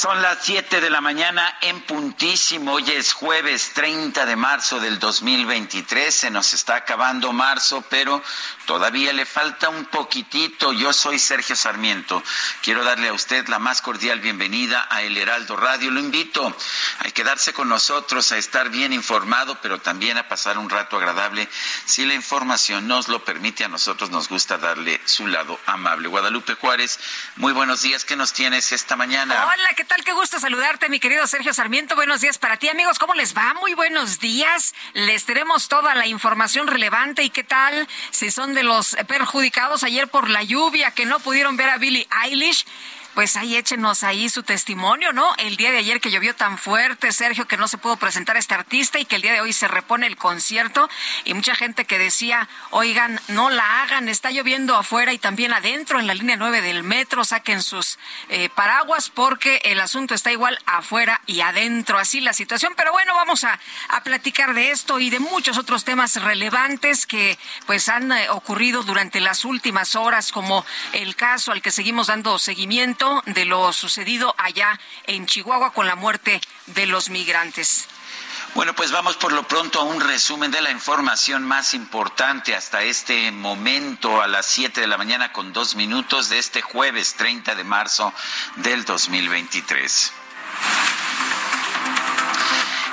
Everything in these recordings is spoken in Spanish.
Son las 7 de la mañana en puntísimo. Hoy es jueves 30 de marzo del 2023. Se nos está acabando marzo, pero todavía le falta un poquitito. Yo soy Sergio Sarmiento. Quiero darle a usted la más cordial bienvenida a El Heraldo Radio. Lo invito a quedarse con nosotros, a estar bien informado, pero también a pasar un rato agradable. Si la información nos lo permite, a nosotros nos gusta darle su lado amable. Guadalupe Juárez, muy buenos días. ¿Qué nos tienes esta mañana? Hola, ¿qué tal? Qué gusto saludarte, mi querido Sergio Sarmiento. Buenos días para ti, amigos. ¿Cómo les va? Muy buenos días. Les tenemos toda la información relevante. ¿Y qué tal si son de los perjudicados ayer por la lluvia que no pudieron ver a Billie Eilish? Pues ahí échenos ahí su testimonio, ¿no? El día de ayer que llovió tan fuerte, Sergio, que no se pudo presentar este artista y que el día de hoy se repone el concierto y mucha gente que decía, oigan, no la hagan, está lloviendo afuera y también adentro en la línea 9 del metro, saquen sus eh, paraguas porque el asunto está igual afuera y adentro, así la situación. Pero bueno, vamos a, a platicar de esto y de muchos otros temas relevantes que pues han eh, ocurrido durante las últimas horas, como el caso al que seguimos dando seguimiento de lo sucedido allá en Chihuahua con la muerte de los migrantes. Bueno, pues vamos por lo pronto a un resumen de la información más importante hasta este momento a las 7 de la mañana con dos minutos de este jueves 30 de marzo del 2023.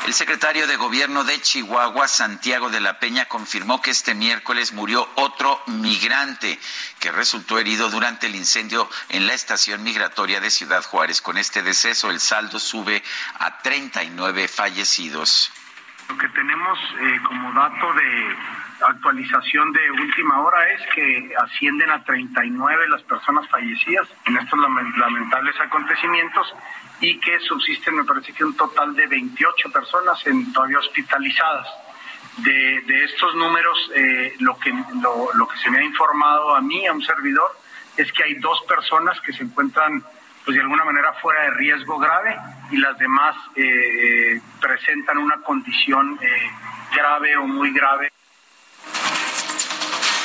El secretario de Gobierno de Chihuahua, Santiago de la Peña, confirmó que este miércoles murió otro migrante que resultó herido durante el incendio en la estación migratoria de Ciudad Juárez. Con este deceso, el saldo sube a 39 fallecidos. Lo que tenemos eh, como dato de actualización de última hora es que ascienden a 39 las personas fallecidas en estos lamentables acontecimientos y que subsisten, me parece que un total de 28 personas todavía hospitalizadas. De, de estos números, eh, lo, que, lo, que se me ha informado a mí, a un servidor, es que hay dos personas que se encuentran, pues de alguna manera, fuera de riesgo grave y las demás eh, presentan una condición eh, grave o muy grave.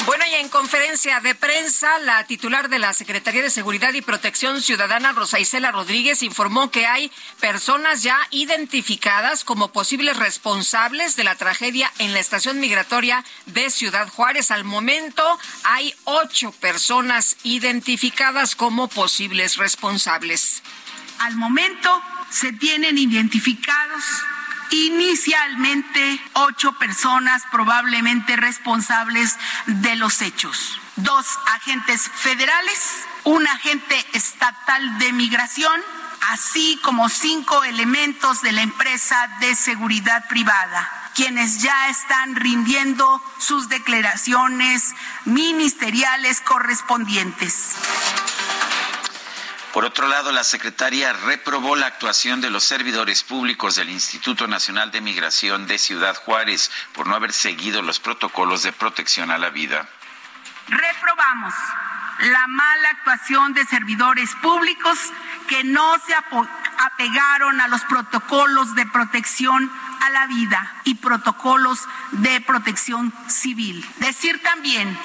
Bueno, y en conferencia de prensa, la titular de la Secretaría de Seguridad y Protección Ciudadana, Rosa Isela Rodríguez, informó que hay personas ya identificadas como posibles responsables de la tragedia en la estación migratoria de Ciudad Juárez. Al momento hay ocho personas identificadas como posibles responsables. Al momento se tienen identificados inicialmente ocho personas probablemente responsables de los hechos. Dos agentes federales, un agente estatal de migración, así como cinco elementos de la empresa de seguridad privada quienes ya están rindiendo sus declaraciones ministeriales correspondientes. Por otro lado, la secretaria reprobó la actuación de los servidores públicos del Instituto Nacional de Migración de Ciudad Juárez por no haber seguido los protocolos de protección a la vida. Reprobamos la mala actuación de servidores públicos que no se apegaron a los protocolos de protección a la vida y protocolos de protección civil. Decir también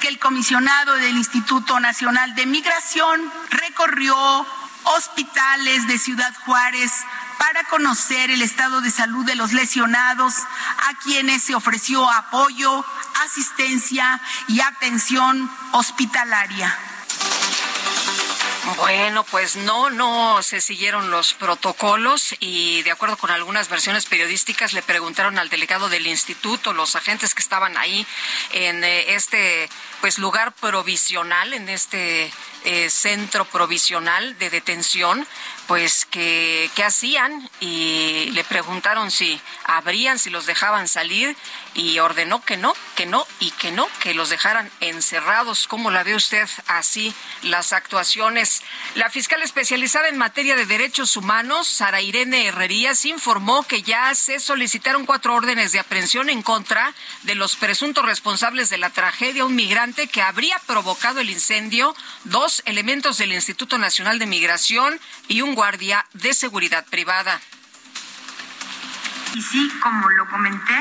que el comisionado del Instituto Nacional de Migración recorrió hospitales de Ciudad Juárez para conocer el estado de salud de los lesionados, a quienes se ofreció apoyo, asistencia y atención hospitalaria. Bueno, pues no, no se siguieron los protocolos y de acuerdo con algunas versiones periodísticas le preguntaron al delegado del instituto, los agentes que estaban ahí en eh, este pues lugar provisional, en este eh, centro provisional de detención, pues que qué hacían y le preguntaron si abrían, si los dejaban salir y ordenó que no, que no y que no, que los dejaran encerrados. ¿Cómo la ve usted así las actuaciones? La fiscal especializada en materia de derechos humanos, Sara Irene Herrerías, informó que ya se solicitaron cuatro órdenes de aprehensión en contra de los presuntos responsables de la tragedia, un migrante que habría provocado el incendio, dos elementos del Instituto Nacional de Migración y un guardia de seguridad privada. Y sí, como lo comenté,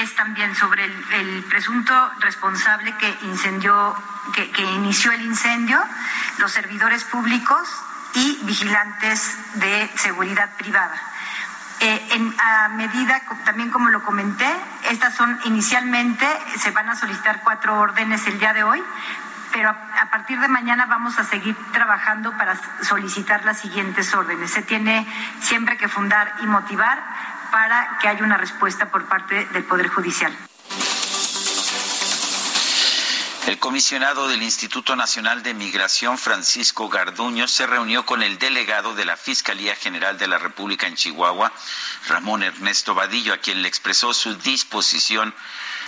es también sobre el, presunto responsable que incendió, que, inició el incendio, los servidores públicos y vigilantes de seguridad privada. Eh, en, a medida, también como lo comenté, estas son inicialmente, se van a solicitar cuatro órdenes el día de hoy, pero a, partir de mañana vamos a seguir trabajando para solicitar las siguientes órdenes. Se tiene siempre que fundar y motivar para que haya una respuesta por parte del Poder Judicial. El comisionado del Instituto Nacional de Migración, Francisco Garduño, se reunió con el delegado de la Fiscalía General de la República en Chihuahua, Ramón Ernesto Vadillo, a quien le expresó su disposición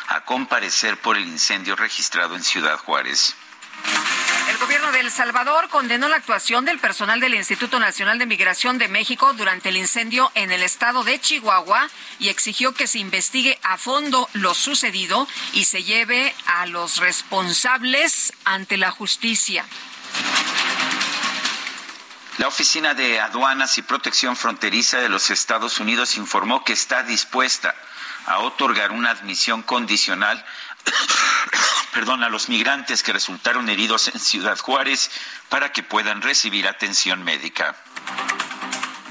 a comparecer por el incendio registrado en Ciudad Juárez. El gobierno de El Salvador condenó la actuación del personal del Instituto Nacional de Migración de México durante el incendio en el estado de Chihuahua y exigió que se investigue a fondo lo sucedido y se lleve a los responsables ante la justicia. La Oficina de Aduanas y Protección Fronteriza de los Estados Unidos informó que está dispuesta a otorgar una admisión condicional perdón, a los migrantes que resultaron heridos en Ciudad Juárez para que puedan recibir atención médica.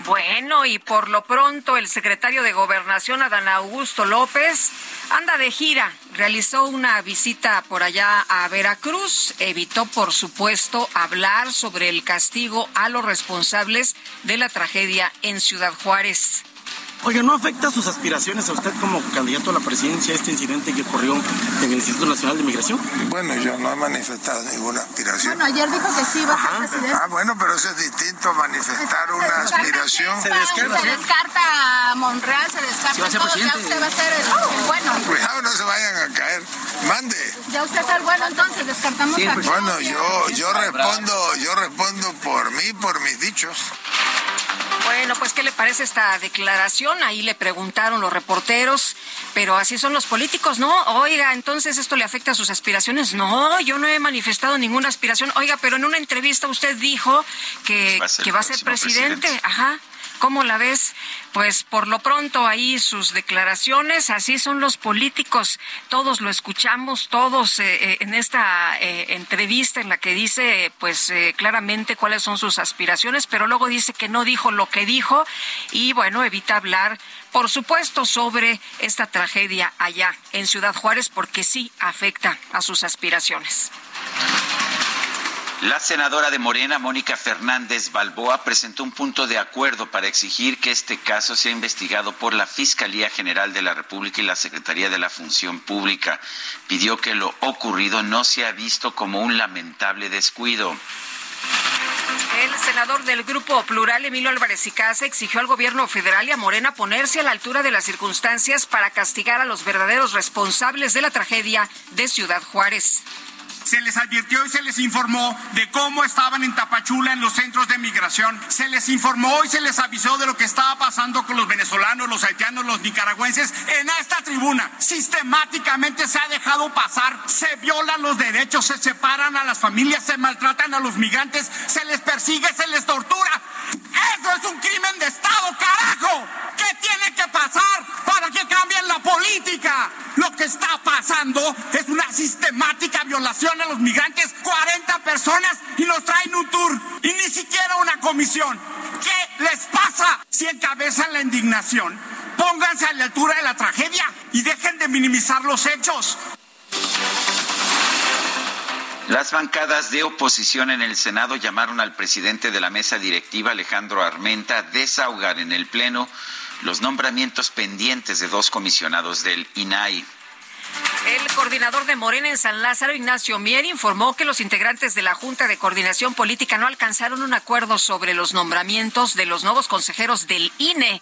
Bueno, y por lo pronto el secretario de Gobernación, Adán Augusto López, anda de gira. Realizó una visita por allá a Veracruz. Evitó, por supuesto, hablar sobre el castigo a los responsables de la tragedia en Ciudad Juárez. Oye, ¿no afecta sus aspiraciones a usted como candidato a la presidencia este incidente que ocurrió en el Instituto Nacional de Migración? Bueno, yo no he manifestado ninguna aspiración. Bueno, ayer dijo que sí va a ser presidente. Ah, bueno, pero eso es distinto, manifestar una aspiración. Se descarta, se descarta Monreal, se descarta todo, ya usted va a ser el bueno. Cuidado, no se vayan a caer. Mande. Ya usted es el bueno, entonces descartamos sí, pues, Bueno, yo, yo respondo, yo respondo por mí, por mis dichos. Bueno, pues ¿qué le parece esta declaración? Ahí le preguntaron los reporteros, pero así son los políticos, ¿no? Oiga, entonces esto le afecta a sus aspiraciones. No, yo no he manifestado ninguna aspiración. Oiga, pero en una entrevista usted dijo que, que va a ser presidente. Ajá. ¿Cómo la ves? Pues por lo pronto ahí sus declaraciones, así son los políticos, todos lo escuchamos, todos eh, eh, en esta eh, entrevista en la que dice pues claramente cuáles son sus aspiraciones, pero luego dice que no dijo lo que dijo y bueno, evita hablar, por supuesto, sobre esta tragedia allá en Ciudad Juárez porque sí afecta a sus aspiraciones. La senadora de Morena, Mónica Fernández Balboa, presentó un punto de acuerdo para exigir que este caso sea investigado por la Fiscalía General de la República y la Secretaría de la Función Pública. Pidió que lo ocurrido no sea visto como un lamentable descuido. El senador del Grupo Plural, Emilio Álvarez y Casa, exigió al gobierno federal y a Morena ponerse a la altura de las circunstancias para castigar a los verdaderos responsables de la tragedia de Ciudad Juárez se les advirtió y se les informó de cómo estaban en Tapachula en los centros de migración. Se les informó y se les avisó de lo que estaba pasando con los venezolanos, los haitianos, los nicaragüenses en esta tribuna. Sistemáticamente se ha dejado pasar, se violan los derechos, se separan a las familias, se maltratan a los migrantes, se les persigue, se les tortura. Eso es un crimen de Estado, carajo. ¿Qué tiene que pasar para que cambien la política? Lo que está pasando es una sistemática violación a los migrantes, 40 personas y nos traen un tour y ni siquiera una comisión. ¿Qué les pasa si encabezan la indignación? Pónganse a la altura de la tragedia y dejen de minimizar los hechos. Las bancadas de oposición en el Senado llamaron al presidente de la mesa directiva, Alejandro Armenta, a desahogar en el Pleno los nombramientos pendientes de dos comisionados del INAI. El coordinador de Morena en San Lázaro, Ignacio Mier, informó que los integrantes de la Junta de Coordinación Política no alcanzaron un acuerdo sobre los nombramientos de los nuevos consejeros del INE,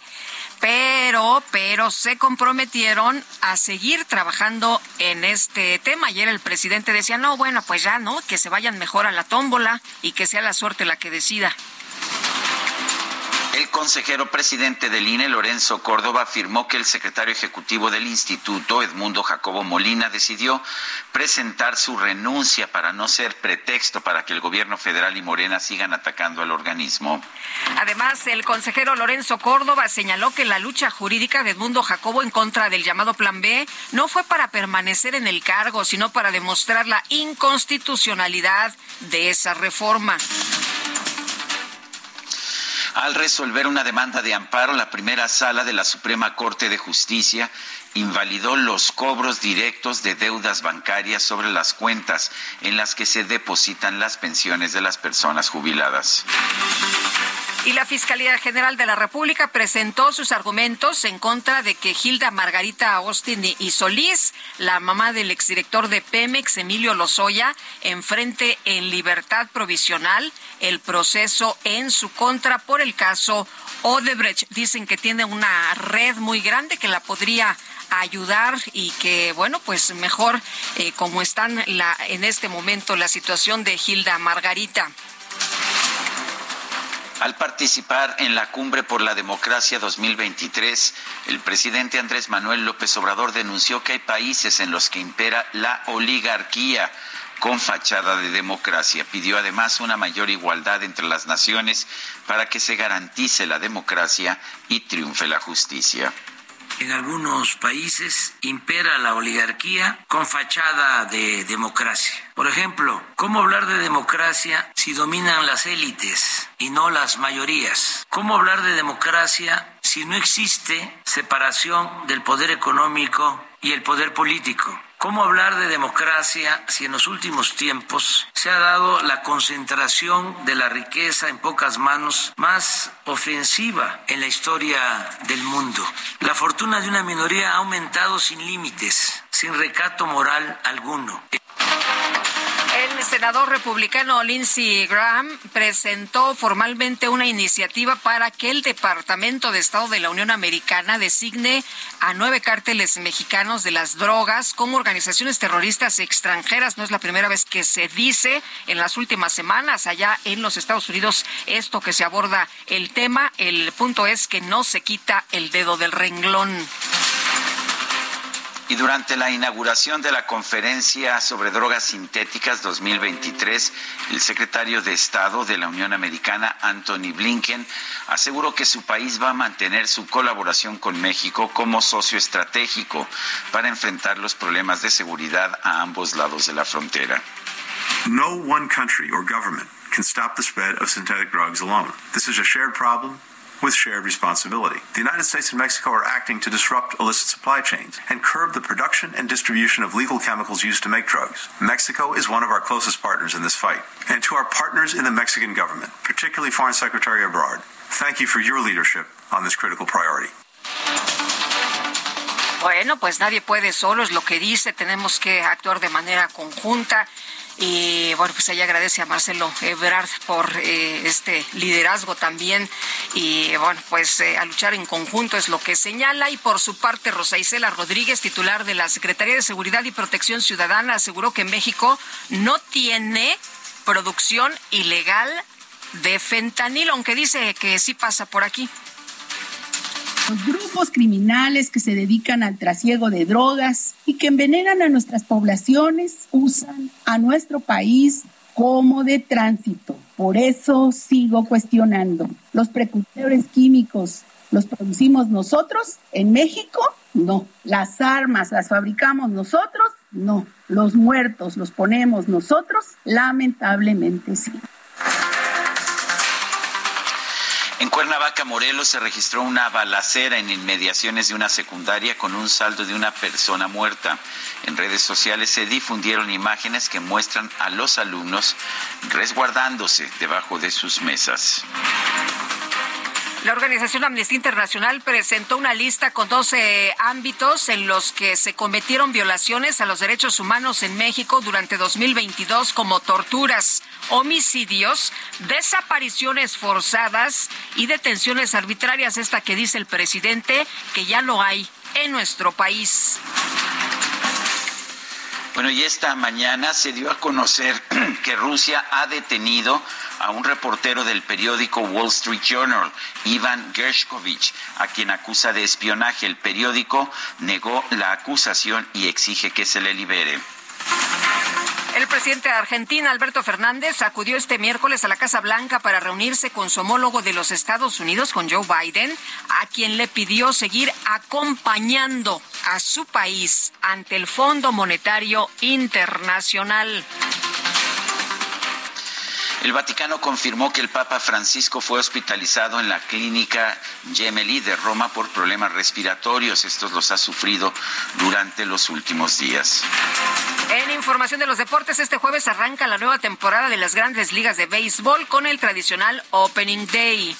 pero, pero se comprometieron a seguir trabajando en este tema. Ayer el presidente decía, no, bueno, pues ya, ¿no? Que se vayan mejor a la tómbola y que sea la suerte la que decida. El consejero presidente del INE, Lorenzo Córdoba, afirmó que el secretario ejecutivo del instituto, Edmundo Jacobo Molina, decidió presentar su renuncia para no ser pretexto para que el gobierno federal y Morena sigan atacando al organismo. Además, el consejero Lorenzo Córdoba señaló que la lucha jurídica de Edmundo Jacobo en contra del llamado Plan B no fue para permanecer en el cargo, sino para demostrar la inconstitucionalidad de esa reforma. Al resolver una demanda de amparo, la primera sala de la Suprema Corte de Justicia invalidó los cobros directos de deudas bancarias sobre las cuentas en las que se depositan las pensiones de las personas jubiladas. Y la Fiscalía General de la República presentó sus argumentos en contra de que Hilda Margarita Austin y Solís, la mamá del exdirector de Pemex, Emilio Lozoya, enfrente en libertad provisional el proceso en su contra por el caso Odebrecht. Dicen que tiene una red muy grande que la podría ayudar y que bueno pues mejor eh, como están la, en este momento la situación de Hilda Margarita. Al participar en la Cumbre por la Democracia 2023, el presidente Andrés Manuel López Obrador denunció que hay países en los que impera la oligarquía con fachada de democracia. Pidió además una mayor igualdad entre las naciones para que se garantice la democracia y triunfe la justicia. En algunos países impera la oligarquía con fachada de democracia. Por ejemplo, ¿cómo hablar de democracia si dominan las élites y no las mayorías? ¿Cómo hablar de democracia si no existe separación del poder económico y el poder político? ¿Cómo hablar de democracia si en los últimos tiempos se ha dado la concentración de la riqueza en pocas manos más ofensiva en la historia del mundo? La fortuna de una minoría ha aumentado sin límites, sin recato moral alguno. El senador republicano Lindsey Graham presentó formalmente una iniciativa para que el Departamento de Estado de la Unión Americana designe a nueve cárteles mexicanos de las drogas como organizaciones terroristas extranjeras. No es la primera vez que se dice en las últimas semanas allá en los Estados Unidos esto que se aborda el tema. El punto es que no se quita el dedo del renglón. Y durante la inauguración de la conferencia sobre drogas sintéticas 2023, el secretario de Estado de la Unión Americana, Anthony Blinken, aseguró que su país va a mantener su colaboración con México como socio estratégico para enfrentar los problemas de seguridad a ambos lados de la frontera. No one country or government can stop the spread of synthetic drugs alone. This is a shared problem with shared responsibility. The United States and Mexico are acting to disrupt illicit supply chains and curb the production and distribution of legal chemicals used to make drugs. Mexico is one of our closest partners in this fight. And to our partners in the Mexican government, particularly Foreign Secretary Abroad, thank you for your leadership on this critical priority. Bueno, pues nadie puede solo, es lo que dice, tenemos que actuar de manera conjunta. Y bueno, pues ella agradece a Marcelo Ebrard por eh, este liderazgo también. Y bueno, pues eh, a luchar en conjunto es lo que señala. Y por su parte, Rosa Isela Rodríguez, titular de la Secretaría de Seguridad y Protección Ciudadana, aseguró que México no tiene producción ilegal de fentanilo, aunque dice que sí pasa por aquí. Los grupos criminales que se dedican al trasiego de drogas y que envenenan a nuestras poblaciones usan a nuestro país como de tránsito. Por eso sigo cuestionando. ¿Los precursores químicos los producimos nosotros en México? No. ¿Las armas las fabricamos nosotros? No. ¿Los muertos los ponemos nosotros? Lamentablemente sí. En Cuernavaca, Morelos, se registró una balacera en inmediaciones de una secundaria con un saldo de una persona muerta. En redes sociales se difundieron imágenes que muestran a los alumnos resguardándose debajo de sus mesas. La organización Amnistía Internacional presentó una lista con 12 ámbitos en los que se cometieron violaciones a los derechos humanos en México durante 2022 como torturas, homicidios, desapariciones forzadas y detenciones arbitrarias, esta que dice el presidente que ya lo hay en nuestro país. Bueno, y esta mañana se dio a conocer que Rusia ha detenido a un reportero del periódico Wall Street Journal, Ivan Gershkovich, a quien acusa de espionaje. El periódico negó la acusación y exige que se le libere. El presidente de Argentina, Alberto Fernández, acudió este miércoles a la Casa Blanca para reunirse con su homólogo de los Estados Unidos, con Joe Biden, a quien le pidió seguir acompañando a su país ante el Fondo Monetario Internacional. El Vaticano confirmó que el Papa Francisco fue hospitalizado en la clínica Gemelli de Roma por problemas respiratorios. Estos los ha sufrido durante los últimos días. En información de los deportes, este jueves arranca la nueva temporada de las grandes ligas de béisbol con el tradicional Opening Day.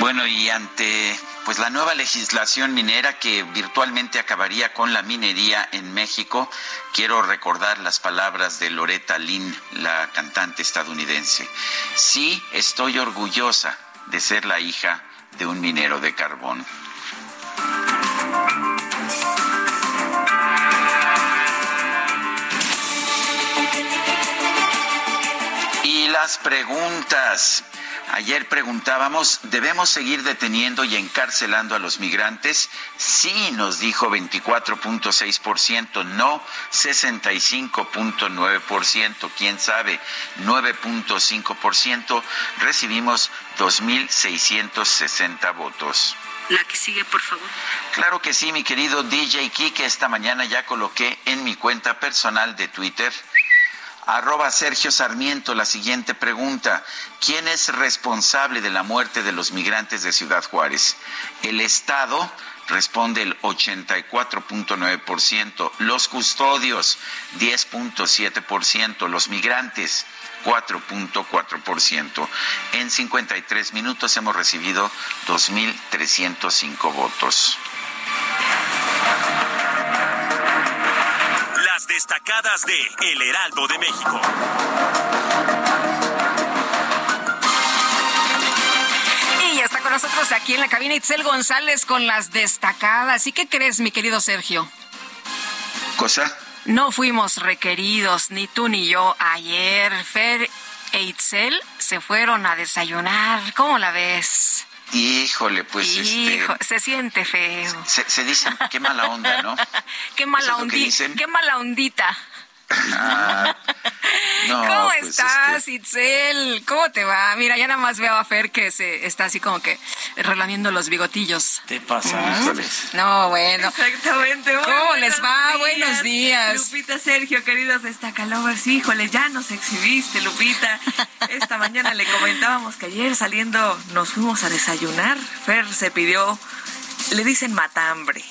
Bueno, y ante pues la nueva legislación minera que virtualmente acabaría con la minería en México, quiero recordar las palabras de Loretta Lynn, la cantante estadounidense. Sí, estoy orgullosa de ser la hija de un minero de carbón. Y las preguntas. Ayer preguntábamos, ¿debemos seguir deteniendo y encarcelando a los migrantes? Sí, nos dijo 24.6%, no 65.9%, quién sabe, 9.5%. Recibimos 2.660 votos. La que sigue, por favor. Claro que sí, mi querido DJ Kike. Esta mañana ya coloqué en mi cuenta personal de Twitter Arroba Sergio Sarmiento, la siguiente pregunta. ¿Quién es responsable de la muerte de los migrantes de Ciudad Juárez? El Estado responde el 84.9%, los custodios 10.7%, los migrantes 4.4%. En 53 minutos hemos recibido 2.305 votos. Destacadas de El Heraldo de México. Y ya está con nosotros aquí en la cabina Itzel González con las destacadas. ¿Y qué crees, mi querido Sergio? ¿Cosa? No fuimos requeridos, ni tú ni yo, ayer. Fer e Itzel se fueron a desayunar. ¿Cómo la ves? Híjole, pues este, se siente feo. Se, dice, qué mala onda, ¿no? qué mala ondita. Qué mala ondita. Ah, ¿Cómo pues, estás, este Itzel? ¿Cómo te va? Mira, ya nada más veo a Fer que se está así como que relamiendo los bigotillos. ¿Te pasa? No, bueno. Exactamente. ¿Cómo les va? Buenos días. Lupita, Sergio, queridos destacalovers. Híjole, ya nos exhibiste, Lupita. Esta mañana le comentábamos que ayer saliendo nos fuimos a desayunar. Fer se pidió, le dicen matambre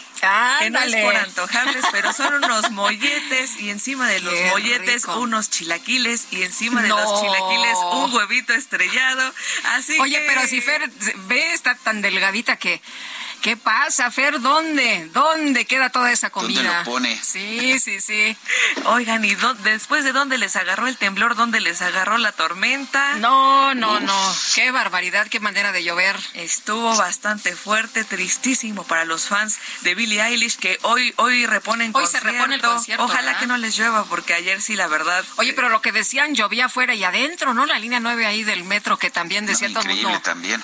que no es por antojables, pero son unos molletes y encima de los molletes unos chilaquiles y encima de los chilaquiles un huevito estrellado. Así Oye, pero si Fer ve está tan delgadita que ¿Qué pasa, Fer? ¿Dónde? ¿Dónde queda toda esa comida? ¿Dónde lo pone? Sí, sí, sí. Oigan, ¿y después de dónde les agarró el temblor? ¿Dónde les agarró la tormenta? No, no, no. Qué barbaridad, qué manera de llover. Estuvo bastante fuerte, tristísimo para los fans de Billie Eilish que hoy hoy reponen hoy se repone el concierto. Ojalá que no les llueva porque ayer sí la verdad. Oye, pero lo que decían llovía afuera y adentro, ¿no? La línea 9 ahí del metro que también decía todo el mundo. también.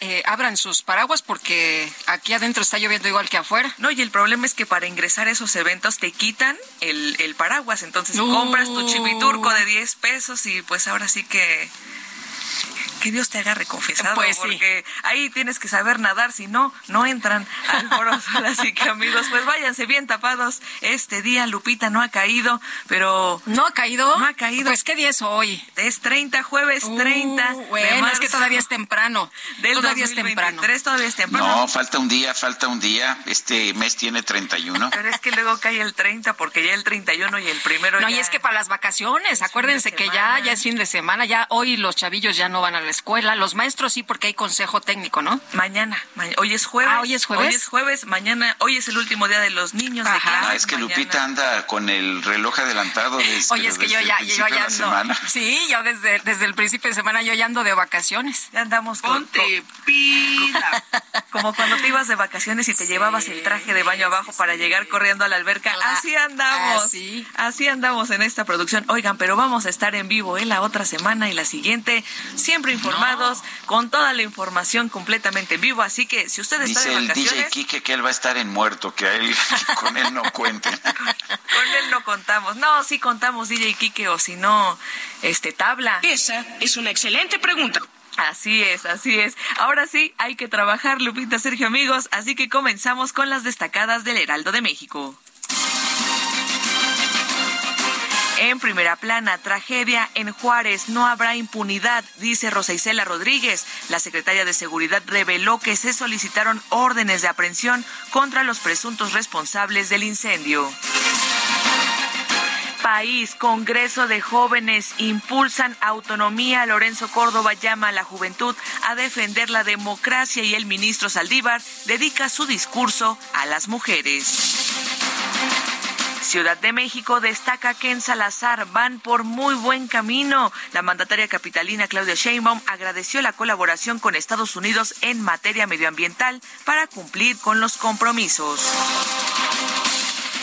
Eh, abran sus paraguas porque aquí adentro está lloviendo igual que afuera. No, y el problema es que para ingresar a esos eventos te quitan el, el paraguas, entonces compras tu chiviturco de 10 pesos y pues ahora sí que que Dios te haga reconfesado, pues porque ahí tienes que saber nadar, si no, no entran al foro Así que amigos, pues váyanse bien tapados. Este día Lupita no ha caído, pero... ¿No ha caído? No ha caído. Pues ¿qué día es hoy? Es 30, jueves 30. Uh, bueno, es que todavía es temprano. todavía es temprano. Todavía es temprano. No, falta un día, falta un día. Este mes tiene 31. Pero es que luego cae el 30 porque ya el 31 y el primero No, y es que para las vacaciones, acuérdense que ya, ya es fin de semana, ya hoy los chavillos ya no van a la escuela, los maestros sí porque hay consejo técnico, ¿no? Mañana, hoy es jueves. Ah, hoy es jueves. Hoy es jueves, mañana, hoy es el último día de los niños de Ah, es que Lupita anda con el reloj adelantado desde, Oye, es que yo ya, yo ya ando. Sí, yo desde, desde el principio de semana yo ya ando de vacaciones. Ya andamos con Ponte pila. Como cuando te ibas de vacaciones y te llevabas el traje de baño abajo para llegar corriendo a la alberca. Así andamos. Así. Así andamos en esta producción. Oigan, pero vamos a estar en vivo ¿eh? la otra semana y la siguiente, siempre informados, con toda la información completamente en vivo. Así que si usted está Dice de vacaciones... el DJ Kike que él va a estar en muerto, que a él, con él no cuenten. con él no contamos. No, sí contamos DJ Kike o si no, este, tabla. Esa es una excelente pregunta. Así es, así es. Ahora sí, hay que trabajar, Lupita, Sergio, amigos, así que comenzamos con las destacadas del Heraldo de México. En primera plana, tragedia en Juárez, no habrá impunidad, dice Rosa Isela Rodríguez. La secretaria de Seguridad reveló que se solicitaron órdenes de aprehensión contra los presuntos responsables del incendio. País, Congreso de Jóvenes impulsan autonomía. Lorenzo Córdoba llama a la juventud a defender la democracia y el ministro Saldívar dedica su discurso a las mujeres. Ciudad de México destaca que en Salazar van por muy buen camino. La mandataria capitalina Claudia Sheinbaum agradeció la colaboración con Estados Unidos en materia medioambiental para cumplir con los compromisos.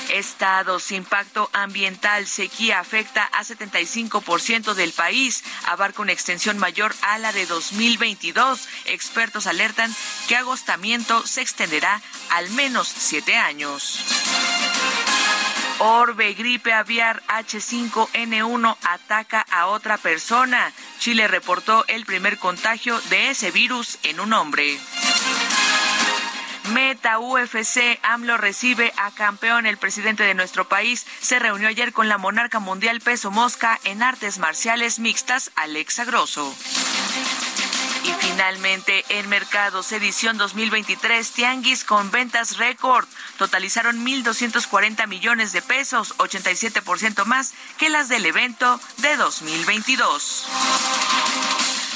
Estados, impacto ambiental, sequía afecta a 75% del país, abarca una extensión mayor a la de 2022. Expertos alertan que agostamiento se extenderá al menos siete años. Orbe, gripe aviar H5N1 ataca a otra persona. Chile reportó el primer contagio de ese virus en un hombre. Meta UFC, AMLO recibe a campeón. El presidente de nuestro país se reunió ayer con la monarca mundial peso mosca en artes marciales mixtas, Alexa Grosso. Y finalmente, en Mercados Edición 2023, Tianguis con ventas récord totalizaron 1.240 millones de pesos, 87% más que las del evento de 2022.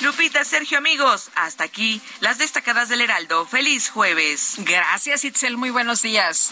Lupita, Sergio, amigos, hasta aquí las destacadas del Heraldo. Feliz jueves. Gracias, Itzel. Muy buenos días.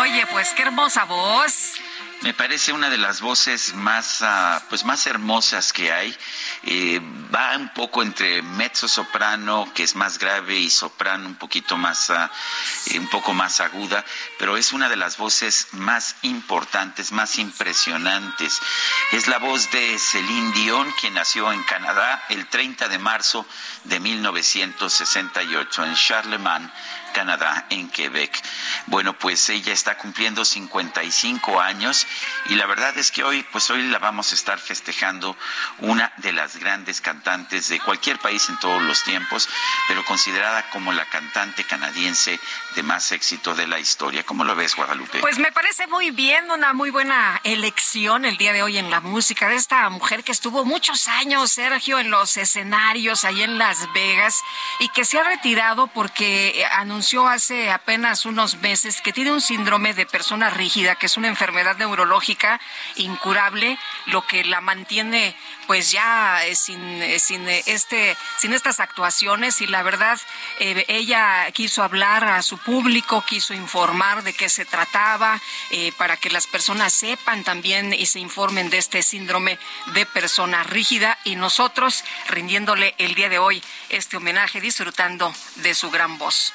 Oye, pues qué hermosa voz. Me parece una de las voces más, uh, pues más hermosas que hay. Eh, va un poco entre mezzo soprano, que es más grave, y soprano un poquito más, uh, un poco más aguda, pero es una de las voces más importantes, más impresionantes. Es la voz de Celine Dion, quien nació en Canadá el 30 de marzo de 1968 en Charlemagne Canadá, en Quebec. Bueno, pues ella está cumpliendo 55 años y la verdad es que hoy, pues hoy la vamos a estar festejando una de las grandes cantantes de cualquier país en todos los tiempos, pero considerada como la cantante canadiense de más éxito de la historia. ¿Cómo lo ves, Guadalupe? Pues me parece muy bien, una muy buena elección el día de hoy en la música de esta mujer que estuvo muchos años, Sergio, en los escenarios ahí en Las Vegas y que se ha retirado porque anunció hace apenas unos meses que tiene un síndrome de persona rígida, que es una enfermedad neurológica incurable, lo que la mantiene pues ya eh, sin, eh, sin, este, sin estas actuaciones y la verdad ella quiso hablar a su público, quiso informar de qué se trataba para que las personas sepan también y se informen de este síndrome de persona rígida y nosotros rindiéndole el día de hoy este homenaje disfrutando de su gran voz.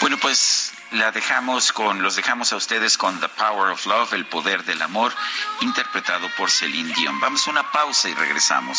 Bueno, pues la dejamos con, los dejamos a ustedes con The Power of Love, el poder del amor, interpretado por Celine Dion. Vamos a una pausa y regresamos.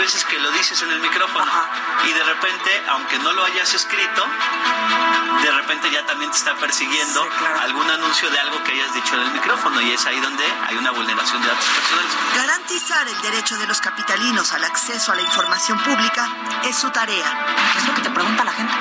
Veces que lo dices en el micrófono y de repente, aunque no lo hayas escrito, de repente ya también te está persiguiendo algún anuncio de algo que hayas dicho en el micrófono y es ahí donde hay una vulneración de datos personales. Garantizar el derecho de los capitalinos al acceso a la información pública es su tarea. Es lo que te pregunta la gente.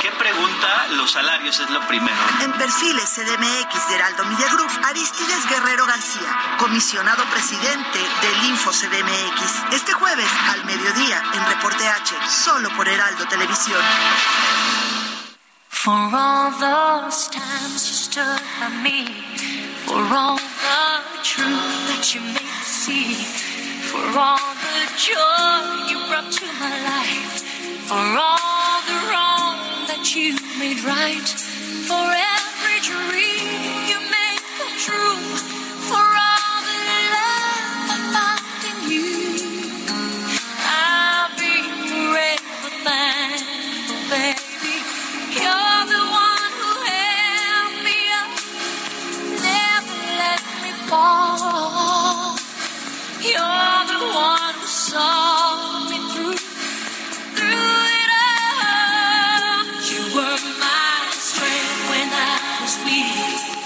¿Qué pregunta? Los salarios es lo primero. En perfiles CDMX de Heraldo Media Group, Aristides Guerrero García, comisionado presidente del Info CDMX. Este jueves al mediodía en Reporte H, solo por Heraldo Televisión. For all those times you stood by me, for all the truth that you made me see, for all the joy you brought to my life, for all the wrong that you made right, for every dream you made come true,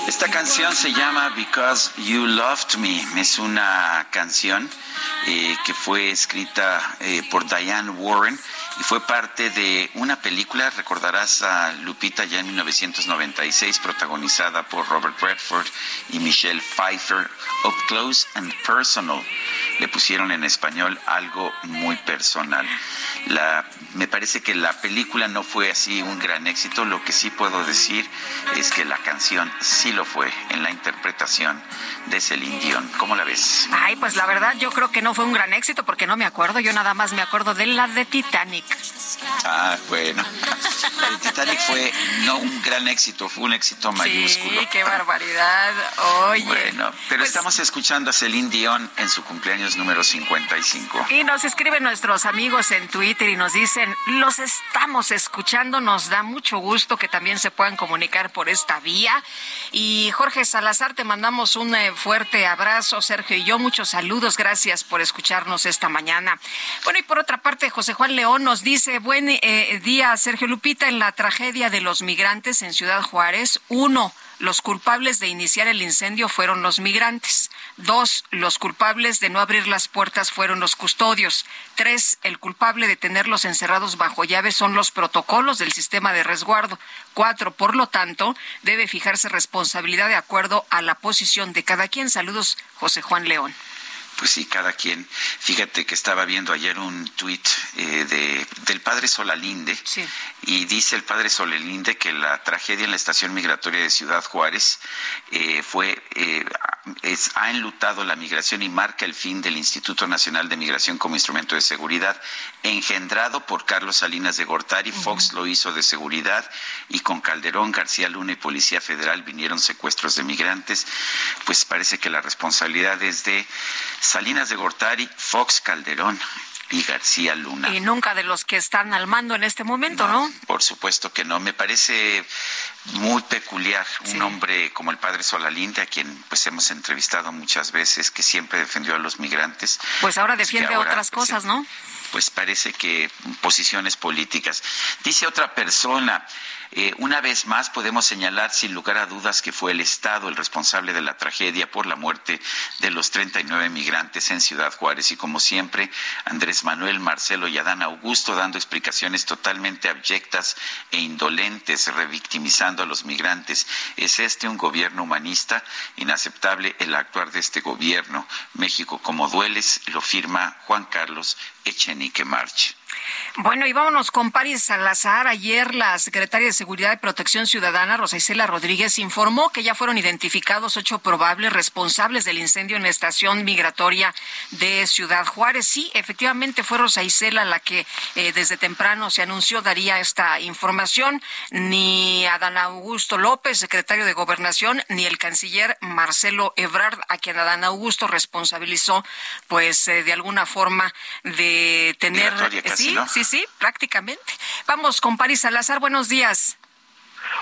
Esta canción se llama Because You Loved Me. Es una canción eh, que fue escrita eh, por Diane Warren y fue parte de una película, recordarás a Lupita ya en 1996, protagonizada por Robert Redford y Michelle Pfeiffer, Up Close and Personal. Le pusieron en español algo muy personal. La, me parece que la película no fue así un gran éxito. Lo que sí puedo decir es que la canción sí lo fue en la interpretación de Celine Dion. ¿Cómo la ves? Ay, pues la verdad yo creo que no fue un gran éxito porque no me acuerdo. Yo nada más me acuerdo de la de Titanic. Ah, bueno. De Titanic fue no un gran éxito, fue un éxito mayúsculo. Sí, qué barbaridad. Oye. Bueno, pero pues estamos escuchando a Celine Dion en su cumpleaños número 55. Y nos escriben nuestros amigos en Twitter y nos dicen, los estamos escuchando, nos da mucho gusto que también se puedan comunicar por esta vía. Y Jorge Salazar, te mandamos un eh, fuerte abrazo, Sergio y yo, muchos saludos, gracias por escucharnos esta mañana. Bueno, y por otra parte, José Juan León nos dice, buen eh, día, Sergio Lupita, en la tragedia de los migrantes en Ciudad Juárez, uno, los culpables de iniciar el incendio fueron los migrantes. Dos, los culpables de no abrir las puertas fueron los custodios. Tres, el culpable de tenerlos encerrados bajo llave son los protocolos del sistema de resguardo. Cuatro, por lo tanto, debe fijarse responsabilidad de acuerdo a la posición de cada quien. Saludos, José Juan León. Pues sí, cada quien. Fíjate que estaba viendo ayer un tuit eh, de, del padre Solalinde Sí. y dice el padre Solalinde que la tragedia en la estación migratoria de Ciudad Juárez eh, fue eh, es- ha enlutado la migración y marca el fin del Instituto Nacional de Migración como instrumento de seguridad engendrado por Carlos Salinas de Gortari. Fox lo hizo de seguridad y con Calderón, García Luna y Policía Federal vinieron secuestros de migrantes. Pues parece que la responsabilidad es de Salinas de Gortari, Fox Calderón y García Luna. Y nunca de los que están al mando en este momento, ¿no? Por supuesto que no. Me parece muy peculiar un hombre como el padre Solalinde, a quien pues hemos entrevistado muchas veces, que siempre defendió a los migrantes. Pues ahora defiende otras pues, cosas, ¿no? Pues parece que posiciones políticas. Dice otra persona, eh, una vez más podemos señalar sin lugar a dudas que fue el Estado el responsable de la tragedia por la muerte de los 39 migrantes en Ciudad Juárez y como siempre Andrés Manuel, Marcelo y Adán Augusto dando explicaciones totalmente abyectas e indolentes, revictimizando a los migrantes. ¿Es este un gobierno humanista? Inaceptable el actuar de este gobierno. México como dueles, lo firma Juan Carlos Echenique March. Bueno, y vámonos con Paris Salazar. Ayer la secretaria de Seguridad y Protección Ciudadana, Rosa Isela Rodríguez, informó que ya fueron identificados ocho probables responsables del incendio en la estación migratoria de Ciudad Juárez. Sí, efectivamente fue Rosa Isela la que eh, desde temprano se anunció daría esta información. Ni Adán Augusto López, secretario de Gobernación, ni el canciller Marcelo Ebrard, a quien Adán Augusto responsabilizó, pues eh, de alguna forma de tener sí, sí, sí, prácticamente. Vamos con París Salazar, buenos días.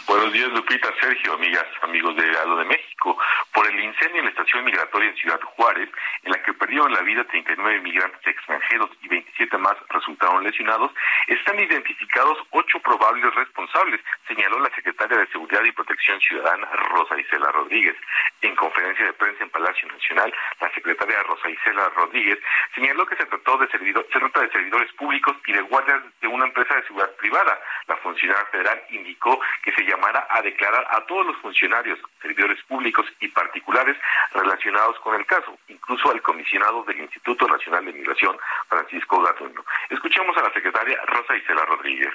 Buenos días, Lupita, Sergio, amigas, amigos de Aldo de México. Por el incendio en la estación migratoria en Ciudad Juárez, en la que perdieron la vida 39 migrantes extranjeros y 27 más resultaron lesionados, están identificados ocho probables responsables, señaló la secretaria de Seguridad y Protección Ciudadana, Rosa Isela Rodríguez. En conferencia de prensa en Palacio Nacional, la secretaria Rosa Isela Rodríguez señaló que se trató de servidor, se trata de servidores públicos y de guardias de una empresa de seguridad privada. La funcionaria federal indicó que se llamara a declarar a todos los funcionarios, servidores públicos y particulares relacionados con el caso, incluso al comisionado del Instituto Nacional de Migración, Francisco Gatuno. Escuchamos a la secretaria Rosa Isela Rodríguez.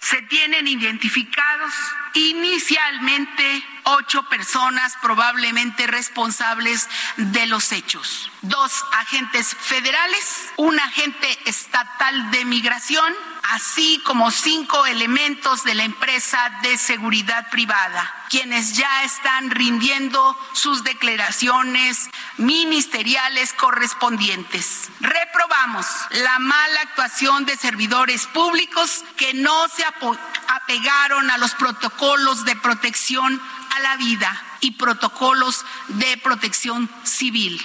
Se tienen identificados inicialmente ocho personas probablemente responsables de los hechos. Dos agentes federales, un agente estatal de migración, así como cinco elementos de la empresa de seguridad privada, quienes ya están rindiendo sus declaraciones ministeriales correspondientes. Reprobamos la mala actuación de servidores públicos que no se apegaron a los protocolos de protección a la vida y protocolos de protección civil.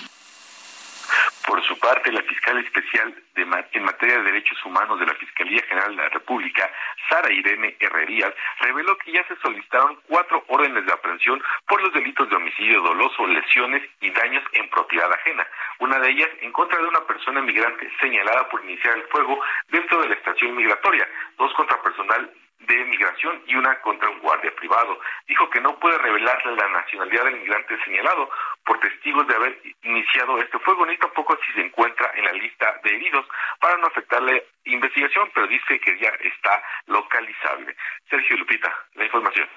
Por su parte, la fiscal especial en materia de derechos humanos de la Fiscalía General de la República, Sara Irene Herrerías, reveló que ya se solicitaron cuatro órdenes de aprehensión por los delitos de homicidio doloso, lesiones y daños en propiedad ajena. Una de ellas en contra de una persona migrante señalada por iniciar el fuego dentro de la estación migratoria, dos contra personal de migración y una contra un guardia privado. Dijo que no puede revelarle la nacionalidad del migrante señalado por testigos de haber iniciado este fuego, ni tampoco si se encuentra en la lista de heridos para no afectarle investigación, pero dice que ya está localizable. Sergio Lupita, la información.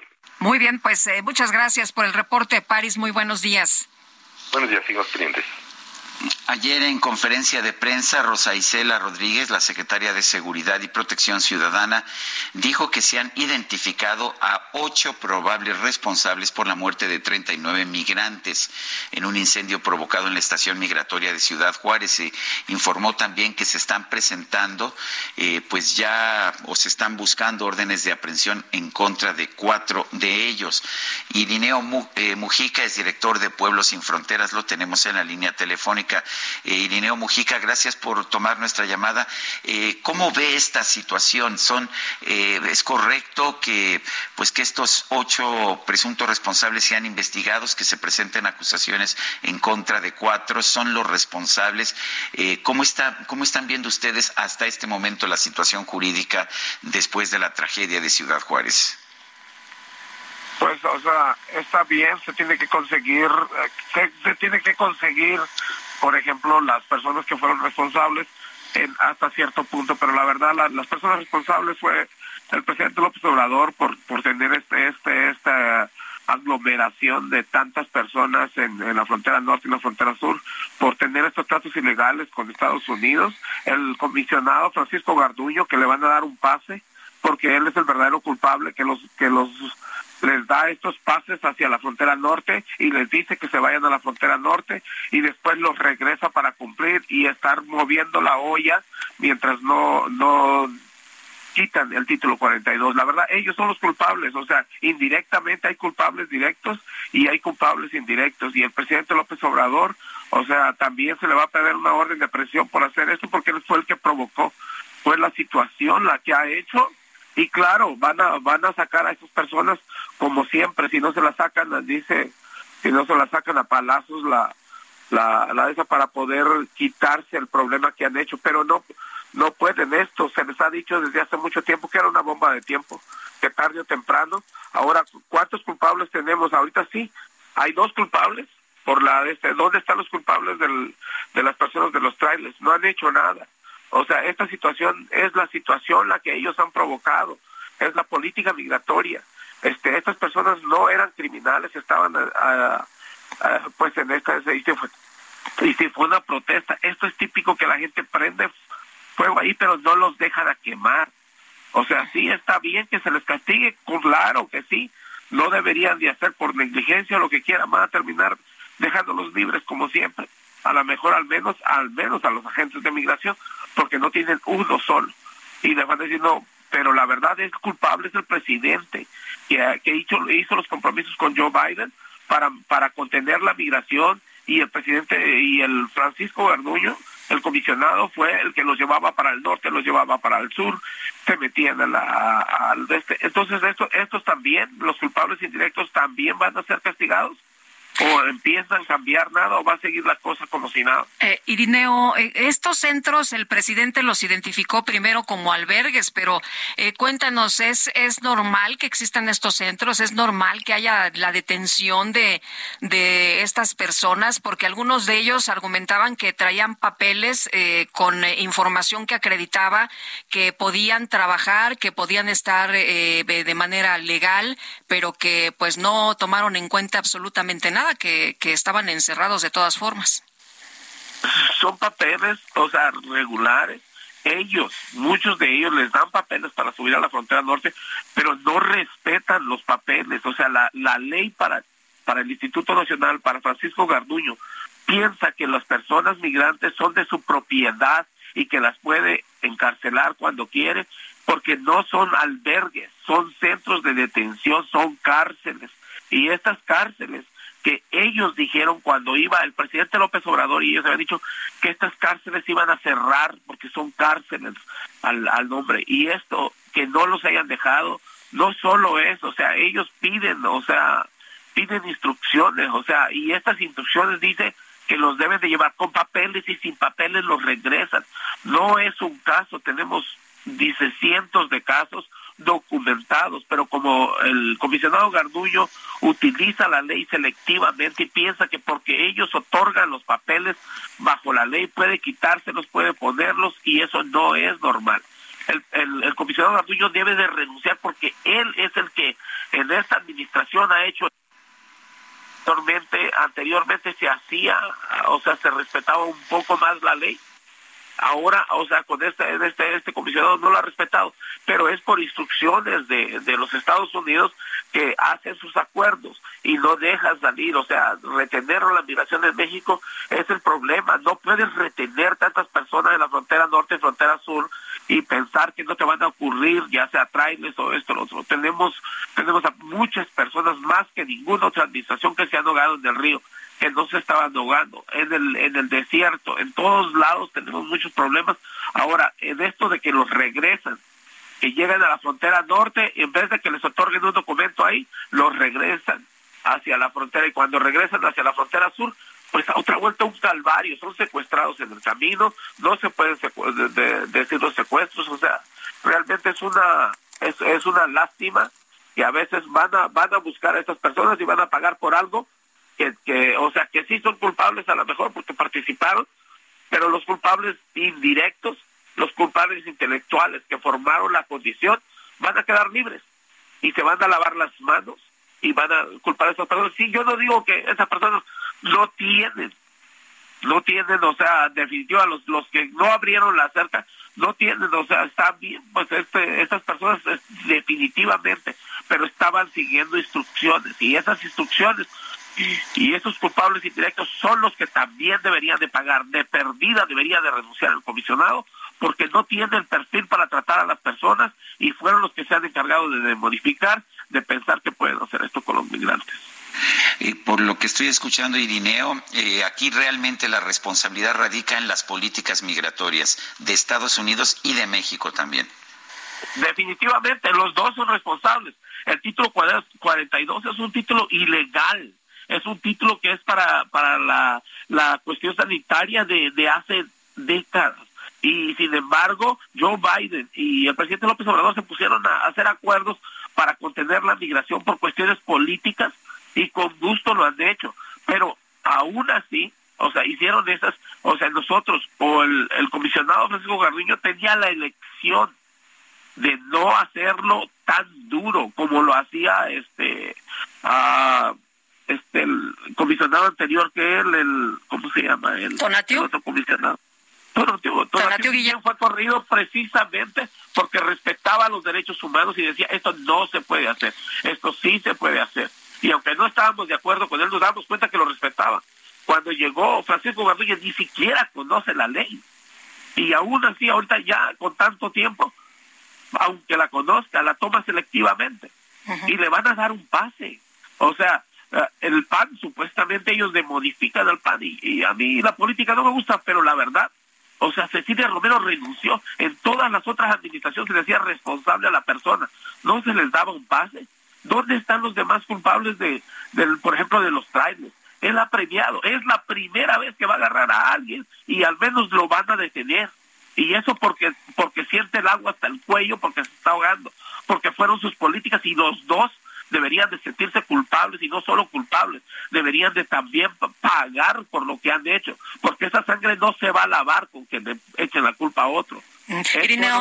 Muy bien, pues eh, muchas gracias por el reporte, París. Muy buenos días. Buenos días, sigamos pendientes. Ayer en conferencia de prensa, Rosa Isela Rodríguez, la secretaria de Seguridad y Protección Ciudadana, dijo que se han identificado a ocho probables responsables por la muerte de 39 migrantes en un incendio provocado en la estación migratoria de Ciudad Juárez. Se informó también que se están presentando, eh, pues ya, o se están buscando órdenes de aprehensión en contra de cuatro de ellos. Irineo eh, Mujica es director de Pueblos Sin Fronteras, lo tenemos en la línea telefónica eh, Irineo Mujica, gracias por tomar nuestra llamada. Eh, ¿Cómo ve esta situación? ¿Son, eh, ¿Es correcto que, pues, que estos ocho presuntos responsables sean investigados, que se presenten acusaciones en contra de cuatro? ¿Son los responsables? ¿cómo, está, ¿Cómo están viendo ustedes hasta este momento la situación jurídica después de la tragedia de Ciudad Juárez? Pues, o sea, está bien, se tiene que conseguir, se tiene que conseguir por ejemplo, las personas que fueron responsables hasta cierto punto, pero la verdad las personas responsables fue el presidente López Obrador por, por tener este, este, esta aglomeración de tantas personas en, en, la frontera norte y la frontera sur por tener estos tratos ilegales con Estados Unidos. El comisionado Francisco Garduño que le van a dar un pase porque él es el verdadero culpable que los que los les da estos pases hacia la frontera norte y les dice que se vayan a la frontera norte y después los regresa para cumplir y estar moviendo la olla mientras no no quitan el título 42. La verdad, ellos son los culpables, o sea, indirectamente hay culpables directos y hay culpables indirectos. Y el presidente López Obrador, o sea, también se le va a pedir una orden de presión por hacer esto porque él fue el que provocó, fue la situación la que ha hecho. Y claro, van a, van a sacar a esas personas como siempre, si no se la sacan, dice, si no se la sacan a palazos la, la, la esa para poder quitarse el problema que han hecho, pero no, no pueden esto. Se les ha dicho desde hace mucho tiempo que era una bomba de tiempo, que tarde o temprano. Ahora, ¿cuántos culpables tenemos? Ahorita sí, hay dos culpables por la este, ¿dónde están los culpables del, de las personas de los trailers? No han hecho nada. O sea, esta situación es la situación la que ellos han provocado, es la política migratoria. Este, estas personas no eran criminales, estaban pues en esta y fue, y si fue una protesta. Esto es típico que la gente prende fuego ahí, pero no los dejan a quemar. O sea, sí está bien que se les castigue, claro que sí, no deberían de hacer por negligencia o lo que quieran, van a terminar dejándolos libres como siempre. A lo mejor al menos, al menos a los agentes de migración, porque no tienen uno solo. Y les van no, pero la verdad es culpable es el presidente que, que hizo, hizo los compromisos con Joe Biden para, para contener la migración y el presidente y el Francisco Garduño el comisionado fue el que los llevaba para el norte, los llevaba para el sur, se metían al este. Entonces, esto, estos también, los culpables indirectos también van a ser castigados o empiezan a cambiar nada o va a seguir la cosa como si nada. Eh, Irineo, eh, estos centros el presidente los identificó primero como albergues, pero eh, cuéntanos, ¿es, ¿es normal que existan estos centros? ¿Es normal que haya la detención de, de estas personas? Porque algunos de ellos argumentaban que traían papeles eh, con información que acreditaba que podían trabajar, que podían estar de manera legal, pero que pues no tomaron en cuenta absolutamente nada que, estaban encerrados de todas formas. Son papeles, o sea, regulares. Ellos, muchos de ellos les dan papeles para subir a la frontera norte, pero no respetan los papeles. O sea, la, la ley para, para el Instituto Nacional, para Francisco Garduño, piensa que las personas migrantes son de su propiedad y que las puede encarcelar cuando quiere, porque no son albergues, son centros de detención, son cárceles. Y estas cárceles que ellos dijeron cuando iba el presidente López Obrador y ellos habían dicho que estas cárceles iban a cerrar porque son cárceles al, al nombre. Y esto que no los hayan dejado no solo es o sea ellos piden o sea piden instrucciones o sea y estas instrucciones dicen que los deben de llevar con papeles y sin papeles los regresan. No es un caso tenemos dice cientos de casos documentados, pero como el comisionado Gardullo utiliza la ley selectivamente y piensa que porque ellos otorgan los papeles bajo la ley puede quitárselos, puede ponerlos y eso no es normal. El, comisionado Gardullo debe de renunciar porque él es el que en esta administración ha hecho anteriormente, anteriormente se hacía, o sea, se respetaba un poco más la ley ahora, o sea, con este, este, este comisionado no lo ha respetado, pero es por instrucciones de, de los Estados Unidos que hacen sus acuerdos y no dejan salir, o sea, retener la migración en México es el problema, no puedes retener tantas personas en la frontera norte y frontera sur y pensar que no te van a ocurrir, ya sea trailers o esto lo otro. Tenemos, tenemos a muchas personas más que ninguna otra administración que se han ahogado en el río que no se estaban ahogando, en el, en el desierto, en todos lados tenemos muchos problemas. Ahora, en esto de que los regresan, que llegan a la frontera norte, en vez de que les otorguen un documento ahí, los regresan hacia la frontera y cuando regresan hacia la frontera sur, pues a otra vuelta un calvario, son secuestrados en el camino, no se pueden decir los secuestros, o sea, realmente es una es, es una lástima y a veces van a van a buscar a estas personas y van a pagar por algo que, que, o sea, que sí son culpables a lo mejor porque participaron, pero los culpables indirectos, los culpables intelectuales que formaron la condición, van a quedar libres y se van a lavar las manos y van a culpar a esas personas. Sí, yo no digo que esas personas no tienen, no tienen, o sea, definitiva, los, los que no abrieron la cerca, no tienen, o sea, están bien, pues este, estas personas definitivamente, pero estaban siguiendo instrucciones y esas instrucciones y esos culpables indirectos son los que también deberían de pagar de perdida debería de renunciar el comisionado porque no tiene el perfil para tratar a las personas y fueron los que se han encargado de, modificar de pensar que pueden hacer esto con los migrantes eh, por lo que estoy escuchando, Irineo, eh, aquí realmente la responsabilidad radica en las políticas migratorias de Estados Unidos y de México también. Definitivamente, los dos son responsables. El título 42 es un título ilegal es un título que es para, para la, la cuestión sanitaria de, de hace décadas. Y sin embargo, Joe Biden y el presidente López Obrador se pusieron a hacer acuerdos para contener la migración por cuestiones políticas y con gusto lo han hecho. Pero aún así, o sea, hicieron esas, o sea, nosotros o el, el comisionado Francisco Garduño tenía la elección de no hacerlo tan duro como lo hacía este uh, este el comisionado anterior que él, el ¿cómo se llama? El, Tonatio. otro comisionado. Tonatio, Tonatio Guillén fue corrido precisamente porque respetaba los derechos humanos y decía esto no se puede hacer, esto sí se puede hacer. Y aunque no estábamos de acuerdo con él, nos damos cuenta que lo respetaba. Cuando llegó Francisco Garduño ni siquiera conoce la ley. Y aún así, ahorita ya con tanto tiempo, aunque la conozca, la toma selectivamente. Y le van a dar un pase. O sea, el PAN, supuestamente ellos le modifican al PAN y, a mí la política no me gusta, pero la verdad, o sea, Cecilia Romero renunció, en todas las otras administraciones se le decía responsable a la persona, no se les daba un pase. ¿Dónde están los demás culpables de, del, por ejemplo, de los trailers? Él ha premiado, es la primera vez que va a agarrar a alguien y al menos lo van a detener. Y eso porque, porque siente el agua hasta el cuello, porque se está ahogando, porque fueron sus políticas y los dos deberían de sentirse culpables y no solo culpables, deberían de también pagar por lo que han hecho, porque esa sangre no se va a lavar con que le echen la culpa a otro. Mm.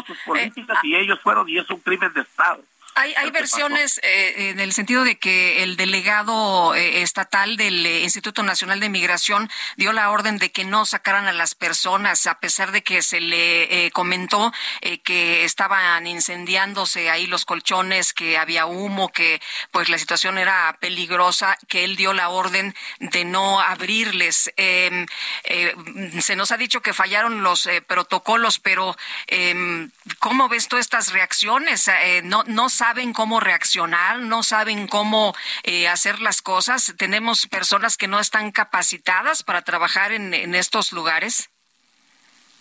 sus políticas y ellos fueron y es un crimen de Estado. Hay, hay versiones eh, en el sentido de que el delegado eh, estatal del eh, Instituto Nacional de Migración dio la orden de que no sacaran a las personas, a pesar de que se le comentó que estaban incendiándose ahí los colchones, que había humo, que pues la situación era peligrosa, que él dio la orden de no abrirles. Em, se nos ha dicho que fallaron los protocolos, pero em, ¿cómo ves tú estas reacciones? no, no saben cómo reaccionar, no saben cómo eh, hacer las cosas. Tenemos personas que no están capacitadas para trabajar en, estos lugares.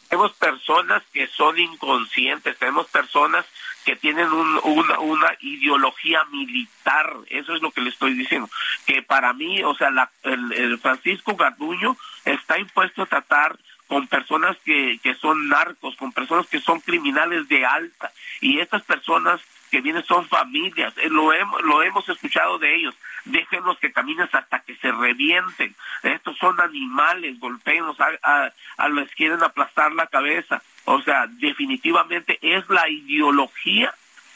Tenemos personas que son inconscientes, tenemos personas que tienen una, una, ideología militar, eso es lo que le estoy diciendo, que para mí, o sea, la, el, Francisco Garduño está impuesto a tratar con personas que, que son narcos, con personas que son criminales de alta, y estas personas que vienen son familias, eh, lo, hemos, lo hemos escuchado de ellos, déjenlos que caminen hasta que se revienten, estos son animales, golpeenlos, a, les quieren aplastar la cabeza, o sea, definitivamente es la ideología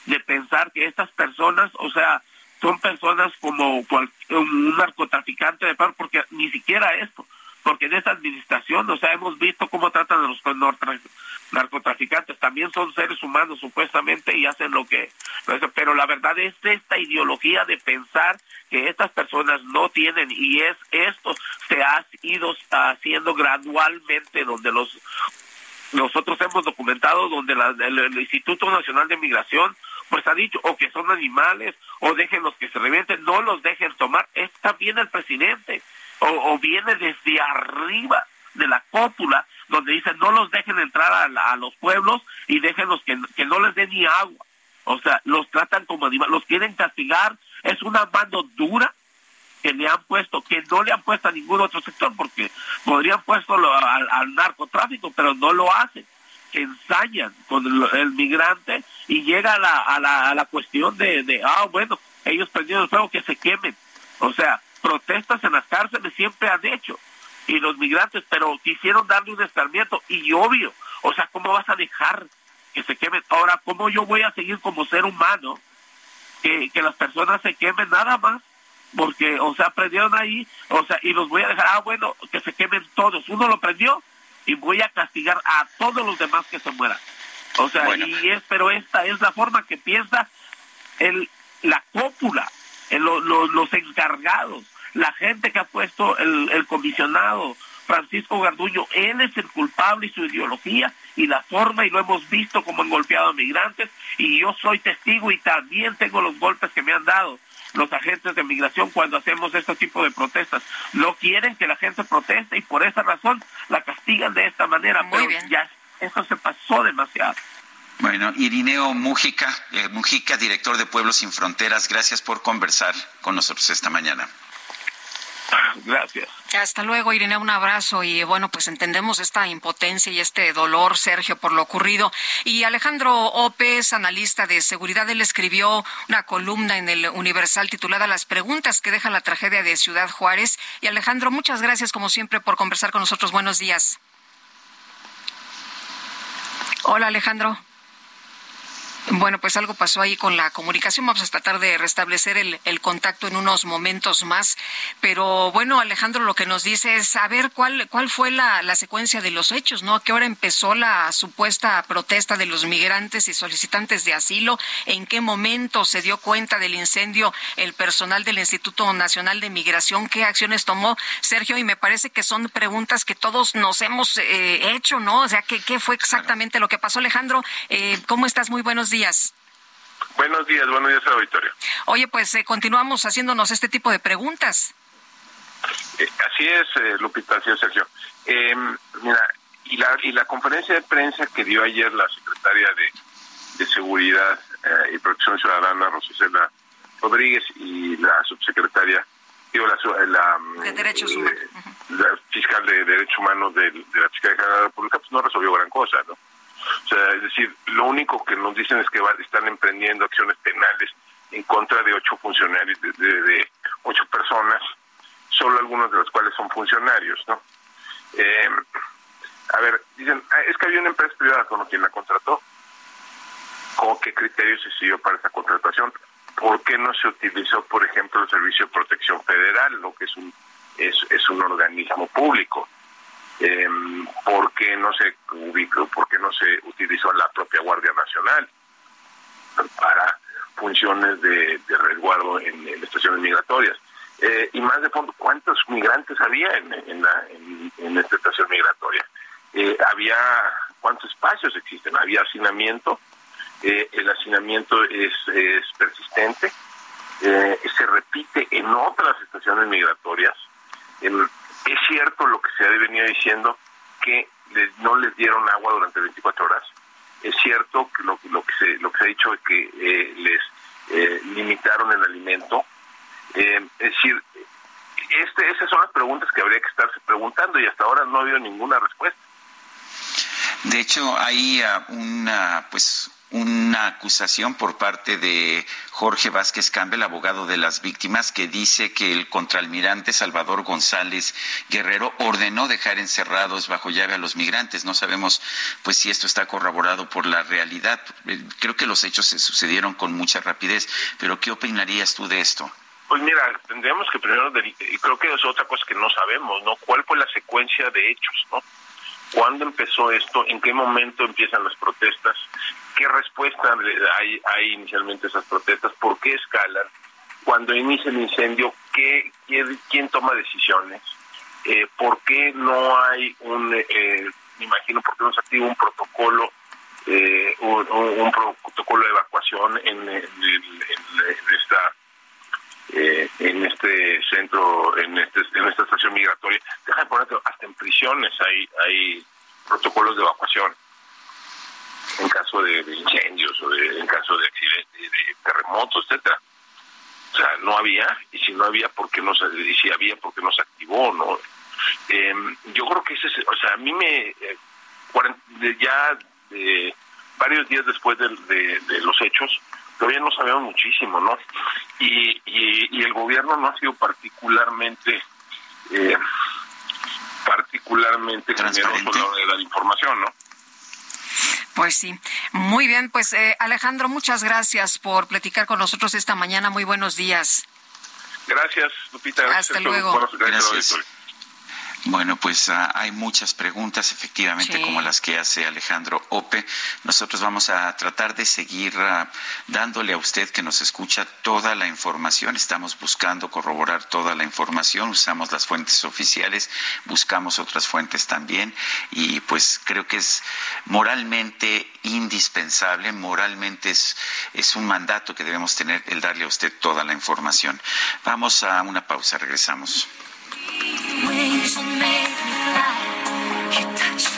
de pensar que estas personas, o sea, son personas como un narcotraficante de paro, porque ni siquiera esto, porque en esta administración, o sea, hemos visto cómo tratan a los narcotraficantes, también son seres humanos supuestamente y hacen lo que, pero la verdad es esta ideología de pensar que estas personas no tienen y es esto se ha ido haciendo gradualmente donde los nosotros hemos documentado donde el, Instituto Nacional de Migración pues ha dicho o que son animales o dejen los que se revienten, no los dejen tomar, es también el presidente o, viene desde arriba de la cópula, donde dice no los dejen entrar a, los pueblos y déjenlos que, que no les den ni agua. O sea, los tratan como animales, los quieren castigar, es una mano dura que le han puesto, que no le han puesto a ningún otro sector, porque podrían puesto al, narcotráfico, pero no lo hacen, que ensañan con el, migrante y llega a la, a la, a la cuestión de, de, ah, bueno, ellos prendieron el fuego, que se quemen. O sea, protestas en las cárceles siempre han hecho y los migrantes, pero quisieron darle un escarmiento y obvio, o sea, ¿cómo vas a dejar que se quemen? Ahora, ¿cómo yo voy a seguir como ser humano que, que las personas se quemen nada más? Porque, o sea, prendieron ahí, o sea, y los voy a dejar, ah, bueno, que se quemen todos. Uno lo prendió y voy a castigar a todos los demás que se mueran. O sea, y es, pero esta es la forma que piensa el la cópula, los encargados, la gente que ha puesto el, el comisionado Francisco Garduño, él es el culpable y su ideología y la forma, y lo hemos visto como han golpeado a migrantes, y yo soy testigo y también tengo los golpes que me han dado los agentes de migración cuando hacemos este tipo de protestas. No quieren que la gente proteste y por esa razón la castigan de esta manera. Muy pero bien. ya eso se pasó demasiado. Bueno, Irineo Mujica, eh, Mujica, director de Pueblos Sin Fronteras, gracias por conversar con nosotros esta mañana. Gracias. Hasta luego, Irene, un abrazo y bueno, pues entendemos esta impotencia y este dolor, Sergio, por lo ocurrido. Y Alejandro Opez, analista de seguridad, él escribió una columna en el Universal titulada Las preguntas que deja la tragedia de Ciudad Juárez. Y Alejandro, muchas gracias como siempre por conversar con nosotros. Buenos días. Hola, Alejandro. Bueno, pues algo pasó ahí con la comunicación. Vamos a tratar de restablecer el, el, contacto en unos momentos más. Pero bueno, Alejandro, lo que nos dice es saber cuál, cuál fue la, la secuencia de los hechos, ¿no? ¿A qué hora empezó la supuesta protesta de los migrantes y solicitantes de asilo? ¿En qué momento se dio cuenta del incendio el personal del Instituto Nacional de Migración? ¿Qué acciones tomó Sergio? Y me parece que son preguntas que todos nos hemos eh, hecho, ¿no? O sea, ¿qué, ¿qué, fue exactamente lo que pasó, Alejandro? Eh, ¿Cómo estás? Muy buenos días. Buenos días, buenos días auditorio. Oye, pues eh, continuamos haciéndonos este tipo de preguntas. Eh, así es, eh, Lupita, así es, Sergio. Em, mira, y la, y la conferencia de prensa que dio ayer la secretaria de, Seguridad y Protección Ciudadana, Rosicela Rodríguez, y la subsecretaria, digo, la, de Derechos Humanos. la fiscal de Derechos Humanos de, la Fiscalía de la República, pues no resolvió gran cosa, ¿no? O sea, es decir, lo único que nos dicen es que están emprendiendo acciones penales en contra de ocho funcionarios, de, ocho personas, solo algunos de los cuales son funcionarios, ¿no? Eh, a ver, dicen, ah, es que había una empresa privada con quien la contrató. ¿Con qué criterios se siguió para esa contratación? ¿Por qué no se utilizó, por ejemplo, el Servicio de Protección Federal, lo que es un es un organismo público? Eh, por qué no se ubicó, por qué no se utilizó la propia Guardia Nacional para funciones de, resguardo en, estaciones migratorias. Eh, y más de fondo, ¿cuántos migrantes había en, en, esta estación migratoria? Eh, había, ¿cuántos espacios existen? Había hacinamiento, eh, el hacinamiento es, es persistente, se repite en otras estaciones migratorias. En, es cierto lo que se ha venido diciendo, que no les dieron agua durante 24 horas. Es cierto que lo, que, se, lo que se ha dicho es que eh, les eh, limitaron el alimento. Eh, es decir, este, esas son las preguntas que habría que estarse preguntando y hasta ahora no ha habido ninguna respuesta. De hecho, hay uh, una, pues, una acusación por parte de Jorge Vázquez Campbell, abogado de las víctimas, que dice que el contraalmirante Salvador González Guerrero ordenó dejar encerrados bajo llave a los migrantes. No sabemos pues si esto está corroborado por la realidad. Creo que los hechos se sucedieron con mucha rapidez, pero ¿qué opinarías tú de esto? Pues mira, tendríamos que primero, creo que es otra cosa que no sabemos, ¿no? ¿Cuál fue la secuencia de hechos, ¿no? ¿Cuándo empezó esto? ¿En qué momento empiezan las protestas? ¿Qué respuesta hay, hay inicialmente esas protestas? ¿Por qué escalan? Cuando inicia el incendio, ¿qué, quién, toma decisiones? Eh, ¿Por qué no hay un, eh, me imagino, por qué no se activa un protocolo, eh, un, protocolo de evacuación en, en, esta en este centro, en, este, en esta estación migratoria. Deja de poner hasta en prisiones hay, hay protocolos de evacuación en caso de, incendios o de, en caso de accidentes, de terremotos, etcétera. O sea, no había, y si no había, ¿por qué no se, y si había, ¿por qué no se activó? no em, Yo creo que ese es, o sea, a mí me, eh, ya eh, varios días después de, de, los hechos, todavía no sabemos muchísimo, ¿no? Y, y, el gobierno no ha sido particularmente eh, particularmente generoso de la información, ¿no? Pues sí, muy bien. Pues eh, Alejandro, muchas gracias por platicar con nosotros esta mañana. Muy buenos días. Gracias, Lupita. Hasta luego. Gracias. Bueno, pues ah, hay muchas preguntas, efectivamente, como las que hace Alejandro Ope. Nosotros vamos a tratar de seguir ah, dándole a usted que nos escucha toda la información. Estamos buscando corroborar toda la información, usamos las fuentes oficiales, buscamos otras fuentes también y pues creo que es moralmente indispensable, moralmente es, es un mandato que debemos tener el darle a usted toda la información. Vamos a una pausa, regresamos. You touched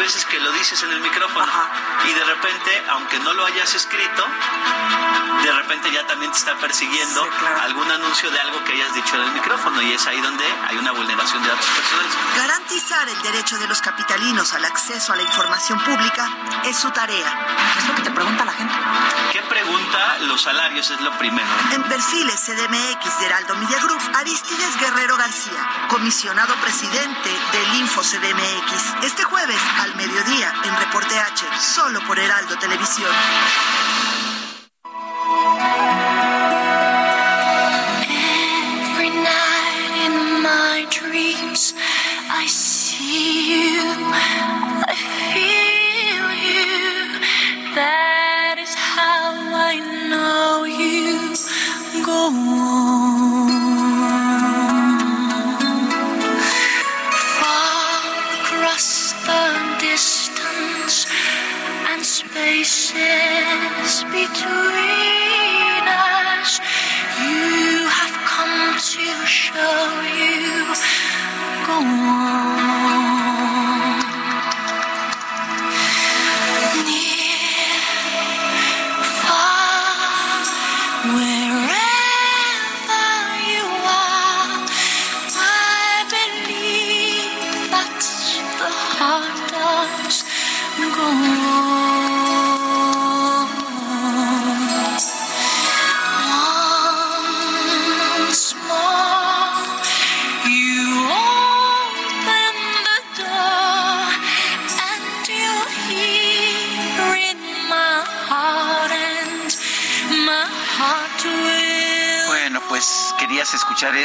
Veces que lo dices en el micrófono y de repente, aunque no lo hayas escrito, de repente ya también te está persiguiendo algún anuncio de algo que hayas dicho en el micrófono y es ahí donde hay una vulneración de datos personales. Garantizar el derecho de los capitalinos al acceso a la información pública es su tarea. Es lo que te pregunta la gente. ¿Qué pregunta? Los salarios es lo primero. En perfiles CDMX de Heraldo Media Group, Aristides Guerrero García, comisionado presidente del Info CDMX, este jueves mediodía en Reporte H, solo por Heraldo Televisión. That is how I know you go. Spaces between us, you have come to show you go on.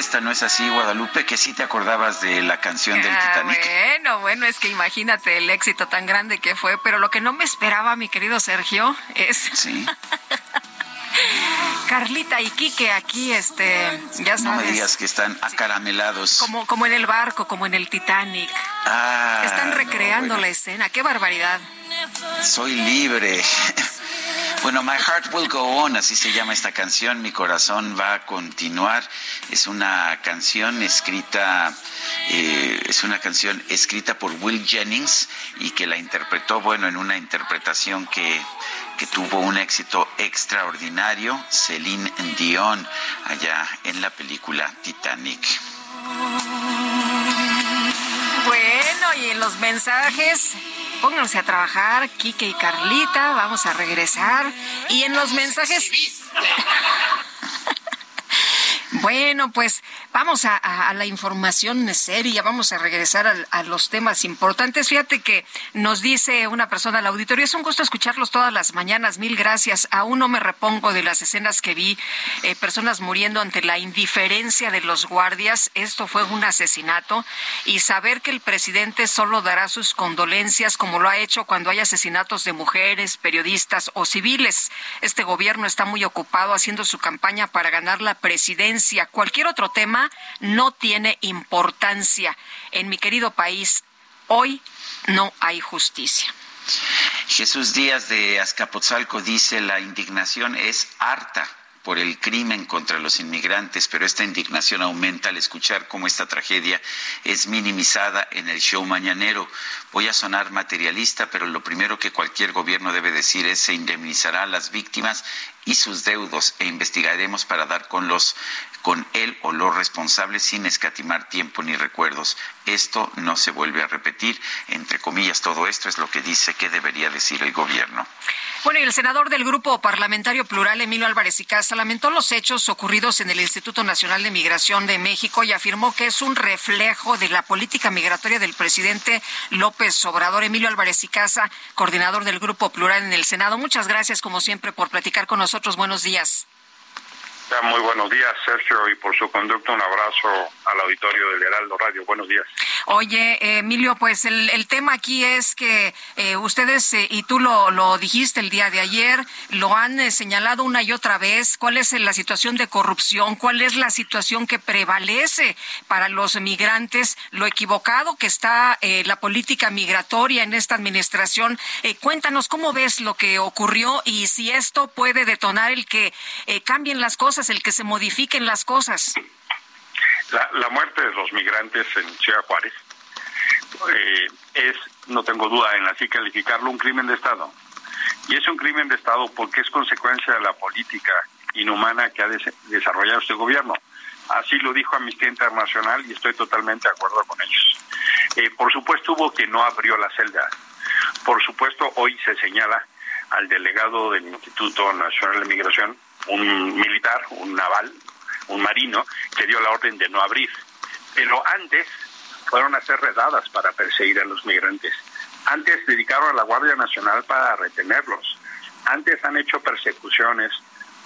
Esta, ¿no es así, Guadalupe? Que sí te acordabas de la canción del Ah, Titanic. bueno, bueno, es que imagínate el éxito tan grande que fue, pero lo que no me esperaba, mi querido Sergio, es Sí. Carlita y Quique aquí, este, ya No me sabes, digas que están acaramelados. como, como en el barco, como en el Titanic. Ah, Están no, recreando bueno, la escena, qué barbaridad. Soy libre. Bueno, My Heart Will Go On, así se llama esta canción, Mi corazón va a continuar. Es una canción escrita, eh, es una canción escrita por Will Jennings y que la interpretó, bueno, en una interpretación que, que tuvo un éxito extraordinario, Celine Dion, allá en la película Titanic. Bueno, y en los mensajes, pónganse a trabajar, Quique y Carlita, vamos a regresar. Y en los mensajes... Bueno, pues vamos a, a- a la información seria, vamos a regresar al- a, los temas importantes. Fíjate que nos dice una persona al auditorio, es un gusto escucharlos todas las mañanas, mil gracias. Aún no me repongo de las escenas que vi, eh, personas muriendo ante la indiferencia de los guardias. Esto fue un asesinato y saber que el presidente solo dará sus condolencias como lo ha hecho cuando hay asesinatos de mujeres, periodistas o civiles. Este gobierno está muy ocupado haciendo su campaña para ganar la presidencia. Cualquier otro tema no tiene importancia. En mi querido país, hoy no hay justicia. Jesús Díaz de Azcapotzalco dice, la indignación es harta, por el crimen contra los inmigrantes, pero esta indignación aumenta al escuchar cómo esta tragedia es minimizada en el show mañanero. Voy a sonar materialista, pero lo primero que cualquier gobierno debe decir es se indemnizará a las víctimas y sus deudos e investigaremos para dar con los con él o los responsables sin escatimar tiempo ni recuerdos. Esto no se vuelve a repetir. Entre comillas, todo esto es lo que dice que debería decir el gobierno. Bueno, y el senador del Grupo Parlamentario Plural, Emilio Álvarez y Casa, lamentó los hechos ocurridos en el Instituto Nacional de Migración de México y afirmó que es un reflejo de la política migratoria del presidente López Obrador. Emilio Álvarez y Casa, coordinador del Grupo Plural en el Senado. Muchas gracias, como siempre, por platicar con nosotros. Buenos días. Muy buenos días, Sergio, y por su conducto un abrazo al auditorio del Heraldo Radio. Buenos días. Oye, Emilio, pues el, el tema aquí es que eh, ustedes, eh, y tú lo, lo, dijiste el día de ayer, lo han eh, señalado una y otra vez, cuál es la situación de corrupción, cuál es la situación que prevalece para los migrantes, lo equivocado que está la política migratoria en esta administración. cuéntanos cómo ves lo que ocurrió y si esto puede detonar el que cambien las cosas, el que se modifiquen las cosas. La, muerte de los migrantes en Ciudad Juárez eh, es, no tengo duda en así calificarlo, un crimen de Estado. Y es un crimen de Estado porque es consecuencia de la política inhumana que ha des desarrollado este gobierno. Así lo dijo Amnistía Internacional y estoy totalmente de acuerdo con ellos. Eh, por supuesto hubo que no abrió la celda. Por supuesto hoy se señala al delegado del Instituto Nacional de Migración, un militar, un naval, un marino, que dio la orden de no abrir. Pero antes fueron a hacer redadas para perseguir a los migrantes. Antes dedicaron a la Guardia Nacional para retenerlos. Antes han hecho persecuciones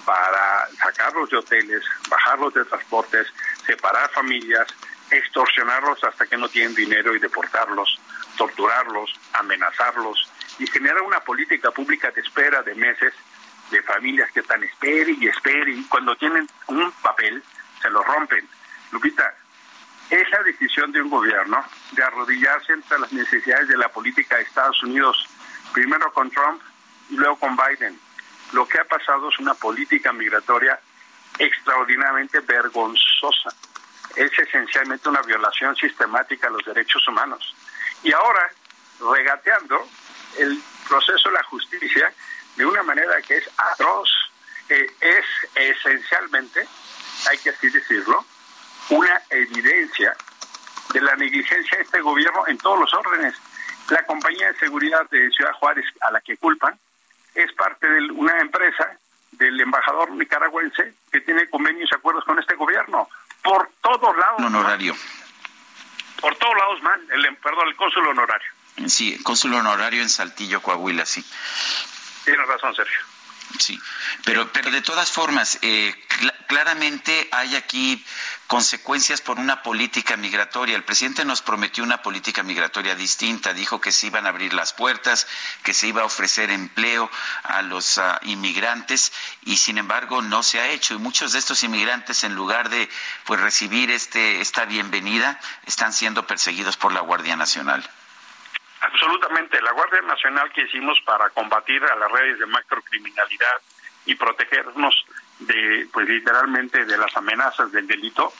para sacarlos de hoteles, bajarlos de transportes, separar familias, extorsionarlos hasta que no tienen dinero y deportarlos, torturarlos, amenazarlos y generar una política pública de espera de meses de familias que están esperen y esperen y cuando tienen un papel se lo rompen. Lupita, esa decisión de un gobierno de arrodillarse entre las necesidades de la política de Estados Unidos, primero con Trump y luego con Biden, lo que ha pasado es una política migratoria extraordinariamente vergonzosa. Es esencialmente una violación sistemática de los derechos humanos. Y ahora, regateando el proceso de la justicia de una manera que es atroz, eh, es esencialmente, hay que así decirlo, una evidencia de la negligencia de este gobierno en todos los órdenes. La compañía de seguridad de Ciudad Juárez, a la que culpan, es parte de una empresa del embajador nicaragüense que tiene convenios y acuerdos con este gobierno. Por todos lados. Honorario. Por todos lados, man. El, perdón, el cónsul honorario. Sí, cónsul honorario en Saltillo, Coahuila, sí. Tienes razón, Sergio. Sí, pero, pero de todas formas, eh, cl claramente hay aquí consecuencias por una política migratoria. El presidente nos prometió una política migratoria distinta, dijo que se iban a abrir las puertas, que se iba a ofrecer empleo a los uh, inmigrantes y sin embargo no se ha hecho y muchos de estos inmigrantes en lugar de pues recibir este esta bienvenida están siendo perseguidos por la Guardia Nacional. Absolutamente. La Guardia Nacional que hicimos para combatir a las redes de macrocriminalidad y protegernos de, pues literalmente, de las amenazas del delito,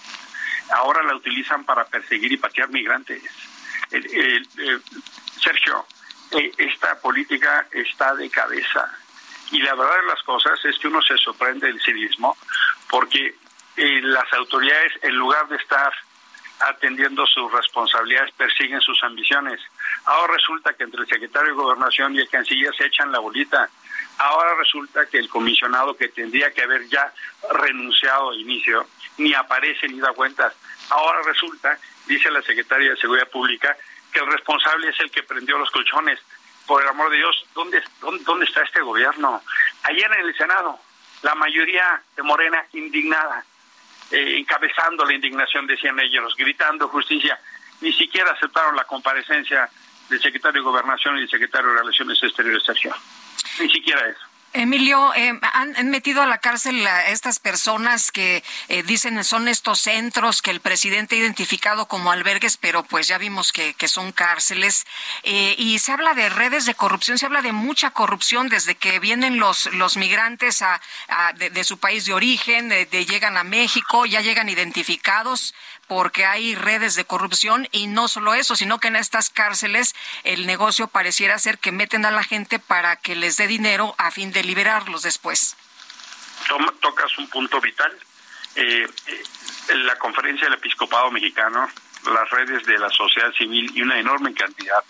ahora la utilizan para perseguir y patear migrantes. Sergio, eh, esta política está de cabeza. Y la verdad de las cosas es que uno se sorprende del civismo porque eh, las autoridades, en lugar de estar atendiendo sus responsabilidades, persiguen sus ambiciones. Ahora resulta que entre el secretario de Gobernación y el canciller se echan la bolita. Ahora resulta que el comisionado que tendría que haber ya renunciado de inicio ni aparece ni da cuentas. Ahora resulta, dice la secretaria de Seguridad Pública, que el responsable es el que prendió los colchones. Por el amor de Dios, ¿dónde, dónde, dónde está este gobierno? Ayer en el Senado, la mayoría de Morena indignada, eh, encabezando la indignación, decían ellos, gritando justicia. Ni siquiera aceptaron la comparecencia del secretario de Gobernación y del secretario de Relaciones Exteriores, Sergio. Ni siquiera eso. Emilio, eh, han, metido a la cárcel a estas personas que eh, dicen son estos centros que el presidente ha identificado como albergues, pero pues ya vimos que, son cárceles. Eh, y se habla de redes de corrupción, se habla de mucha corrupción desde que vienen los, los migrantes a, de, su país de origen, de, llegan a México, ya llegan identificados porque hay redes de corrupción y no solo eso, sino que en estas cárceles el negocio pareciera ser que meten a la gente para que les dé dinero a fin de liberarlos después. tocas un punto vital. Eh, eh, la conferencia del episcopado mexicano, las redes de la sociedad civil y una enorme cantidad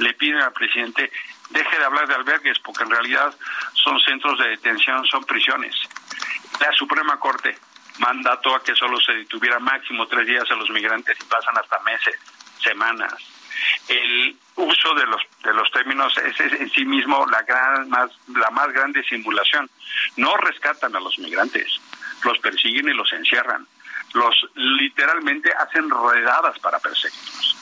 le piden al presidente deje de hablar de albergues porque en realidad son centros de detención, son prisiones. La Suprema Corte mandato a que solo se detuviera máximo tres días a los migrantes y pasan hasta meses, semanas. El uso de los de los términos es, en sí mismo la gran más la más grande simulación. No rescatan a los migrantes, los persiguen y los encierran. Los literalmente hacen redadas para perseguirlos.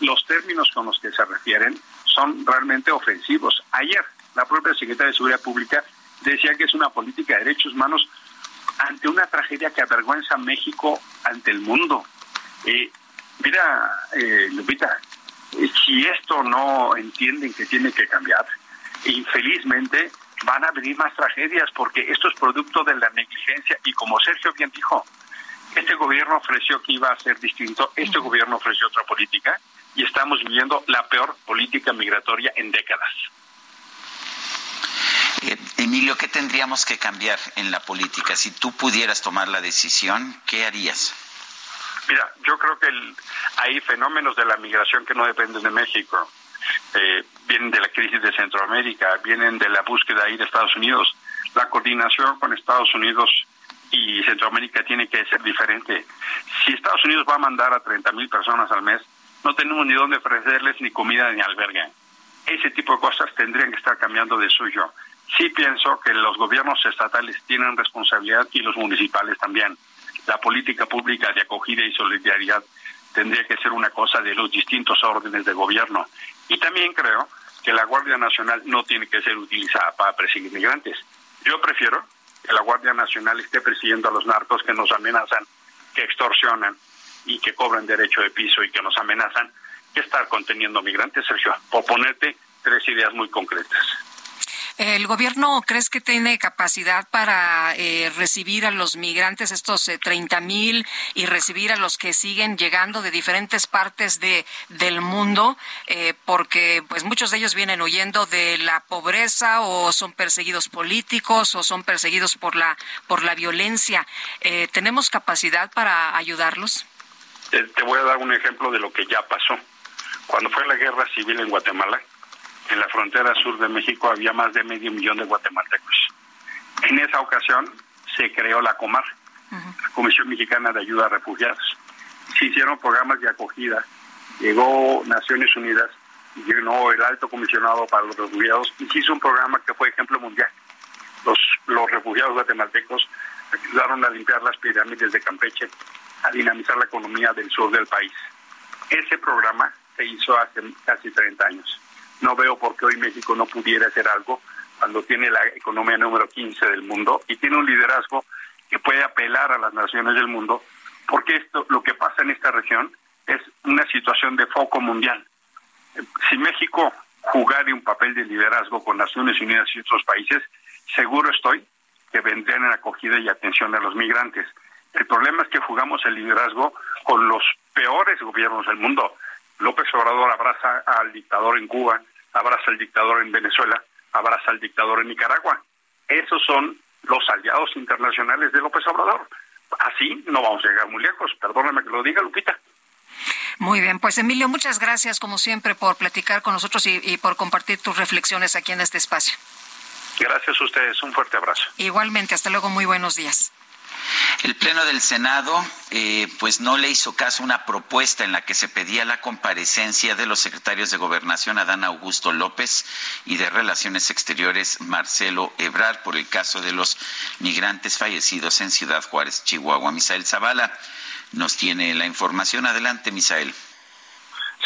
los términos con los que se refieren son realmente ofensivos. Ayer la propia secretaria de Seguridad Pública decía que es una política de derechos humanos ante una tragedia que avergüenza a México ante el mundo. Eh, mira, eh, Lupita, eh, si esto no entienden que tiene que cambiar, infelizmente van a venir más tragedias porque esto es producto de la negligencia y como Sergio bien dijo, este gobierno ofreció que iba a ser distinto, este gobierno ofreció otra política y estamos viviendo la peor política migratoria en décadas. Emilio, ¿qué tendríamos que cambiar en la política? Si tú pudieras tomar la decisión, ¿qué harías? Mira, yo creo que hay fenómenos de la migración que no dependen de México. Eh, vienen de la crisis de Centroamérica, vienen de la búsqueda ahí de Estados Unidos. La coordinación con Estados Unidos y Centroamérica tiene que ser diferente. Si Estados Unidos va a mandar a 30 mil personas al mes, no tenemos ni dónde ofrecerles ni comida ni albergue. Ese tipo de cosas tendrían que estar cambiando de suyo sí pienso que los gobiernos estatales tienen responsabilidad y los municipales también. La política pública de acogida y solidaridad tendría que ser una cosa de los distintos órdenes de gobierno. Y también creo que la Guardia Nacional no tiene que ser utilizada para perseguir migrantes. Yo prefiero que la Guardia Nacional esté persiguiendo a los narcos que nos amenazan, que extorsionan y que cobran derecho de piso y que nos amenazan, que estar conteniendo migrantes, Sergio, por ponerte tres ideas muy concretas. ¿El gobierno crees que tiene capacidad para eh, recibir a los migrantes, estos eh, 30 mil, y recibir a los que siguen llegando de diferentes partes de, del mundo? Eh, porque pues muchos de ellos vienen huyendo de la pobreza o son perseguidos políticos o son perseguidos por la, por la violencia. Eh, ¿Tenemos capacidad para ayudarlos? te voy a dar un ejemplo de lo que ya pasó. Cuando fue la guerra civil en Guatemala, en la frontera sur de México había más de medio millón de guatemaltecos. En esa ocasión se creó la COMAR, la Comisión Mexicana de Ayuda a Refugiados. Se hicieron programas de acogida. Llegó Naciones Unidas, llegó el alto comisionado para los refugiados y se hizo un programa que fue ejemplo mundial. Los, los refugiados guatemaltecos ayudaron a limpiar las pirámides de Campeche, a dinamizar la economía del sur del país. Ese programa se hizo hace casi 30 años no veo por qué hoy México no pudiera hacer algo cuando tiene la economía número 15 del mundo y tiene un liderazgo que puede apelar a las naciones del mundo, porque esto, lo que pasa en esta región es una situación de foco mundial. Si México jugara un papel de liderazgo con Naciones Unidas y otros países, seguro estoy que vendrían en acogida y atención a los migrantes. El problema es que jugamos el liderazgo con los peores gobiernos del mundo. López Obrador abraza al dictador en Cuba, abraza al dictador en Venezuela, abraza al dictador en Nicaragua. Esos son los aliados internacionales de López Obrador. Así no vamos a llegar muy lejos. Perdóname que lo diga, Lupita. Muy bien, pues Emilio, muchas gracias como siempre por platicar con nosotros y, y por compartir tus reflexiones aquí en este espacio. Gracias a ustedes, un fuerte abrazo. Igualmente, hasta luego, muy buenos días. El Pleno del Senado, eh, pues no le hizo caso una propuesta en la que se pedía la comparecencia de los secretarios de Gobernación Adán Augusto López y de Relaciones Exteriores Marcelo Ebrard por el caso de los migrantes fallecidos en Ciudad Juárez, Chihuahua. Misael Zavala nos tiene la información. Adelante, Misael.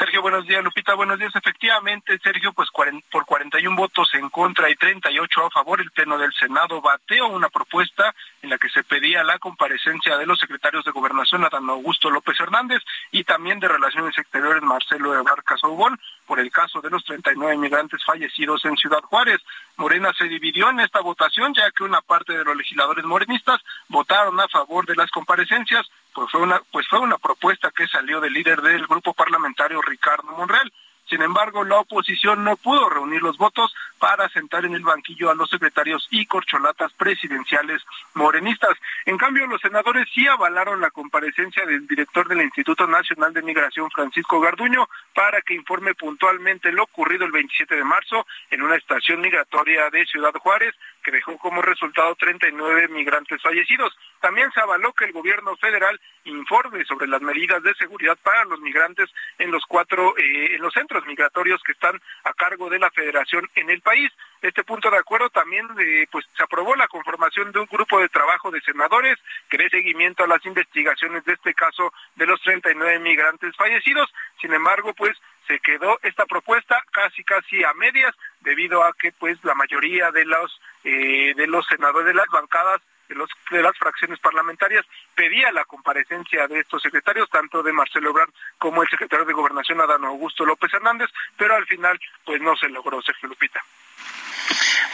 Sergio, buenos días. Lupita, buenos días. Efectivamente, Sergio, pues por 41 votos en contra y 38 a favor, el Pleno del Senado bateó una propuesta en la que se pedía la comparecencia de los secretarios de Gobernación, Adán Augusto López Hernández, y también de Relaciones Exteriores, Marcelo Ebrard Casaubon, por el caso de los 39 migrantes fallecidos en Ciudad Juárez. Morena se dividió en esta votación, ya que una parte de los legisladores morenistas votaron a favor de las comparecencias, pues fue una, pues fue una propuesta que salió del líder del grupo parlamentario Ricardo Monreal. Sin embargo, la oposición no pudo reunir los votos para sentar en el banquillo a los secretarios y corcholatas presidenciales morenistas. En cambio, los senadores sí avalaron la comparecencia del director del Instituto Nacional de Migración, Francisco Garduño, para que informe puntualmente lo ocurrido el 27 de marzo en una estación migratoria de Ciudad Juárez, que dejó como resultado 39 migrantes fallecidos. También se avaló que el gobierno federal informe sobre las medidas de seguridad para los migrantes en los cuatro eh, en los centros migratorios que están a cargo de la Federación en el país. Este punto de acuerdo también eh, pues se aprobó la conformación de un grupo de trabajo de senadores que dé seguimiento a las investigaciones de este caso de los 39 migrantes fallecidos. Sin embargo, pues se quedó esta propuesta casi casi a medias debido a que pues la mayoría de los eh, de los senadores de las bancadas de, los, de las fracciones parlamentarias pedía la comparecencia de estos secretarios, tanto de Marcelo Ebrard como el secretario de Gobernación Adán Augusto López Hernández, pero al final pues no se logró, Sergio Lupita.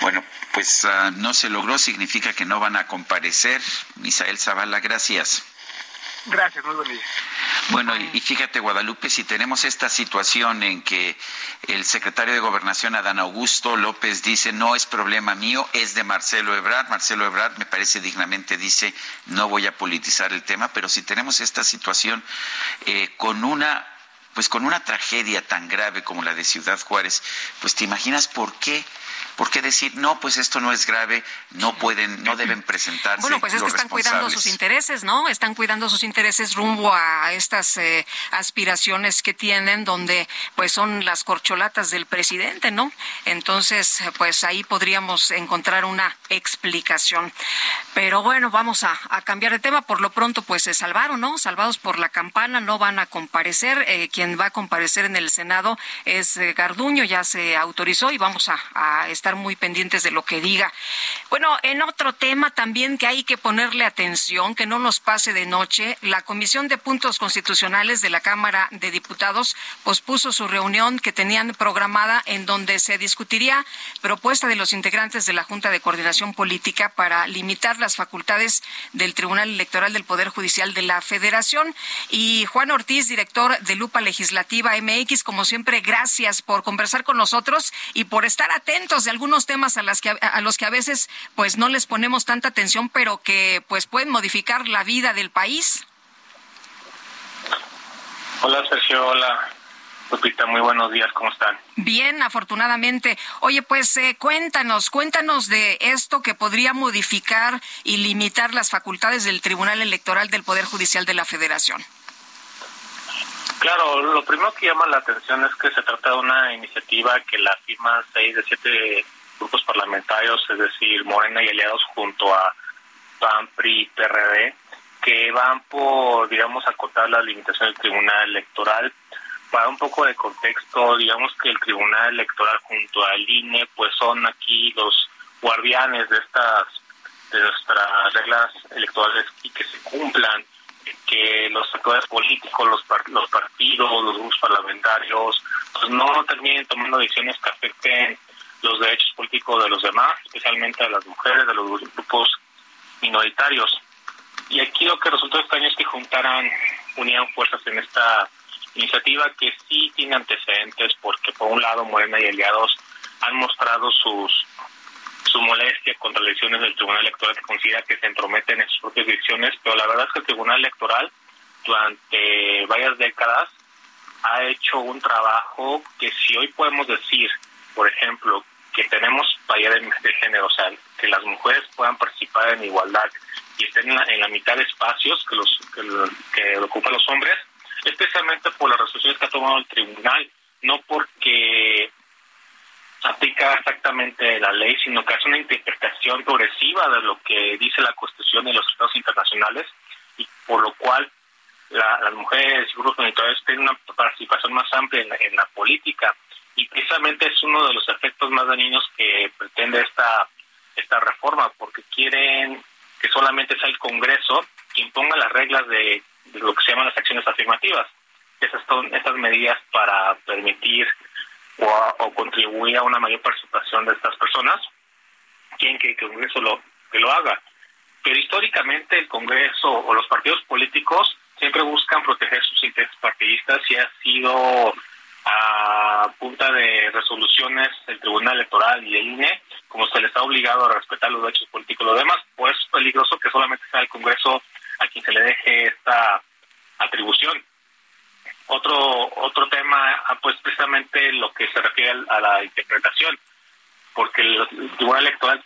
Bueno, pues uh, no se logró, significa que no van a comparecer. Misael Zavala, gracias. Gracias, muy buen día. Bueno, y fíjate, Guadalupe, si tenemos esta situación en que el secretario de Gobernación, Adán Augusto López, dice, no es problema mío, es de Marcelo Ebrard. Marcelo Ebrard, me parece dignamente, dice, no voy a politizar el tema, pero si tenemos esta situación eh, con una pues con una tragedia tan grave como la de Ciudad Juárez, pues te imaginas por qué ¿Por qué decir, no, pues esto no es grave, no pueden, no deben presentarse? Bueno, pues es que están cuidando sus intereses, ¿no? Están cuidando sus intereses rumbo a estas eh, aspiraciones que tienen, donde pues son las corcholatas del presidente, ¿no? Entonces, pues ahí podríamos encontrar una explicación. Pero bueno, vamos a, cambiar de tema. Por lo pronto, pues se salvaron, ¿no? Salvados por la campana, no van a comparecer. Eh, quien va a comparecer en el Senado es eh, Garduño, ya se autorizó y vamos a, a estar muy pendientes de lo que diga. Bueno, en otro tema también que hay que ponerle atención, que no nos pase de noche, la Comisión de Puntos Constitucionales de la Cámara de Diputados pospuso su reunión que tenían programada en donde se discutiría propuesta de los integrantes de la Junta de Coordinación Política para limitar las facultades del Tribunal Electoral del Poder Judicial de la Federación. Y Juan Ortiz, director de Lupa Legislativa MX, como siempre, gracias por conversar con nosotros y por estar atentos de algunos temas a, las que, a los que a veces pues no les ponemos tanta atención, pero que pues pueden modificar la vida del país. Hola Sergio, hola Lupita, muy buenos días, ¿cómo están? Bien, afortunadamente. Oye, pues eh, cuéntanos, cuéntanos de esto que podría modificar y limitar las facultades del Tribunal Electoral del Poder Judicial de la Federación. Claro, lo primero que llama la atención es que se trata de una iniciativa que la firman seis de siete grupos parlamentarios, es decir, Morena y aliados junto a PAN, PRI y PRD, que van por, digamos, acotar la limitación del Tribunal Electoral. Para un poco de contexto, digamos que el Tribunal Electoral junto al INE, pues son aquí los guardianes de estas de nuestras reglas electorales y que se cumplan que los actores políticos, los, los partidos, los grupos parlamentarios, pues no terminen tomando decisiones que afecten los derechos políticos de los demás, especialmente de las mujeres, de los grupos minoritarios. Y aquí lo que resultó extraño es que juntaran, unían fuerzas en esta iniciativa que sí tiene antecedentes, porque por un lado Morena y aliados han mostrado sus su molestia contra las decisiones del Tribunal Electoral que considera que se entrometen en sus propias decisiones, pero la verdad es que el Tribunal Electoral durante varias décadas ha hecho un trabajo que si hoy podemos decir, por ejemplo, que tenemos paridad de, género, o sea, que las mujeres puedan participar en igualdad y estén en la, mitad de espacios que los que, ocupan los hombres, especialmente por las resoluciones que ha tomado el tribunal, no porque aplica exactamente la ley, sino que hace una interpretación progresiva de lo que dice la Constitución y los tratados internacionales, y por lo cual las mujeres mujeres y grupos minoritarios tienen una participación más amplia en la, política y precisamente es uno de los efectos más dañinos que pretende esta esta reforma porque quieren que solamente sea el Congreso quien ponga las reglas de, lo que se llaman las acciones afirmativas. Esas son estas medidas para permitir o, contribuir a una mayor participación de estas personas. Quieren que el Congreso lo, que lo haga. Pero históricamente el Congreso o los partidos políticos siempre buscan proteger sus intereses partidistas y ha sido a punta de resoluciones del Tribunal Electoral y el INE, como se les ha obligado a respetar los derechos políticos y lo demás, pues es peligroso que solamente sea el Congreso a quien se le deje esta atribución. Otro otro tema, ah, pues precisamente lo que se refiere a la interpretación, porque el Tribunal Electoral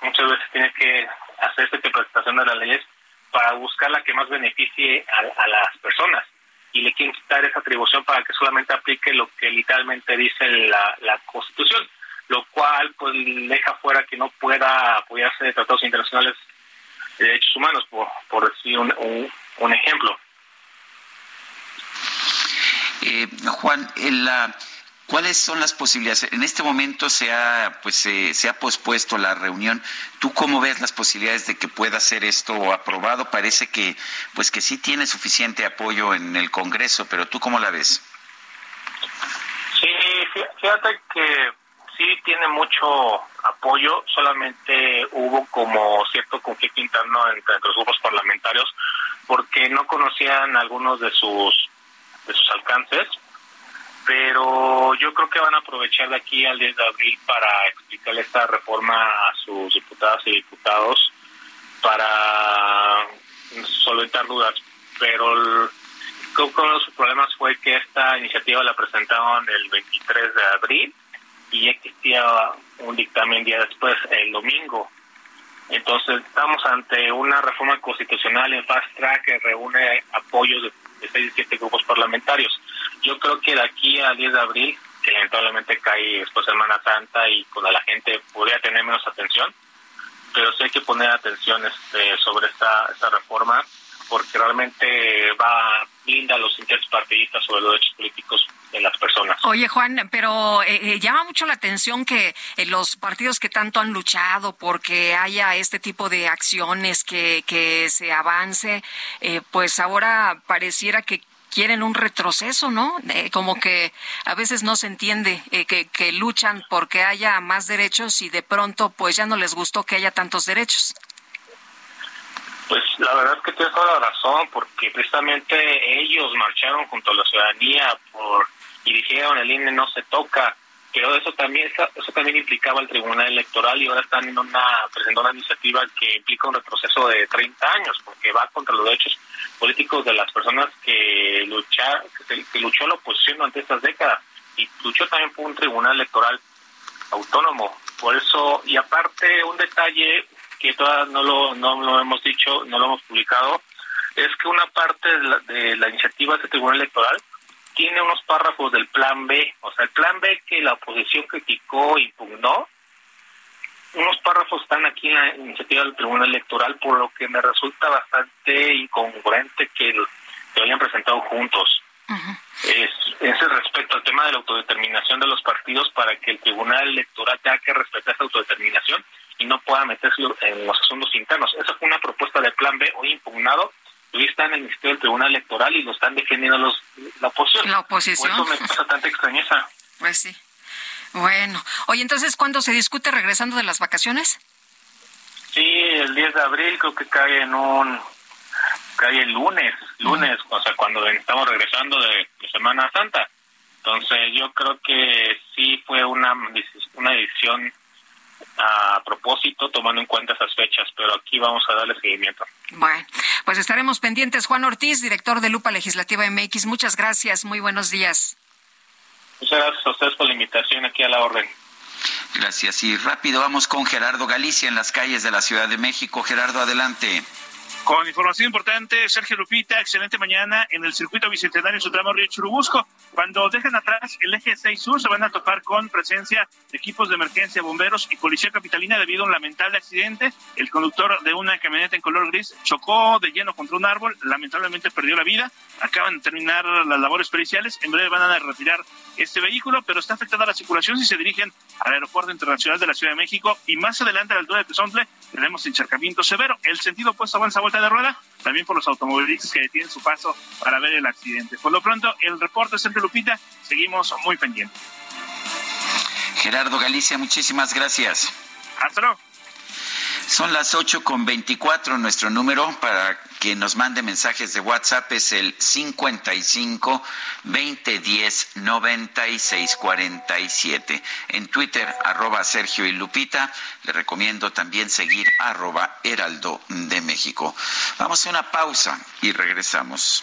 muchas veces tiene que hacer esta interpretación de las leyes para buscar la que más beneficie a, las personas y le quieren quitar esa atribución para que solamente aplique lo que literalmente dice la, la Constitución, lo cual pues deja fuera que no pueda apoyarse de tratados internacionales de derechos humanos, por, por decir un, un, ejemplo. Eh, Juan, ¿Cuáles son las posibilidades? En este momento se ha, pues, se ha pospuesto la reunión. ¿Tú cómo ves las posibilidades de que pueda ser esto aprobado? Parece que, pues, que sí tiene suficiente apoyo en el Congreso, pero ¿tú cómo la ves? Sí, fíjate que sí tiene mucho apoyo, solamente hubo como cierto conflicto interno entre los grupos parlamentarios porque no conocían algunos de sus de sus alcances pero yo creo que van a aprovechar de aquí al 10 de abril para explicarle esta reforma a sus diputadas y diputados para solventar dudas. Pero el, uno de los problemas fue que esta iniciativa la presentaron el 23 de abril y existía un dictamen día después, el domingo. Entonces estamos ante una reforma constitucional en fast track que reúne apoyos de, de seis siete grupos parlamentarios. Yo creo que de aquí al 10 de abril, que lamentablemente cae después de Semana Santa y cuando la gente podría tener menos atención, pero sí hay que poner atención este, sobre esta, esta reforma porque realmente va linda los intereses partidistas sobre los derechos políticos de las personas. Oye, Juan, pero eh, eh, llama mucho la atención que eh, los partidos que tanto han luchado porque haya este tipo de acciones, que, que se avance, pues ahora pareciera que quieren un retroceso, ¿no? como que a veces no se entiende eh, que, que luchan porque haya más derechos y de pronto pues ya no les gustó que haya tantos derechos. Pues la verdad es que tienes toda la razón, porque precisamente ellos marcharon junto a la ciudadanía por y dijeron el INE no se toca, pero eso también eso también implicaba el Tribunal Electoral y ahora están en una presentando una iniciativa que implica un retroceso de 30 años, porque va contra los derechos políticos de las personas que luchar, que, luchó la oposición durante estas décadas y luchó también por un tribunal electoral autónomo. Por eso, y aparte un detalle que todavía no lo, no lo hemos dicho, no lo hemos publicado, es que una parte de la, de la iniciativa de este tribunal electoral tiene unos párrafos del plan B, o sea, el plan B que la oposición criticó y impugnó, unos párrafos están aquí en la iniciativa del Tribunal Electoral, por lo que me resulta bastante incongruente que lo hayan presentado juntos. es, ese respecto al tema de la autodeterminación de los partidos para que el Tribunal Electoral tenga que respetar esa autodeterminación y no pueda meterse en los asuntos internos. Esa fue una propuesta del Plan B hoy impugnado. Está en el Ministerio del Tribunal Electoral y lo están defendiendo los, la oposición. La oposición. Por eso me pasa tanta extrañeza. Pues sí. Bueno, oye, entonces, ¿cuándo se discute regresando de las vacaciones? Sí, el 10 de abril creo que cae en un cae el lunes, lunes, o sea, cuando estamos regresando de, Semana Santa. Entonces, yo creo que sí fue una una decisión a propósito, tomando en cuenta esas fechas, pero aquí vamos a darle seguimiento. Bueno, pues estaremos pendientes. Juan Ortiz, director de Lupa Legislativa MX, muchas gracias, muy buenos días. Muchas gracias a ustedes por la invitación aquí a la orden. Gracias. Y rápido vamos con Gerardo Galicia en las calles de la Ciudad de México. Gerardo, adelante. Con información importante, Sergio Lupita, excelente mañana en el circuito bicentenario Sutramo Río Churubusco. Cuando dejen atrás el eje 6 sur, se van a topar con presencia de equipos de emergencia, bomberos y policía capitalina debido a un lamentable accidente. El conductor de una camioneta en color gris chocó de lleno contra un árbol, lamentablemente perdió la vida. Acaban de terminar las labores periciales. En breve van a retirar este vehículo, pero está afectada la circulación si se dirigen al Aeropuerto Internacional de la Ciudad de México y más adelante a la altura de Tezontle tenemos encharcamiento severo. El sentido opuesto avanza vuelta de rueda, también por los automovilistas que detienen su paso para ver el accidente. Por lo pronto, el reporte Sergio Lupita, seguimos muy pendientes. Gerardo Galicia, muchísimas gracias. Hasta luego. Son las 8 con 24. Nuestro número para que nos mande mensajes de WhatsApp es el 55 2010 9647. En Twitter, arroba Sergio y Lupita. Le recomiendo también seguir arroba Heraldo de México. Vamos a una pausa y regresamos.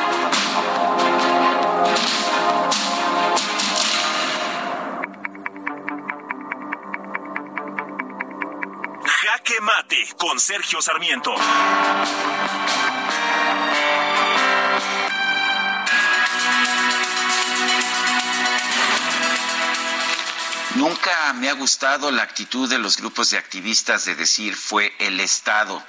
Jaque Mate con Sergio Sarmiento. Nunca me ha gustado la actitud de los grupos de activistas de decir fue el Estado.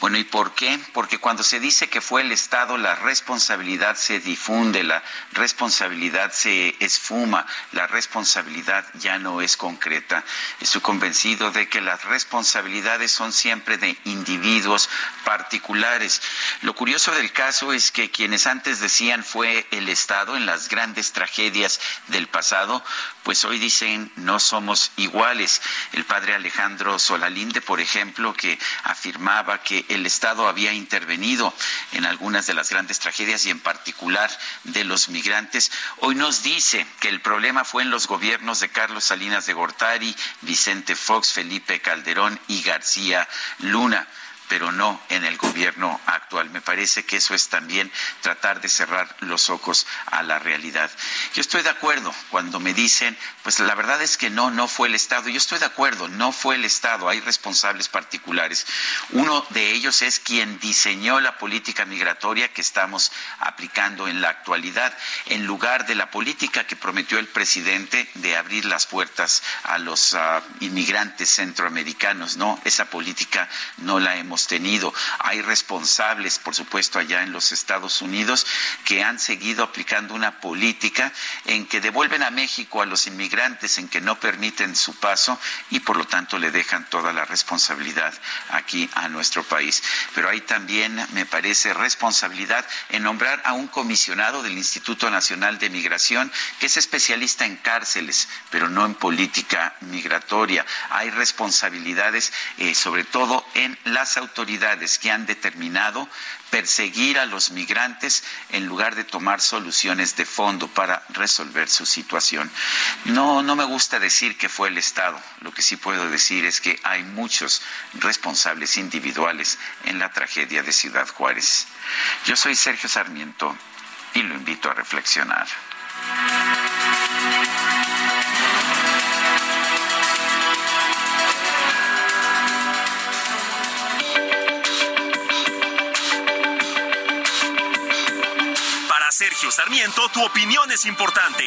Bueno, ¿y por qué? Porque cuando se dice que fue el Estado, la responsabilidad se difunde, la responsabilidad se esfuma, la responsabilidad ya no es concreta. Estoy convencido de que las responsabilidades son siempre de individuos particulares. Lo curioso del caso es que quienes antes decían fue el Estado en las grandes tragedias del pasado, pues hoy dicen no somos iguales. El padre Alejandro Solalinde, por ejemplo, que afirmaba que el Estado había intervenido en algunas de las grandes tragedias y en particular de los migrantes, hoy nos dice que el problema fue en los gobiernos de Carlos Salinas de Gortari, Vicente Fox, Felipe Calderón y García Luna pero no en el gobierno actual. Me parece que eso es también tratar de cerrar los ojos a la realidad. Yo estoy de acuerdo cuando me dicen, pues la verdad es que no, no fue el Estado. Yo estoy de acuerdo, no fue el Estado, hay responsables particulares. Uno de ellos es quien diseñó la política migratoria que estamos aplicando en la actualidad, en lugar de la política que prometió el presidente de abrir las puertas a los uh, inmigrantes centroamericanos. No, esa política no la hemos Hay responsables, por supuesto, allá en los Estados Unidos que han seguido aplicando una política en que devuelven a México a los inmigrantes, en que no permiten su paso y por lo tanto le dejan toda la responsabilidad aquí a nuestro país. Pero hay también, me parece, responsabilidad en nombrar a un comisionado del Instituto Nacional de Migración que es especialista en cárceles, pero no en política migratoria. Hay responsabilidades, eh, sobre todo en las autoridades autoridades que han determinado perseguir a los migrantes en lugar de tomar soluciones de fondo para resolver su situación. No, no me gusta decir que fue el Estado. Lo que sí puedo decir es que hay muchos responsables individuales en la tragedia de Ciudad Juárez. Yo soy Sergio Sarmiento y lo invito a reflexionar. Sergio Sarmiento, tu opinión es importante.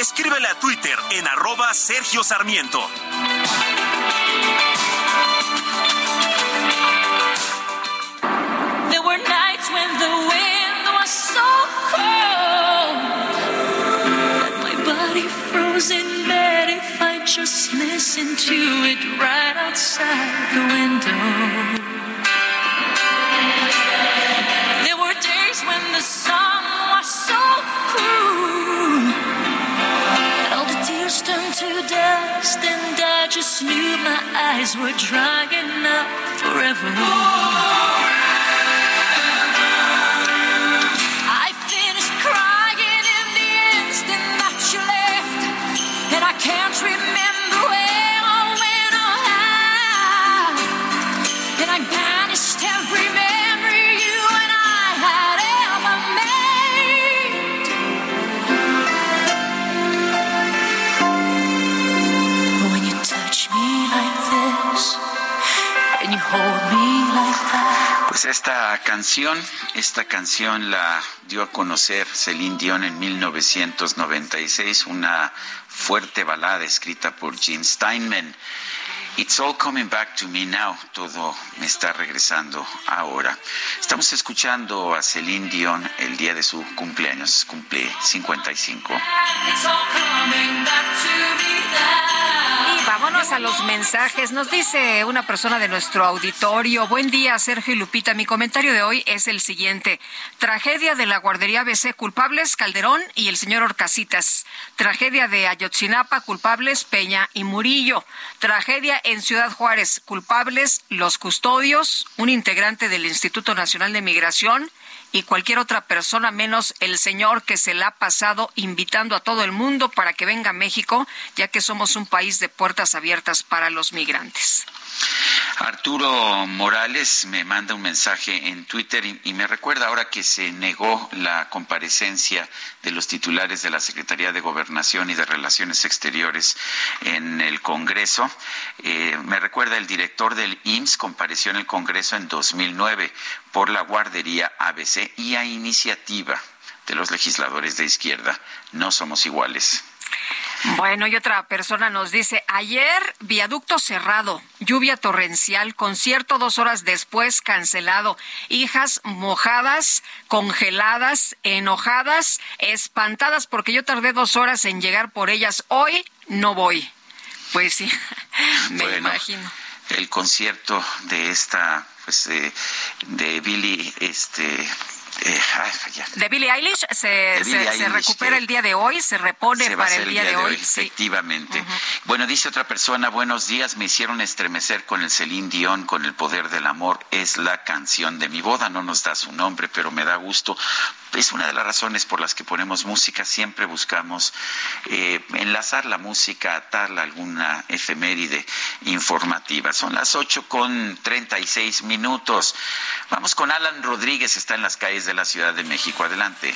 Escríbele a Twitter en arroba Sergio Sarmiento. There were nights when the wind was so cold that my body froze in bed if I just listened to it right outside the window. The sun was so cruel. All the tears turned to dust, and I just knew my eyes were drying up forever. I Pues esta canción, esta canción la dio a conocer Celine Dion en 1996, una fuerte balada escrita por Gene Steinman. It's all coming back to me now. Todo me está regresando ahora. Estamos escuchando a Celine Dion el día de su cumpleaños. Cumple 55. It's all. Vámonos a los mensajes. Nos dice una persona de nuestro auditorio. Buen día, Sergio y Lupita. Mi comentario de hoy es el siguiente. Tragedia de la guardería BC, culpables Calderón y el señor Orcasitas. Tragedia de Ayotzinapa, culpables Peña y Murillo. Tragedia en Ciudad Juárez, culpables los custodios, un integrante del Instituto Nacional de Migración y cualquier otra persona menos el señor que se la ha pasado invitando a todo el mundo para que venga a México, ya que somos un país de puertas abiertas para los migrantes. Arturo Morales me manda un mensaje en Twitter y, me recuerda ahora que se negó la comparecencia de los titulares de la Secretaría de Gobernación y de Relaciones Exteriores en el Congreso. Eh, me recuerda el director del IMSS compareció en el Congreso en 2009 por la guardería ABC y a iniciativa de los legisladores de izquierda. No somos iguales. Bueno, y otra persona nos dice, ayer viaducto cerrado, lluvia torrencial, concierto dos horas después cancelado, hijas mojadas, congeladas, enojadas, espantadas porque yo tardé dos horas en llegar por ellas. Hoy no voy. Pues sí, me Bueno, imagino. El concierto de esta, pues, de, de Billy, este, eh, ay, ya. De Billie Eilish se, De Billie se- se Eilish, recupera el día de hoy, se repone se para el día, de hoy. sí. Efectivamente. Bueno, dice otra persona, buenos días, me hicieron estremecer con el Celine Dion, con el poder del amor, es la canción de mi boda, no nos da su nombre, pero me da gusto. Es una de las razones por las que ponemos música, siempre buscamos eh, enlazar la música, atarla a alguna efeméride informativa. Son las 8 con 36 minutos. Vamos con Alan Rodríguez, está en las calles de la Ciudad de México. Adelante.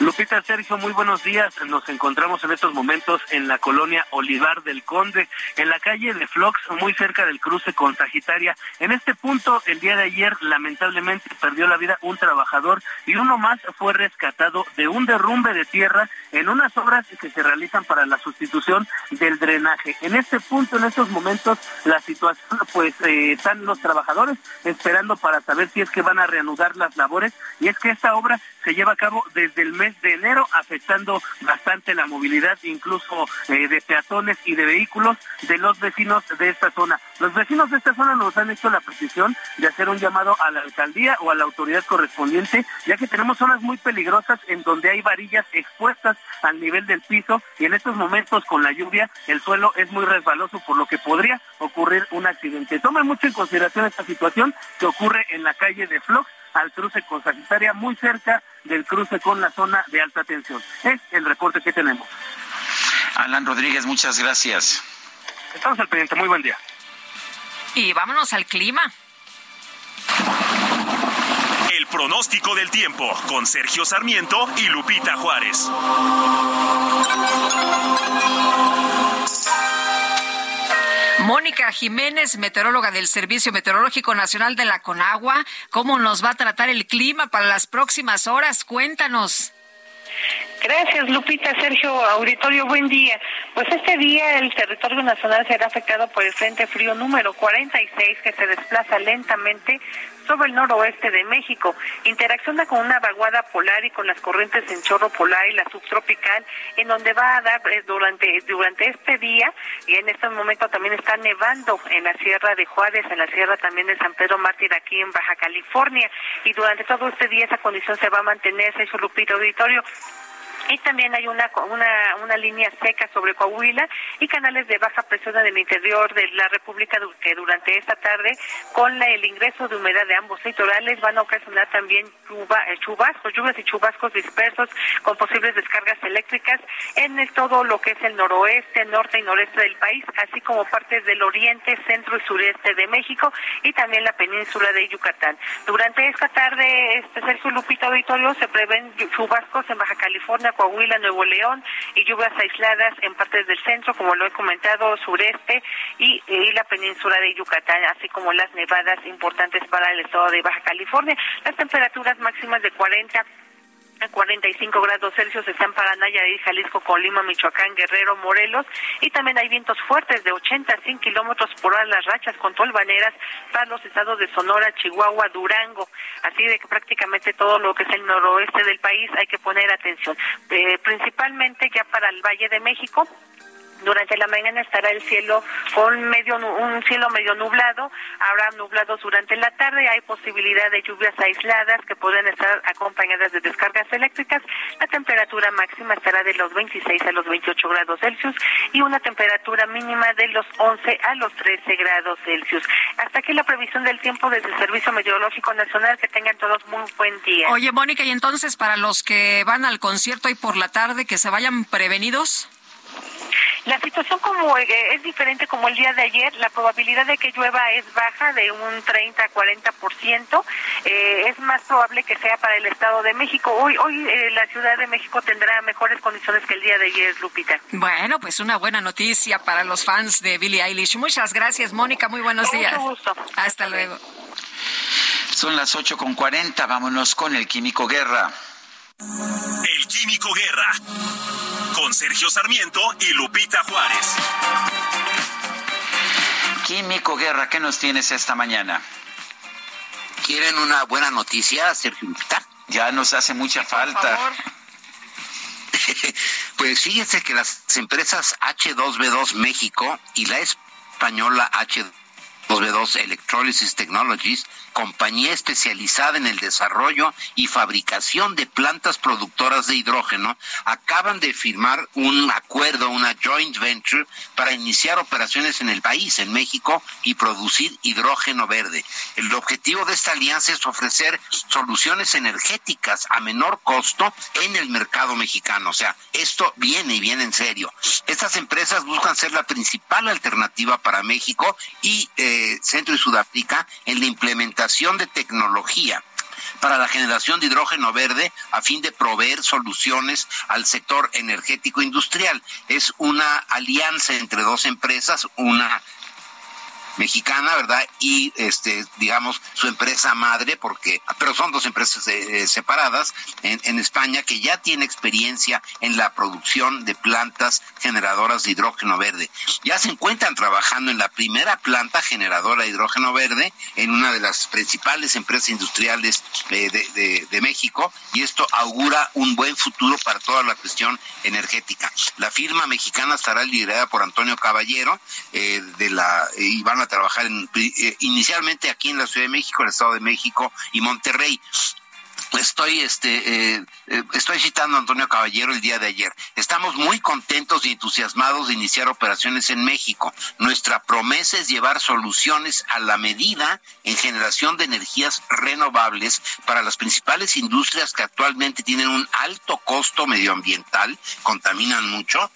Lupita Sergio, muy buenos días. Nos encontramos en estos momentos en la colonia Olivar del Conde, en la calle de Flox, muy cerca del cruce con Sagitaria. En este punto, el día de ayer, lamentablemente, perdió la vida un trabajador y uno más fue rescatado de un derrumbe de tierra en unas obras que se realizan para la sustitución del drenaje. En este punto, en estos momentos, la situación, pues, eh, están los trabajadores esperando para saber si es que van a reanudar las labores y es que esta obra se lleva a cabo desde el mes de enero, afectando bastante la movilidad, incluso eh, de peatones y de vehículos de los vecinos de esta zona. Los vecinos de esta zona nos han hecho la petición de hacer un llamado a la alcaldía o a la autoridad correspondiente, ya que tenemos zonas muy peligrosas en donde hay varillas expuestas al nivel del piso y en estos momentos con la lluvia el suelo es muy resbaloso, por lo que podría ocurrir un accidente. Tomen mucho en consideración esta situación que ocurre en la calle de Flox al cruce con Sagitaria, muy cerca del cruce con la zona de alta tensión. Es el reporte que tenemos. Alan Rodríguez, muchas gracias. Estamos al pendiente, muy buen día. Y vámonos al clima. El pronóstico del tiempo con Sergio Sarmiento y Lupita Juárez. Mónica Jiménez, meteoróloga del Servicio Meteorológico Nacional de la Conagua, ¿cómo nos va a tratar el clima para las próximas horas? Cuéntanos. Gracias, Lupita. Sergio, auditorio, buen día. Pues este día el territorio nacional será afectado por el Frente Frío número 46 que se desplaza lentamente sobre el noroeste de México. Interacciona con una vaguada polar y con las corrientes en chorro polar y la subtropical, en donde va a dar eh, durante, durante este día, y en este momento también está nevando en la Sierra de Juárez, en la Sierra también de San Pedro Mártir, aquí en Baja California, y durante todo este día esa condición se va a mantener, Sergio Lupita Auditorio. Y también hay una, una, una línea seca sobre Coahuila y canales de baja presión en el interior de la República que durante esta tarde, con el ingreso de humedad de ambos litorales, van a ocasionar también eh, chubascos, lluvias y chubascos dispersos con posibles descargas eléctricas en todo lo que es el noroeste, norte y noreste del país, así como partes del oriente, centro y sureste de México y también la península de Yucatán. Durante esta tarde, este Sergio Lupita Auditorio, se prevén chubascos en Baja California, Coahuila, Nuevo León y lluvias aisladas en partes del centro, como lo he comentado, sureste y, la península de Yucatán, así como las nevadas importantes para el estado de Baja California. Las temperaturas máximas de 40 45 grados Celsius están para Nayarit, Jalisco, Colima, Michoacán, Guerrero, Morelos y también hay vientos fuertes de 80 a 100 kilómetros por hora las rachas con tolvaneras para los estados de Sonora, Chihuahua, Durango. Así de que prácticamente todo lo que es el noroeste del país hay que poner atención. Eh, principalmente ya para el Valle de México, durante la mañana estará el cielo con medio un cielo medio nublado, habrá nublados durante la tarde, hay posibilidad de lluvias aisladas que pueden estar acompañadas de descargas eléctricas. La temperatura máxima estará de los 26 a los 28 grados Celsius y una temperatura mínima de los 11 a los 13 grados Celsius. Hasta aquí la previsión del tiempo desde el Servicio Meteorológico Nacional. Que tengan todos muy buen día. Oye, Mónica, y entonces para los que van al concierto y por la tarde, que se vayan prevenidos. La situación como eh, es diferente como el día de ayer, la probabilidad de que llueva es baja de un 30 a 40%, eh, es más probable que sea para el Estado de México. Hoy hoy eh, la Ciudad de México tendrá mejores condiciones que el día de ayer, Lupita. Bueno, pues una buena noticia para los fans de Billie Eilish. Muchas gracias, Mónica, muy buenos días. gusto. Hasta luego. Son las 8 con 40, vámonos con el Químico Guerra. El Químico Guerra con Sergio Sarmiento y Lupita Juárez. Químico Guerra, ¿qué nos tienes esta mañana? ¿Quieren una buena noticia, Sergio Lupita? Ya nos hace mucha falta. pues fíjense que las empresas H2B2 México y la española H2B2 Electrolysis Technologies compañía especializada en el desarrollo y fabricación de plantas productoras de hidrógeno, acaban de firmar un acuerdo, una joint venture, para iniciar operaciones en el país, en México, y producir hidrógeno verde. El objetivo de esta alianza es ofrecer soluciones energéticas a menor costo en el mercado mexicano. O sea, esto viene y viene en serio. Estas empresas buscan ser la principal alternativa para México y eh, Centro y Sudáfrica en la implementación de tecnología para la generación de hidrógeno verde a fin de proveer soluciones al sector energético industrial. Es una alianza entre dos empresas, una mexicana, ¿verdad? Y este, digamos, su empresa madre, porque, pero son dos empresas eh, separadas en, en España que ya tiene experiencia en la producción de plantas generadoras de hidrógeno verde. Ya se encuentran trabajando en la primera planta generadora de hidrógeno verde en una de las principales empresas industriales eh, de, de, México y esto augura un buen futuro para toda la cuestión energética. La firma mexicana estará liderada por Antonio Caballero eh, de la y van a trabajar eh, inicialmente aquí en la Ciudad de México, el Estado de México y Monterrey estoy este eh, eh, estoy citando a Antonio Caballero el día de ayer. Estamos muy contentos y entusiasmados de iniciar operaciones en México. Nuestra promesa es llevar soluciones a la medida en generación de energías renovables para las principales industrias que actualmente tienen un alto costo medioambiental, contaminan mucho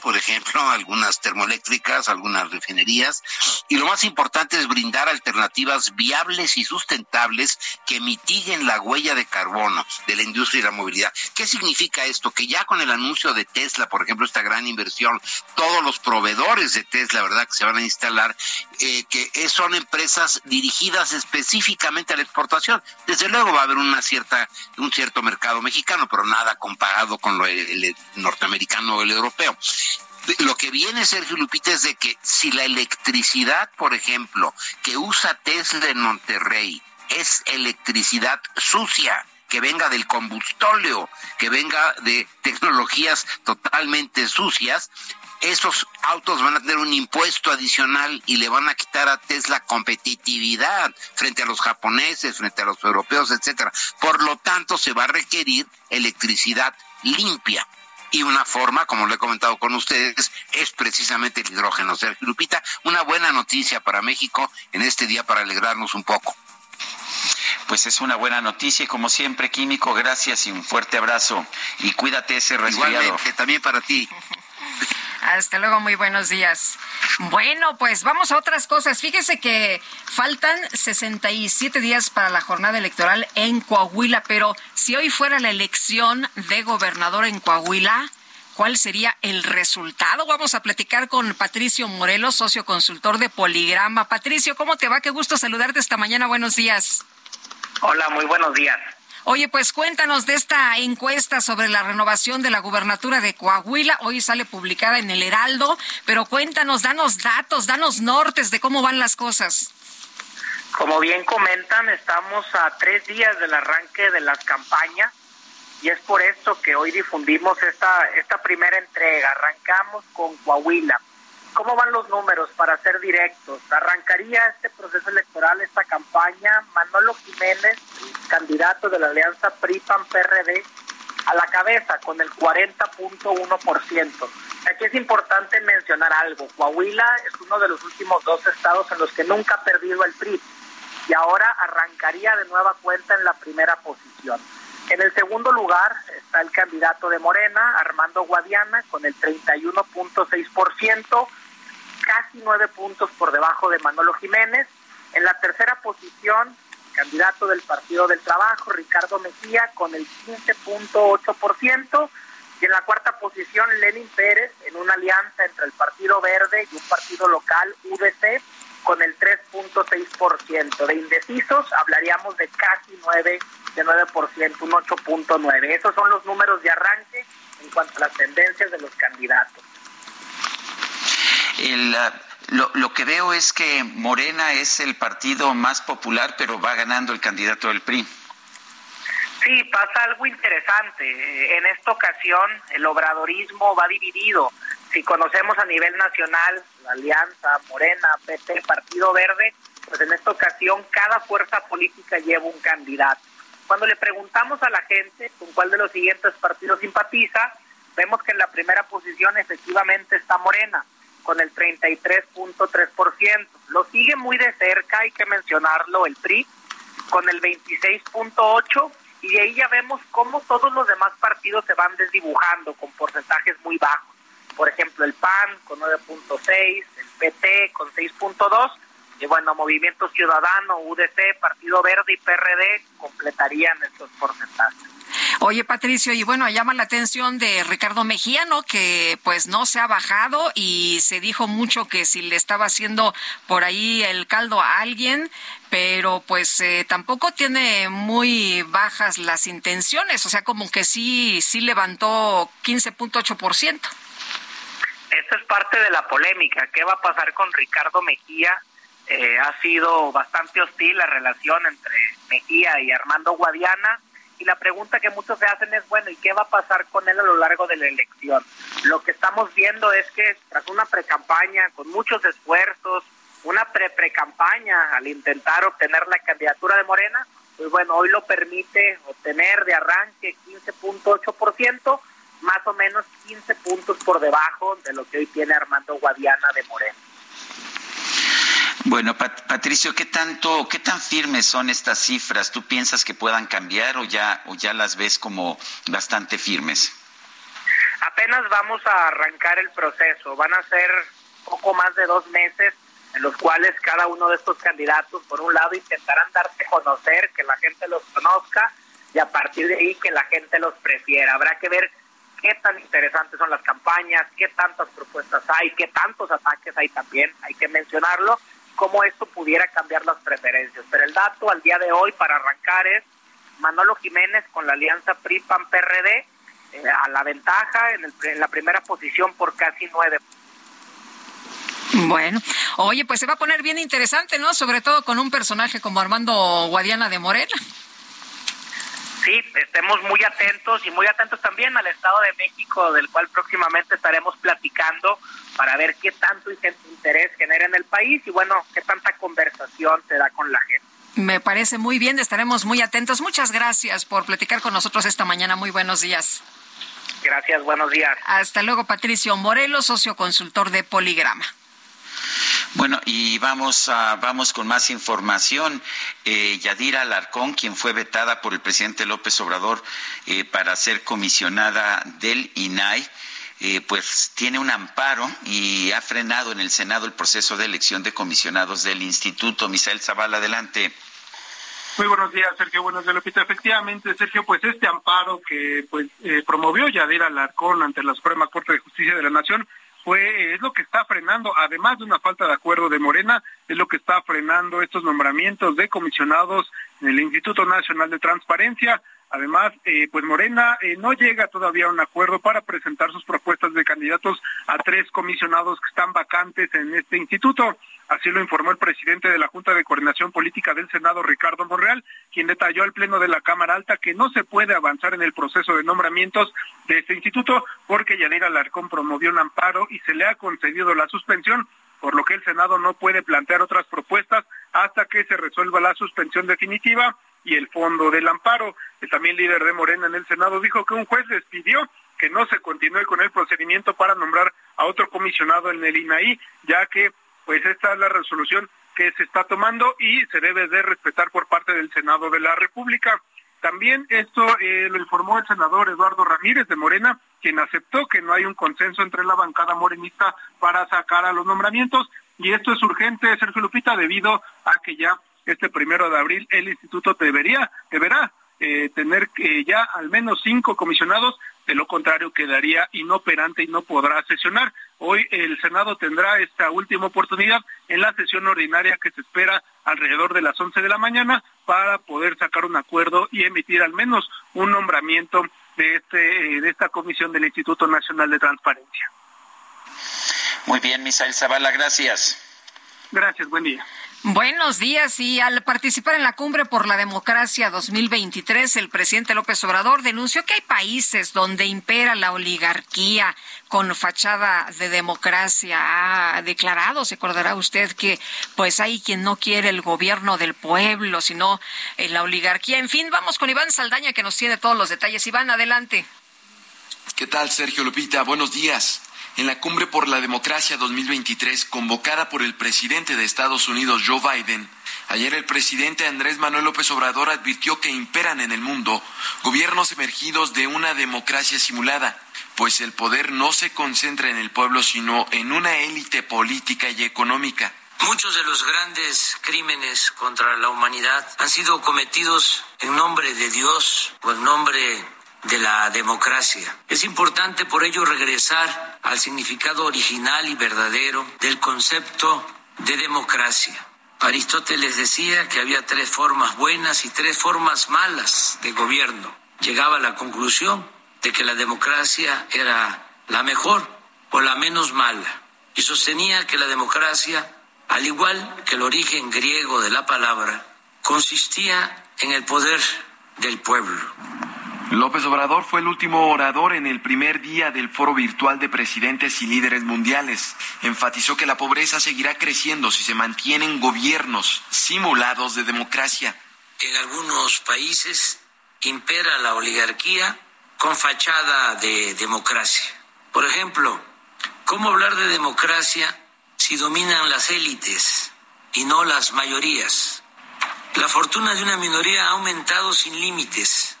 por ejemplo, algunas termoeléctricas, algunas refinerías. Y lo más importante es brindar alternativas viables y sustentables que mitiguen la huella de carbono de la industria y la movilidad. ¿Qué significa esto? Que ya con el anuncio de Tesla, por ejemplo, esta gran inversión, todos los proveedores de Tesla, ¿verdad?, que se van a instalar, eh, que son empresas dirigidas específicamente a la exportación. Desde luego va a haber una cierta, un cierto mercado mexicano, pero nada comparado con lo, norteamericano o el europeo. Lo que viene, Sergio Lupita, es de que si la electricidad, por ejemplo, que usa Tesla en Monterrey es electricidad sucia, que venga del combustóleo, que venga de tecnologías totalmente sucias, esos autos van a tener un impuesto adicional y le van a quitar a Tesla competitividad frente a los japoneses, frente a los europeos, etcétera. Por lo tanto, se va a requerir electricidad limpia y una forma, como lo he comentado con ustedes, es precisamente el hidrógeno. Sergio Lupita, una buena noticia para México en este día para alegrarnos un poco. Pues es una buena noticia y como siempre, Químico, gracias y un fuerte abrazo. Y cuídate ese resfriado. Igualmente, también para ti. Hasta luego, muy buenos días. Bueno, pues vamos a otras cosas. Fíjese que faltan 67 días para la jornada electoral en Coahuila, pero si hoy fuera la elección de gobernador en Coahuila, ¿cuál sería el resultado? Vamos a platicar con Patricio Morelos, socio consultor de Poligrama. Patricio, ¿cómo te va? Qué gusto saludarte esta mañana. Buenos días. Hola, muy buenos días. Oye, pues cuéntanos de esta encuesta sobre la renovación de la gubernatura de Coahuila. Hoy sale publicada en el Heraldo, pero cuéntanos, danos datos, danos nortes de cómo van las cosas. Como bien comentan, estamos a tres días del arranque de las campañas y es por esto que hoy difundimos esta, esta primera entrega. Arrancamos con Coahuila. ¿Cómo van los números para ser directos? Arrancaría este proceso electoral, esta campaña, Manolo Jiménez, candidato de la alianza PRI-PAN-PRD, a la cabeza con el 40.1%. Aquí es importante mencionar algo. Coahuila es uno de los últimos dos estados en los que nunca ha perdido el PRI y ahora arrancaría de nueva cuenta en la primera posición. En el segundo lugar está el candidato de Morena, Armando Guadiana, con el 31.6%, casi nueve puntos por debajo de Manolo Jiménez. En la tercera posición, candidato del Partido del Trabajo, Ricardo Mejía, con el 15.8%. Y en la cuarta posición, Lenin Pérez, en una alianza entre el Partido Verde y un partido local, UDC, con el 3.6%. De indecisos, hablaríamos de casi 9, de 9%, un 8.9%. Esos son los números de arranque en cuanto a las tendencias de los candidatos. El, lo, lo, que veo es que Morena es el partido más popular, pero va ganando el candidato del PRI. Sí, pasa algo interesante. En esta ocasión el obradorismo va dividido. Si conocemos a nivel nacional la Alianza, Morena, PT, Partido Verde, pues en esta ocasión cada fuerza política lleva un candidato. Cuando le preguntamos a la gente con cuál de los siguientes partidos simpatiza, vemos que en la primera posición efectivamente está Morena con el 33.3%. Lo sigue muy de cerca, hay que mencionarlo, el PRI, con el 26.8%, y ahí ya vemos cómo todos los demás partidos se van desdibujando con porcentajes muy bajos. Por ejemplo, el PAN con 9.6, el PT con 6.2, y bueno, Movimiento Ciudadano, UDC, Partido Verde y PRD completarían estos porcentajes. Oye, Patricio, y bueno, llama la atención de Ricardo Mejía, ¿no? Que pues no se ha bajado y se dijo mucho que si le estaba haciendo por ahí el caldo a alguien, pero pues eh, tampoco tiene muy bajas las intenciones, o sea, como que sí, sí levantó 15.8%. Esto es parte de la polémica. ¿Qué va a pasar con Ricardo Mejía? Eh, ha sido bastante hostil la relación entre Mejía y Armando Guadiana y la pregunta que muchos se hacen es, bueno, ¿y qué va a pasar con él a lo largo de la elección? Lo que estamos viendo es que tras una precampaña con muchos esfuerzos, una pre-pre-campaña al intentar obtener la candidatura de Morena, pues bueno, hoy lo permite obtener de arranque 15.8%, más o menos 15 puntos por debajo de lo que hoy tiene Armando Guadiana de Morena. Bueno, Patricio, ¿qué tanto, qué tan firmes son estas cifras? ¿Tú piensas que puedan cambiar o ya, o ya las ves como bastante firmes? Apenas vamos a arrancar el proceso. Van a ser poco más de dos meses en los cuales cada uno de estos candidatos, por un lado, intentarán darse a conocer, que la gente los conozca y a partir de ahí que la gente los prefiera. Habrá que ver qué tan interesantes son las campañas, qué tantas propuestas hay, qué tantos ataques hay también, hay que mencionarlo cómo esto pudiera cambiar las preferencias. Pero el dato al día de hoy para arrancar es Manolo Jiménez con la alianza PRI-PAN-PRD eh, a la ventaja en, en, la primera posición por casi nueve. Bueno, oye, pues se va a poner bien interesante, ¿no? Sobre todo con un personaje como Armando Guadiana de Morena. Sí, estemos muy atentos y muy atentos también al Estado de México, del cual próximamente estaremos platicando para ver qué tanto interés genera en el país y bueno, qué tanta conversación se da con la gente. Me parece muy bien, estaremos muy atentos. Muchas gracias por platicar con nosotros esta mañana. Muy buenos días. Gracias, buenos días. Hasta luego, Patricio Morelos, socio consultor de Poligrama. Bueno, y vamos, a, vamos con más información. Eh, Yadira Alarcón, quien fue vetada por el presidente López Obrador eh, para ser comisionada del INAI, eh, pues tiene un amparo y ha frenado en el Senado el proceso de elección de comisionados del instituto. Misael Zavala, adelante. Muy buenos días, Sergio. Buenos días, Lupita. Efectivamente, Sergio, pues este amparo que pues eh, promovió Yadira Alarcón ante la Suprema Corte de Justicia de la Nación fue es lo que está frenando, además de una falta de acuerdo de Morena, es lo que está frenando estos nombramientos de comisionados en el Instituto Nacional de Transparencia. Además, eh, pues Morena eh, no llega todavía a un acuerdo para presentar sus propuestas de candidatos a tres comisionados que están vacantes en este instituto. Así lo informó el presidente de la Junta de Coordinación Política del Senado, Ricardo Monreal, quien detalló al Pleno de la Cámara Alta que no se puede avanzar en el proceso de nombramientos de este instituto porque Yanira Larcón promovió un amparo y se le ha concedido la suspensión, por lo que el Senado no puede plantear otras propuestas hasta que se resuelva la suspensión definitiva y el fondo del amparo. El también líder de Morena en el Senado dijo que un juez les pidió que no se continúe con el procedimiento para nombrar a otro comisionado en el INAI, ya que pues esta es la resolución que se está tomando y se debe de respetar por parte del Senado de la República. También esto eh, lo informó el senador Eduardo Ramírez de Morena, quien aceptó que no hay un consenso entre la bancada morenista para sacar a los nombramientos y esto es urgente, Sergio Lupita, debido a que ya este primero de abril el instituto debería, deberá eh, tener eh, ya al menos cinco comisionados, de lo contrario quedaría inoperante y no podrá sesionar. Hoy el Senado tendrá esta última oportunidad en la sesión ordinaria que se espera alrededor de las 11 de la mañana para poder sacar un acuerdo y emitir al menos un nombramiento de, este, eh, de esta comisión del Instituto Nacional de Transparencia. Muy bien, Misael Zavala, gracias. Gracias, buen día. Buenos días y al participar en la cumbre por la democracia 2023, el presidente López Obrador denunció que hay países donde impera la oligarquía con fachada de democracia. Ha declarado, se acordará usted que pues hay quien no quiere el gobierno del pueblo, sino eh, la oligarquía. En fin, vamos con Iván Saldaña que nos tiene todos los detalles. Iván, adelante. ¿Qué tal, Sergio Lupita? Buenos días en la Cumbre por la Democracia 2023 convocada por el presidente de Estados Unidos, Joe Biden, ayer el presidente Andrés Manuel López Obrador advirtió que imperan en el mundo gobiernos emergidos de una democracia simulada, pues el poder no se concentra en el pueblo, sino en una élite política y económica. Muchos de los grandes crímenes contra la humanidad han sido cometidos en nombre de Dios o en nombre de la democracia. Es importante por ello regresar al significado original y verdadero del concepto de democracia. Aristóteles decía que había tres formas buenas y tres formas malas de gobierno. Llegaba a la conclusión de que la democracia era la mejor o la menos mala y sostenía que la democracia, al igual que el origen griego de la palabra, consistía en el poder del pueblo. López Obrador fue el último orador en el primer día del foro virtual de presidentes y líderes mundiales. Enfatizó que la pobreza seguirá creciendo si se mantienen gobiernos simulados de democracia. En algunos países impera la oligarquía con fachada de democracia. Por ejemplo, ¿cómo hablar de democracia si dominan las élites y no las mayorías? La fortuna de una minoría ha aumentado sin límites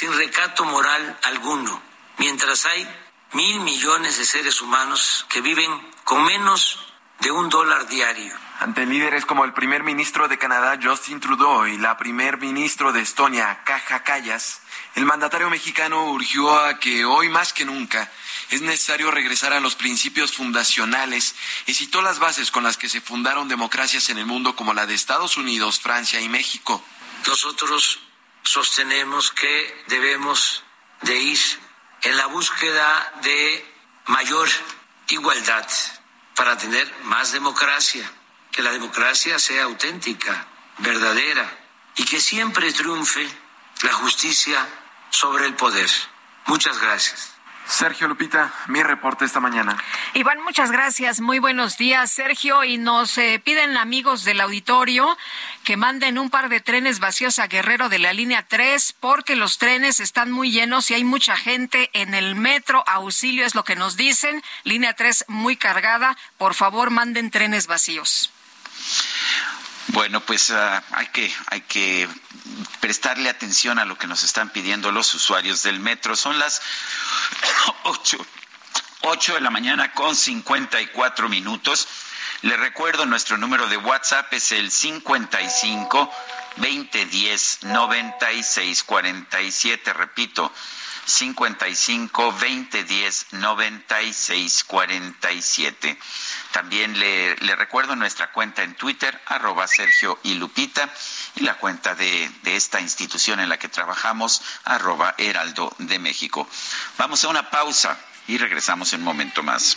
sin recato moral alguno, mientras hay mil millones de seres humanos que viven con menos de un dólar diario. Ante líderes como el primer ministro de Canadá, Justin Trudeau, y la primer ministro de Estonia, Kaja Kallas, el mandatario mexicano urgió a que hoy más que nunca es necesario regresar a los principios fundacionales y citó las bases con las que se fundaron democracias en el mundo como la de Estados Unidos, Francia y México. Nosotros sostenemos que debemos de ir en la búsqueda de mayor igualdad para tener más democracia, que la democracia sea auténtica, verdadera y que siempre triunfe la justicia sobre el poder. Muchas gracias. Sergio Lupita, mi reporte esta mañana. Iván, muchas gracias. Muy buenos días, Sergio. Y nos eh, piden amigos del auditorio que manden un par de trenes vacíos a Guerrero de la línea 3 porque los trenes están muy llenos y hay mucha gente en el metro. Auxilio es lo que nos dicen. Línea 3 muy cargada. Por favor, manden trenes vacíos. Bueno, pues uh, hay que hay que prestarle atención a lo que nos están pidiendo los usuarios del metro. Son las ocho, ocho de la mañana con 54 minutos. Le recuerdo, nuestro número de WhatsApp es el 55 2010 96 47. Repito, 55 2010 96 47. También le, recuerdo nuestra cuenta en Twitter, arroba Sergio y y la cuenta de, de esta institución en la que trabajamos, arroba Heraldo de México. Vamos a una pausa y regresamos en un momento más.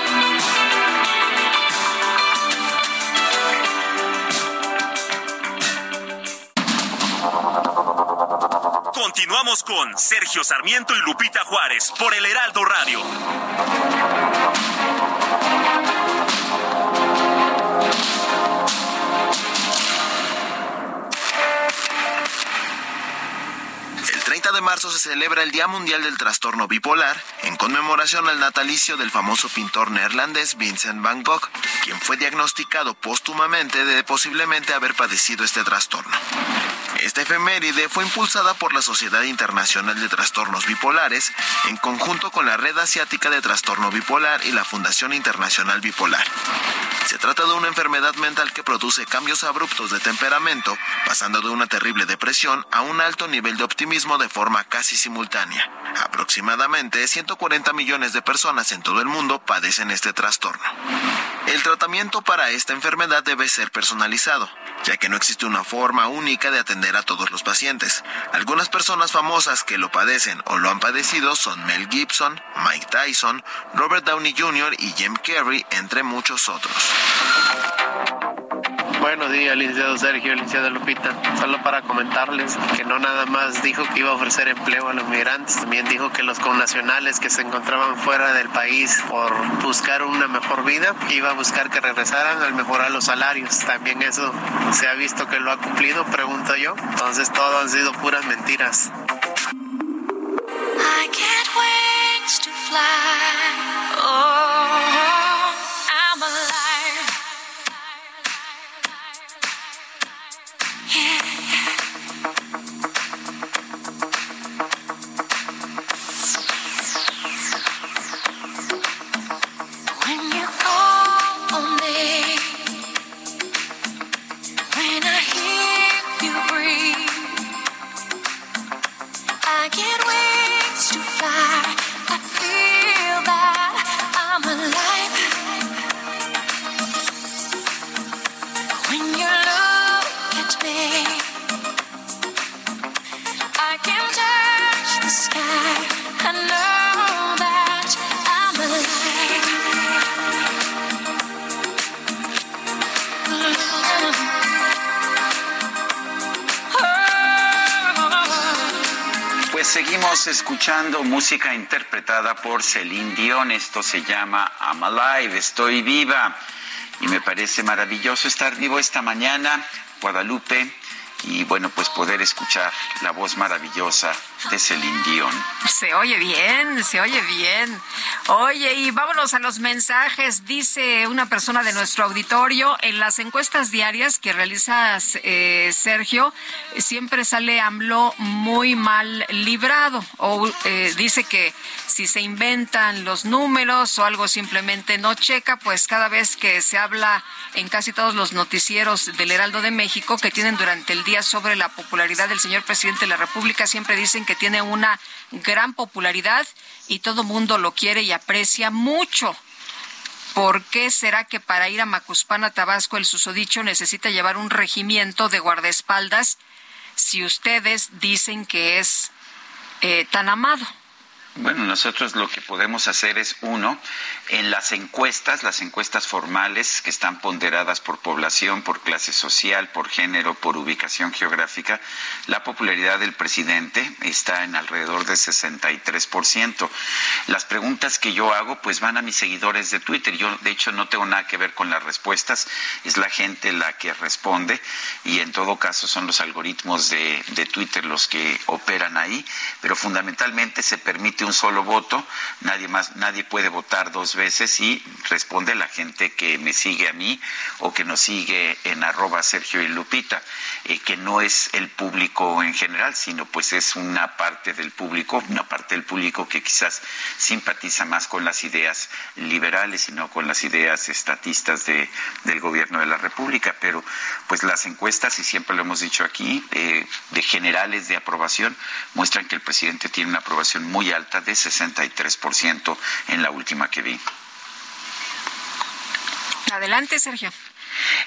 Continuamos con Sergio Sarmiento y Lupita Juárez por el Heraldo Radio. El 30 de marzo se celebra el Día Mundial del Trastorno Bipolar en conmemoración al natalicio del famoso pintor neerlandés Vincent van Gogh, quien fue diagnosticado póstumamente de posiblemente haber padecido este trastorno. Esta efeméride fue impulsada por la Sociedad Internacional de Trastornos Bipolares en conjunto con la Red Asiática de Trastorno Bipolar y la Fundación Internacional Bipolar. Se trata de una enfermedad mental que produce cambios abruptos de temperamento, pasando de una terrible depresión a un alto nivel de optimismo de forma casi simultánea. Aproximadamente 140 millones de personas en todo el mundo padecen este trastorno. El tratamiento para esta enfermedad debe ser personalizado, ya que no existe una forma única de atender a todos los pacientes. Algunas personas famosas que lo padecen o lo han padecido son Mel Gibson, Mike Tyson, Robert Downey Jr. y Jim Carrey, entre muchos otros. Buenos días, licenciado Sergio, licenciado Lupita. Solo para comentarles que no nada más dijo que iba a ofrecer empleo a los migrantes, también dijo que los connacionales que se encontraban fuera del país por buscar una mejor vida, iba a buscar que regresaran al mejorar los salarios. También eso se ha visto que lo ha cumplido, pregunto yo. Entonces todo han sido puras mentiras. I get wings to fly. Oh, Seguimos escuchando música interpretada por Celine Dion. Esto se llama I'm Alive, estoy viva. Y me parece maravilloso estar vivo esta mañana, Guadalupe, y bueno, pues poder escuchar la voz maravillosa de Celine Dion. Se oye bien, se oye bien. Oye, y vámonos a los mensajes. Dice una persona de nuestro auditorio, en las encuestas diarias que realiza eh, Sergio, siempre sale AMLO muy mal librado. O eh, dice que si se inventan los números o algo simplemente no checa, pues cada vez que se habla en casi todos los noticieros del Heraldo de México que tienen durante el día sobre la popularidad del señor presidente de la República, siempre dicen que tiene una gran popularidad y todo mundo lo quiere y aprecia mucho. ¿Por qué será que para ir a Macuspana, Tabasco, el susodicho necesita llevar un regimiento de guardaespaldas si ustedes dicen que es eh, tan amado? Bueno, nosotros lo que podemos hacer es, uno, en las encuestas, las encuestas formales que están ponderadas por población, por clase social, por género, por ubicación geográfica, la popularidad del presidente está en alrededor de 63%. Las preguntas que yo hago, pues van a mis seguidores de Twitter. Yo, de hecho, no tengo nada que ver con las respuestas, es la gente la que responde y en todo caso son los algoritmos de, de Twitter los que operan ahí, pero fundamentalmente se permite un solo voto, nadie más, nadie puede votar dos veces y responde la gente que me sigue a mí o que nos sigue en arroba Sergio y Lupita, eh, que no es el público en general, sino pues es una parte del público, una parte del público que quizás simpatiza más con las ideas liberales y no con las ideas estatistas de, del gobierno de la República, pero pues las encuestas, y siempre lo hemos dicho aquí, eh, de generales de aprobación, muestran que el presidente tiene una aprobación muy alta de 63% en la última que vi. Adelante, Sergio.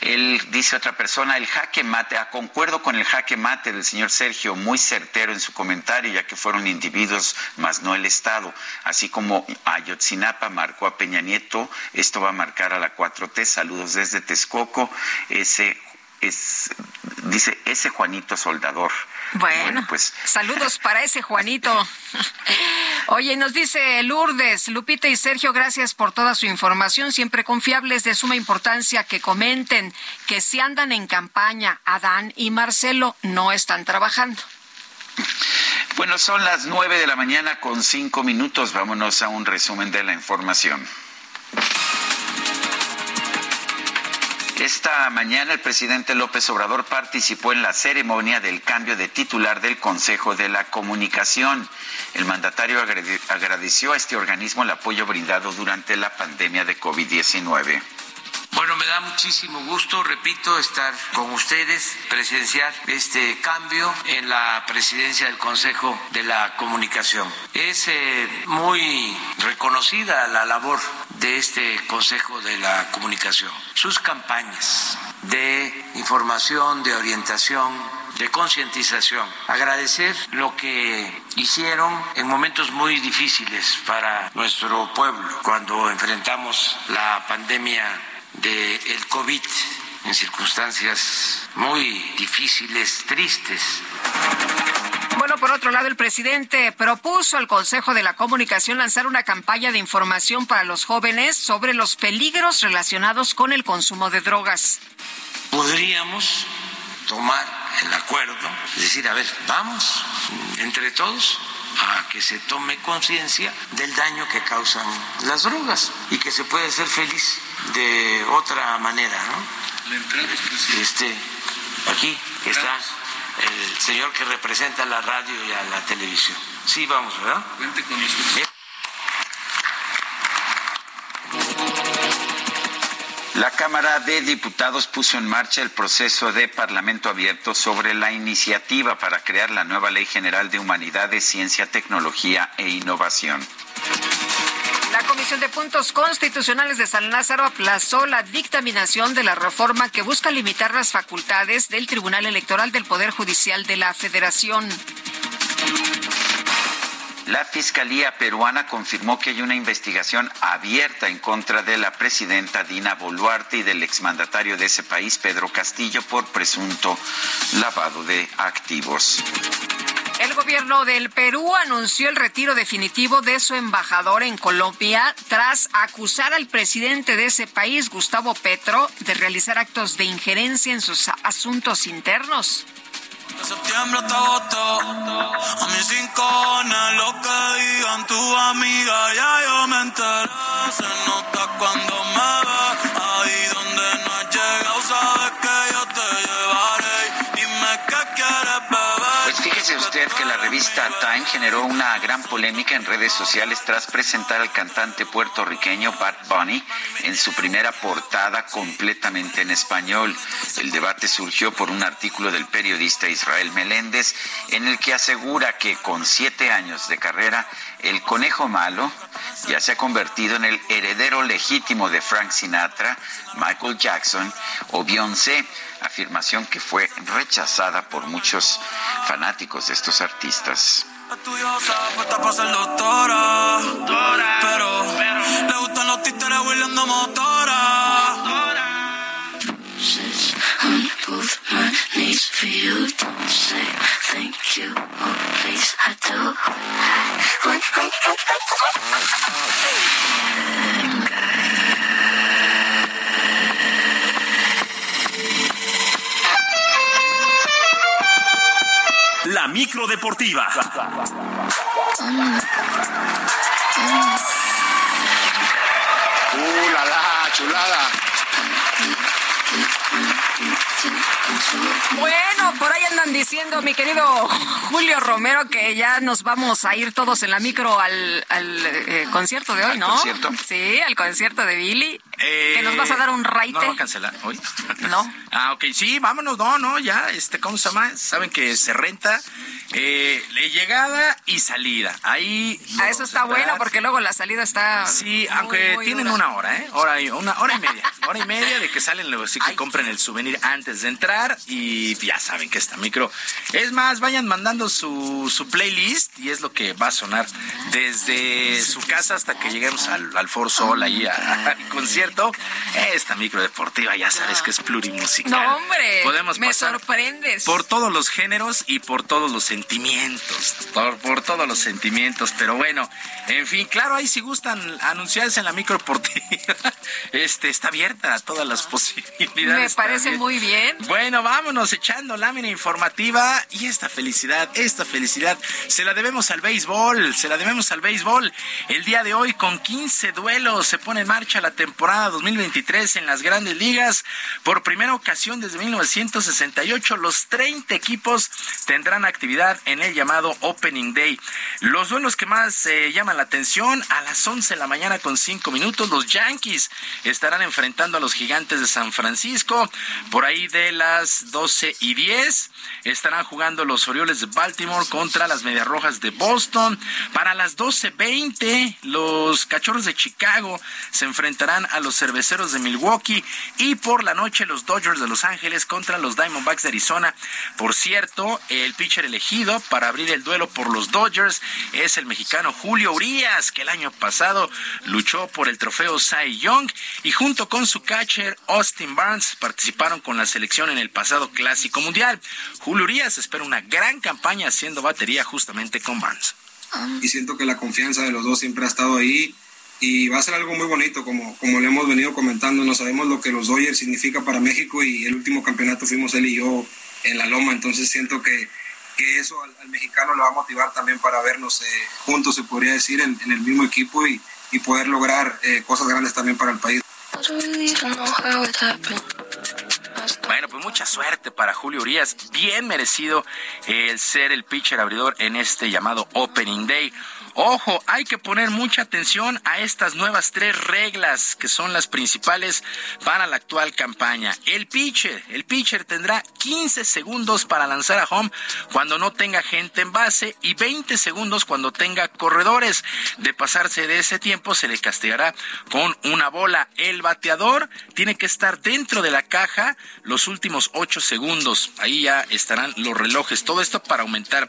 Él dice otra persona, el jaque mate, ah, concuerdo con el jaque mate del señor Sergio, muy certero en su comentario, ya que fueron individuos, más no el Estado. Así como Ayotzinapa marcó a Peña Nieto, esto va a marcar a la 4T. Saludos desde Texcoco. Ese es, dice, ese Juanito Soldador. Bueno, bueno, pues saludos para ese Juanito. Oye, nos dice Lourdes, Lupita y Sergio, gracias por toda su información, siempre confiables, de suma importancia que comenten que si andan en campaña, Adán y Marcelo no están trabajando. Bueno, son las nueve de la mañana con cinco minutos. Vámonos a un resumen de la información. Esta mañana el presidente López Obrador participó en la ceremonia del cambio de titular del Consejo de la Comunicación. El mandatario agradeció a este organismo el apoyo brindado durante la pandemia de COVID-19. Bueno, me da muchísimo gusto, repito, estar con ustedes, presenciar este cambio en la presidencia del Consejo de la Comunicación. Es eh, muy reconocida la labor de este Consejo de la Comunicación, sus campañas de información, de orientación, de concientización. Agradecer lo que hicieron en momentos muy difíciles para nuestro pueblo cuando enfrentamos la pandemia del COVID en circunstancias muy difíciles, tristes. Bueno, por otro lado, el presidente propuso al Consejo de la Comunicación lanzar una campaña de información para los jóvenes sobre los peligros relacionados con el consumo de drogas. Podríamos tomar el acuerdo, decir, a ver, vamos entre todos a que se tome conciencia del daño que causan las drogas y que se puede ser feliz de otra manera, ¿no? Este, aquí está el señor que representa a la radio y a la televisión. Sí, vamos, ¿verdad? La Cámara de Diputados puso en marcha el proceso de Parlamento abierto sobre la iniciativa para crear la nueva Ley General de Humanidades, Ciencia, Tecnología e Innovación. La Comisión de Puntos Constitucionales de San Lázaro aplazó la dictaminación de la reforma que busca limitar las facultades del Tribunal Electoral del Poder Judicial de la Federación. La Fiscalía peruana confirmó que hay una investigación abierta en contra de la presidenta Dina Boluarte y del exmandatario de ese país, Pedro Castillo, por presunto lavado de activos. El gobierno del Perú anunció el retiro definitivo de su embajador en Colombia tras acusar al presidente de ese país, Gustavo Petro, de realizar actos de injerencia en sus asuntos internos. De septiembre hasta agosto, a mis cinco lo que digan tu amiga, ya yo me enteré. Se nota cuando me ve, ahí donde no has llegado, sabes que yo te llevaré. Dime qué quieres beber. Fíjese usted que la revista Time generó una gran polémica en redes sociales tras presentar al cantante puertorriqueño Bad Bunny en su primera portada completamente en español. El debate surgió por un artículo del periodista Israel Meléndez en el que asegura que con siete años de carrera el conejo malo ya se ha convertido en el heredero legítimo de Frank Sinatra, Michael Jackson o Beyoncé, afirmación que fue rechazada por muchos fanáticos de estos artistas. La micro deportiva. ¡Uh, la, la, chulada! Bueno, por ahí andan diciendo, mi querido Julio Romero, que ya nos vamos a ir todos en la micro al, al, eh, concierto de hoy, ¿no? concierto? Sí, al concierto de Billy. Eh, que nos vas a dar un raite. ¿No va a cancelar hoy? No. Ah, ok. Sí, vámonos. No, no, ya. Este, ¿Cómo se llama? Saben que se renta eh, llegada y salida. Ahí. A eso está bueno porque luego la salida está. Sí, muy, aunque muy tienen dura. una hora, ¿eh? Hora y, una hora y media. hora y media de que salen, luego sí que compren el souvenir antes de entrar y ya saben que esta micro. Es más, vayan mandando su, su playlist y es lo que va a sonar desde su casa hasta que lleguemos al, al For Sol ahí a- al concierto. Esta micro deportiva ya sabes que es plurimusical. No, hombre. Podemos me pasar sorprendes. por todos los géneros y por todos los sentimientos. Por, por todos los sentimientos. Pero bueno, en fin, claro, ahí si gustan anunciarse en la micro deportiva, este, está abierta a todas las posibilidades. Me parece también. muy bien. Bueno, vámonos echando lámina informativa y esta felicidad, esta felicidad se la debemos al béisbol, se la debemos al béisbol. El día de hoy con 15 duelos se pone en marcha la temporada 2023 en las grandes ligas. Por primera ocasión desde 1968 los 30 equipos tendrán actividad en el llamado Opening Day. Los duelos que más eh, llaman la atención a las 11 de la mañana con 5 minutos los Yankees estarán enfrentando a los Gigantes de San Francisco. Por ahí de las 12 12 y 10 estarán jugando los Orioles de Baltimore contra las Medias Rojas de Boston. Para las 12.20, los Cachorros de Chicago se enfrentarán a los Cerveceros de Milwaukee y por la noche los Dodgers de Los Ángeles contra los Diamondbacks de Arizona. Por cierto, el pitcher elegido para abrir el duelo por los Dodgers es el mexicano Julio Urias, que el año pasado luchó por el trofeo Cy Young y junto con su catcher Austin Barnes participaron con la selección en el pasado Clásico Mundial. Julio Urias espera una gran campaña haciendo batería justamente con Barnes. Y siento que la confianza de los dos siempre ha estado ahí y va a ser algo muy bonito, como, como le hemos venido comentando, no sabemos lo que los Dodgers significa para México y el último campeonato fuimos él y yo en la loma, entonces siento que, que eso al, mexicano le va a motivar también para vernos eh, juntos, se podría decir, en, el mismo equipo y, y poder lograr eh, cosas grandes también para el país. Bueno, pues mucha suerte para Julio Urias. Bien merecido el ser el pitcher abridor en este llamado Opening Day. Ojo, hay que poner mucha atención a estas nuevas tres reglas que son las principales para la actual campaña. El pitcher, el pitcher tendrá 15 segundos para lanzar a home cuando no tenga gente en base y 20 segundos cuando tenga corredores. De pasarse de ese tiempo se le castigará con una bola. El bateador tiene que estar dentro de la caja los últimos 8 segundos. Ahí ya estarán los relojes. Todo esto para aumentar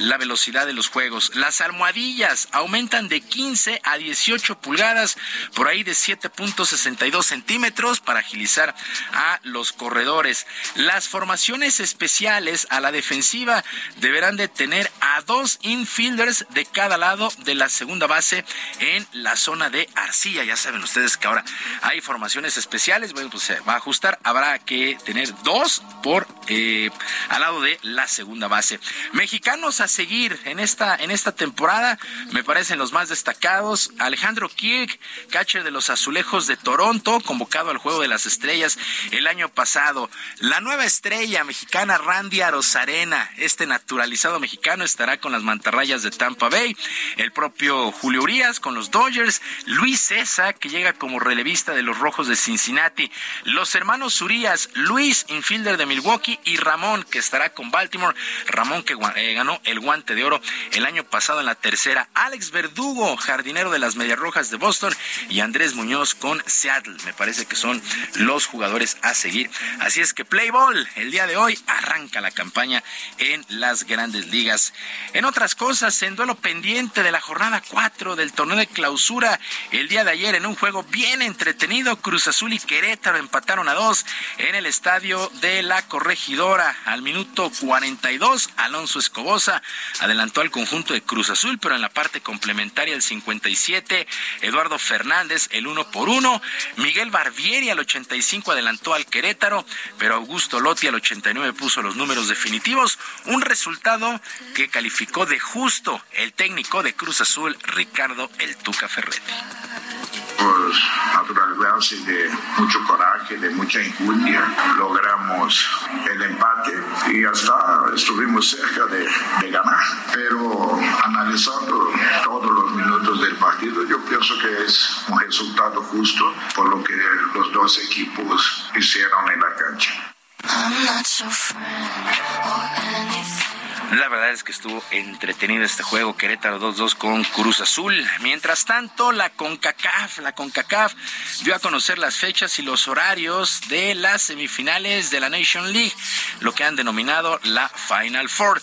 la velocidad de los juegos. Las almohadillas aumentan de 15 a 18 pulgadas, por ahí de 7.62 centímetros para agilizar a los corredores. Las formaciones especiales a la defensiva deberán de tener a dos infielders de cada lado de la segunda base en la zona de arcilla. Ya saben ustedes que ahora hay formaciones especiales. Bueno, pues se va a ajustar. Habrá que tener dos por eh, al lado de la segunda base. Mexicanos a seguir en esta en esta temporada me parecen los más destacados. Alejandro Kirk, catcher de los Azulejos de Toronto, convocado al Juego de las Estrellas el año pasado. La nueva estrella mexicana Randy Arozarena, este naturalizado mexicano, estará con las mantarrayas de Tampa Bay. El propio Julio Urias con los Dodgers. Luis César, que llega como relevista de los Rojos de Cincinnati. Los hermanos Urias, Luis, infielder de Milwaukee, y Ramón, que estará con Baltimore. Ramón que eh, ganó el guante de oro el año pasado en la tercera Alex Verdugo, jardinero de las Medias Rojas de Boston, y Andrés Muñoz con Seattle. Me parece que son los jugadores a seguir. Así es que Play Ball, el día de hoy, arranca la campaña en las grandes ligas. En otras cosas, en duelo pendiente de la jornada 4 del torneo de clausura, el día de ayer en un juego bien entretenido, Cruz Azul y Querétaro empataron a dos en el estadio de la Corregidora. Al minuto 42, Alonso Escobosa adelantó al conjunto de Cruz Azul, pero en la parte complementaria el 57, Eduardo Fernández el uno por uno, Miguel Barbieri al 85 adelantó al Querétaro, pero Augusto Lotti al 89 puso los números definitivos, un resultado que calificó de justo el técnico de Cruz Azul, Ricardo El Tuca Ferretti por naturalidad de mucho coraje, de mucha injuria, logramos el empate y hasta estuvimos cerca de, ganar. Pero analizando todos los minutos del partido, yo pienso que es un resultado justo por lo que los dos equipos hicieron en la cancha. La verdad es que estuvo entretenido este juego, Querétaro 2-2 con Cruz Azul. Mientras tanto, la CONCACAF, la CONCACAF dio a conocer las fechas y los horarios de las semifinales de la Nation League, lo que han denominado la Final Four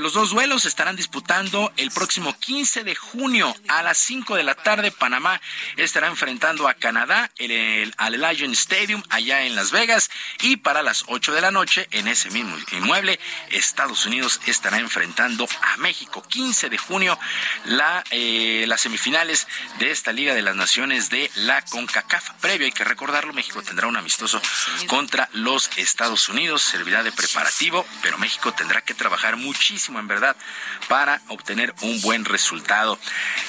los dos duelos estarán disputando el próximo 15 de junio a las 5 de la tarde. Panamá estará enfrentando a Canadá en el, al Stadium allá en Las Vegas y para las 8 de la noche en ese mismo inmueble Estados Unidos estará enfrentando a México. 15 de junio la, eh, las semifinales de esta Liga de las Naciones de la CONCACAF. Previo hay que recordarlo, México tendrá un amistoso contra los Estados Unidos. Servirá de preparativo, pero México tendrá que trabajar muchísimo en verdad para obtener un buen resultado.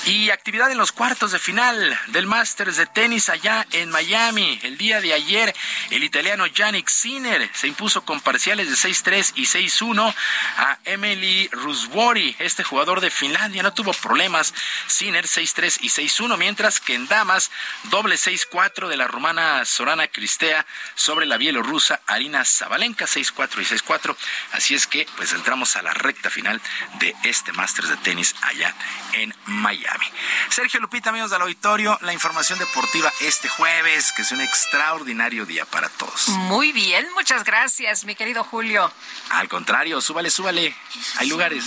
Y actividad en los cuartos de final del Masters de tenis allá en Miami. El día de ayer El italiano Yannick Sinner se impuso con parciales de 6-3 y 6-1 a Emily Ruswori. Este jugador de Finlandia no tuvo problemas. Sinner 6-3 y 6-1, mientras que en damas doble 6-4 de la rumana Sorana Cristea sobre la bielorrusa Arina Zabalenka 6-4 y 6-4. Así es que pues entramos a la recta final de este Masters de tenis allá en Miami. Sergio Lupita, amigos del auditorio, la información deportiva este jueves, que es un extraordinario día para todos. Muy bien, muchas gracias, mi querido Julio. Al contrario, súbale, súbale. Hay lugares.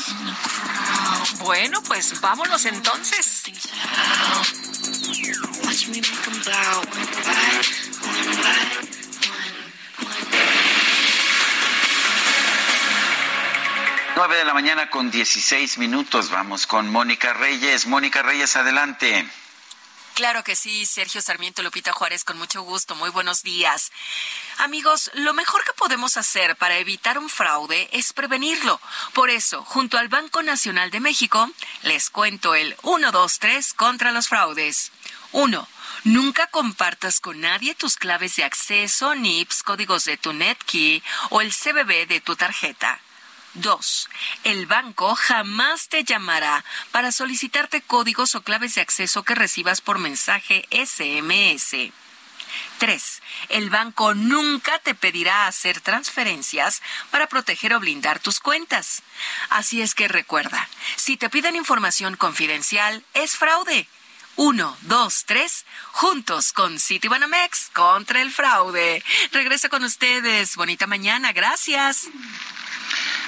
Bueno, pues vámonos entonces. 9 de la mañana con 16 minutos. Vamos con Mónica Reyes. Mónica Reyes, adelante. Claro que sí, Sergio Sarmiento Lupita Juárez, con mucho gusto. Muy buenos días. Amigos, lo mejor que podemos hacer para evitar un fraude es prevenirlo. Por eso, junto al Banco Nacional de México, les cuento el 1, 2, 3 contra los fraudes. 1. Nunca compartas con nadie tus claves de acceso, NIPS, códigos de tu NetKey o el CBB de tu tarjeta. 2. El banco jamás te llamará para solicitarte códigos o claves de acceso que recibas por mensaje SMS. 3. El banco nunca te pedirá hacer transferencias para proteger o blindar tus cuentas. Así es que recuerda, si te piden información confidencial, es fraude. 1, 2, 3, juntos con Citibanamex contra el fraude. Regreso con ustedes. Bonita mañana. Gracias.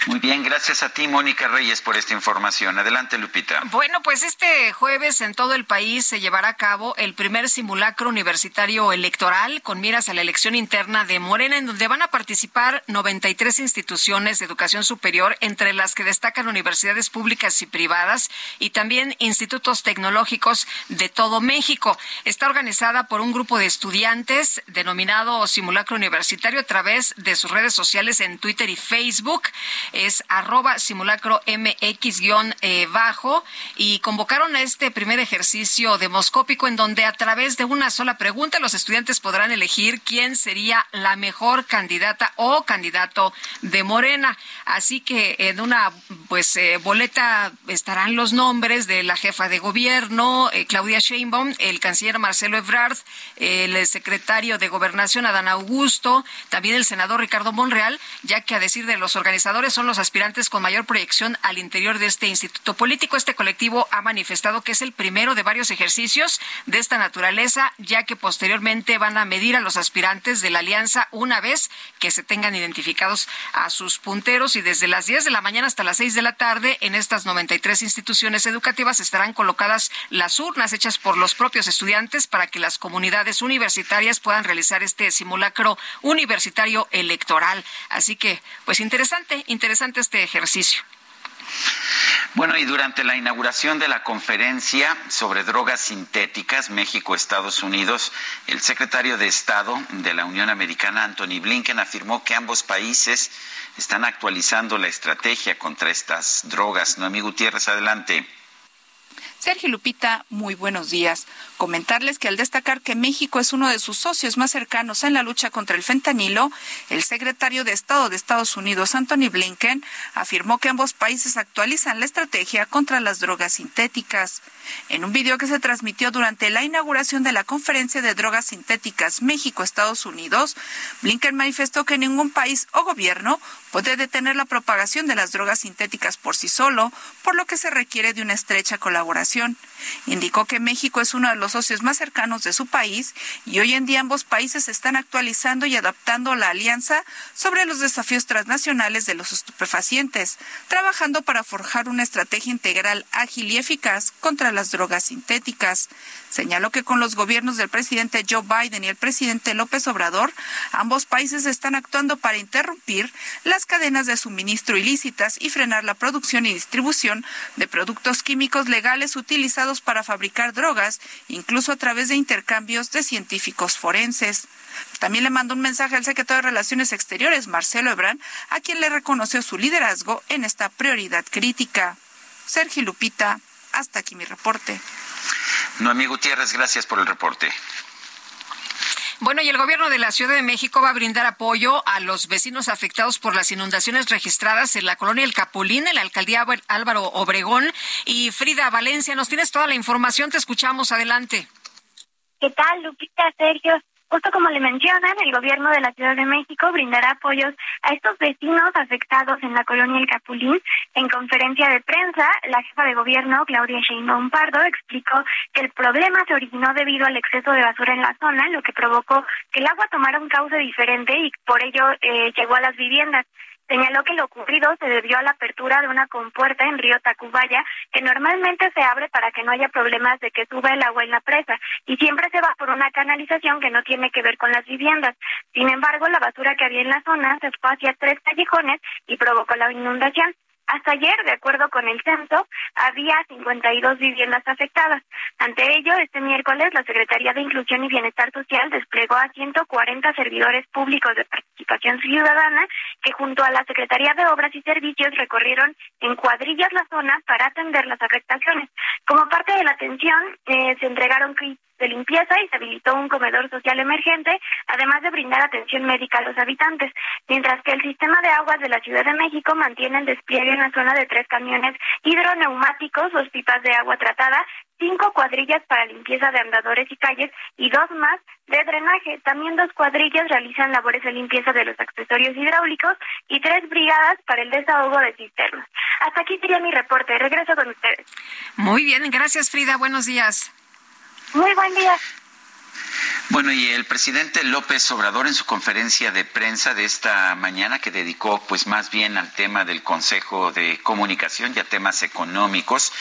Muy bien, gracias a ti, Mónica Reyes, por esta información. Adelante, Lupita. Bueno, pues este jueves en todo el país se llevará a cabo el primer simulacro universitario electoral con miras a la elección interna de Morena, en donde van a participar 93 instituciones de educación superior, entre las que destacan universidades públicas y privadas y también institutos tecnológicos de todo México. Está organizada por un grupo de estudiantes denominado Simulacro Universitario a través de sus redes sociales en Twitter y Facebook es arroba simulacro mx eh, bajo y convocaron a este primer ejercicio demoscópico en donde a través de una sola pregunta los estudiantes podrán elegir quién sería la mejor candidata o candidato de Morena. Así que en una pues eh, boleta estarán los nombres de la jefa de gobierno, eh, Claudia Sheinbaum, el canciller Marcelo Ebrard, el secretario de Gobernación Adán Augusto, también el senador Ricardo Monreal, ya que a decir de los organizadores son los aspirantes con mayor proyección al interior de este instituto político. Este colectivo ha manifestado que es el primero de varios ejercicios de esta naturaleza, ya que posteriormente van a medir a los aspirantes de la alianza una vez que se tengan identificados a sus punteros y desde las 10 de la mañana hasta las 6 de la tarde en estas 93 instituciones educativas estarán colocadas las urnas hechas por los propios estudiantes para que las comunidades universitarias puedan realizar este simulacro universitario electoral. Así que, pues interesante, interesante interesante este ejercicio. Bueno, y durante la inauguración de la conferencia sobre drogas sintéticas México-Estados Unidos, el secretario de Estado de la Unión Americana, Anthony Blinken, afirmó que ambos países están actualizando la estrategia contra estas drogas. Noemí Gutiérrez, adelante. Sergio Lupita, muy buenos días. Comentarles que al destacar que México es uno de sus socios más cercanos en la lucha contra el fentanilo, el secretario de Estado de Estados Unidos, Anthony Blinken, afirmó que ambos países actualizan la estrategia contra las drogas sintéticas. En un video que se transmitió durante la inauguración de la Conferencia de Drogas Sintéticas México-Estados Unidos, Blinken manifestó que ningún país o gobierno puede detener la propagación de las drogas sintéticas por sí solo, por lo que se requiere de una estrecha colaboración. Indicó que México es uno de los socios más cercanos de su país y hoy en día ambos países están actualizando y adaptando la alianza sobre los desafíos transnacionales de los estupefacientes, trabajando para forjar una estrategia integral ágil y eficaz contra las drogas sintéticas. Señaló que con los gobiernos del presidente Joe Biden y el presidente López Obrador, ambos países están actuando para interrumpir las cadenas de suministro ilícitas y frenar la producción y distribución de productos químicos legales utilizados para fabricar drogas, incluso a través de intercambios de científicos forenses. También le mandó un mensaje al secretario de Relaciones Exteriores, Marcelo Ebrard, a quien le reconoció su liderazgo en esta prioridad crítica. Sergio Lupita, hasta aquí mi reporte. Noemí Gutiérrez, gracias por el reporte. Bueno, Bueno, y el gobierno de la Ciudad de México va a brindar apoyo a los vecinos afectados por las inundaciones registradas en la colonia El Capulín, en la alcaldía Álvaro Obregón. Y Frida Valencia, nos tienes toda la información, te escuchamos, adelante. ¿Qué tal, Lupita, Sergio? Justo como le mencionan, el gobierno de la Ciudad de México brindará apoyos a estos vecinos afectados en la colonia El Capulín. En conferencia de prensa, la jefa de gobierno, Claudia Sheinbaum Pardo, explicó que el problema se originó debido al exceso de basura en la zona, lo que provocó que el agua tomara un cauce diferente y por ello eh, llegó a las viviendas. Señaló que lo ocurrido se debió a la apertura de una compuerta en río Tacubaya, que normalmente se abre para que no haya problemas de que suba el agua en la presa, y siempre se va por una canalización que no tiene que ver con las viviendas. Sin embargo, la basura que había en la zona se fue hacia tres callejones y provocó la inundación. Hasta ayer, de acuerdo con el censo, había 52 viviendas afectadas. Ante ello, este miércoles, la Secretaría de Inclusión y Bienestar Social desplegó a 140 servidores públicos de participación ciudadana que junto a la Secretaría de Obras y Servicios recorrieron en cuadrillas la zona para atender las afectaciones. Como parte de la atención, eh, se entregaron kits de limpieza y se habilitó un comedor social emergente, además de brindar atención médica a los habitantes, mientras que el sistema de aguas de la Ciudad de México mantiene el despliegue en la zona de tres camiones hidroneumáticos, dos pipas de agua tratada, cinco cuadrillas para limpieza de andadores y calles y dos más de drenaje. También dos cuadrillas realizan labores de limpieza de los accesorios hidráulicos y tres brigadas para el desahogo de cisternas. Hasta aquí sería mi reporte. Regreso con ustedes. Muy bien, gracias Frida. Buenos días. Muy buen día. Bueno, y el presidente López Obrador en su conferencia de prensa de esta mañana, que dedicó pues más bien al tema del Consejo de Comunicación y a temas económicos,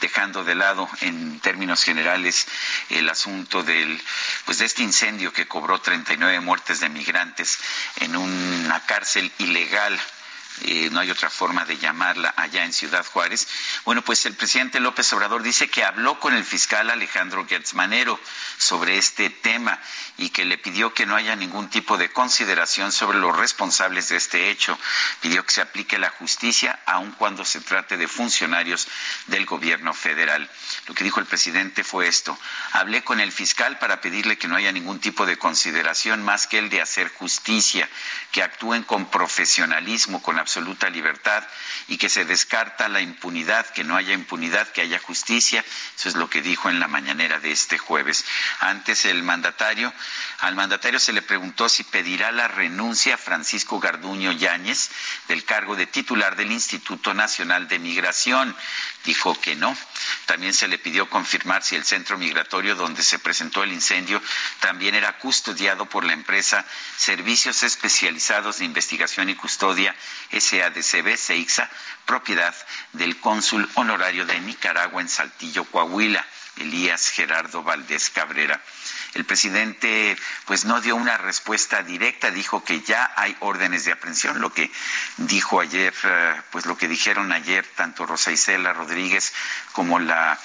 dejando de lado en términos generales el asunto del pues de este incendio que cobró 39 muertes de migrantes en una cárcel ilegal eh, no hay otra forma de llamarla allá en Ciudad Juárez. Bueno, pues el presidente López Obrador dice que habló con el fiscal Alejandro Gertzmanero sobre este tema y que le pidió que no haya ningún tipo de consideración sobre los responsables de este hecho. Pidió que se aplique la justicia aun cuando se trate de funcionarios del gobierno federal. Lo que dijo el presidente fue esto. Hablé con el fiscal para pedirle que no haya ningún tipo de consideración más que el de hacer justicia, que actúen con profesionalismo, con absoluta libertad y que se descarta la impunidad, que no haya impunidad, que haya justicia. Eso es lo que dijo en la mañanera de este jueves. Antes el mandatario, al mandatario se le preguntó si pedirá la renuncia a Francisco Garduño Yáñez del cargo de titular del Instituto Nacional de Migración. Dijo que no. También se le pidió confirmar si el centro migratorio donde se presentó el incendio también era custodiado por la empresa Servicios Especializados de Investigación y Custodia SADCB CEIXA, propiedad del cónsul honorario de Nicaragua en Saltillo, Coahuila, Elías Gerardo Valdés Cabrera. El presidente pues no dio una respuesta directa, dijo que ya hay órdenes de aprehensión, lo que dijo ayer, eh, pues lo que dijeron ayer tanto Rosa Isela Rodríguez como la,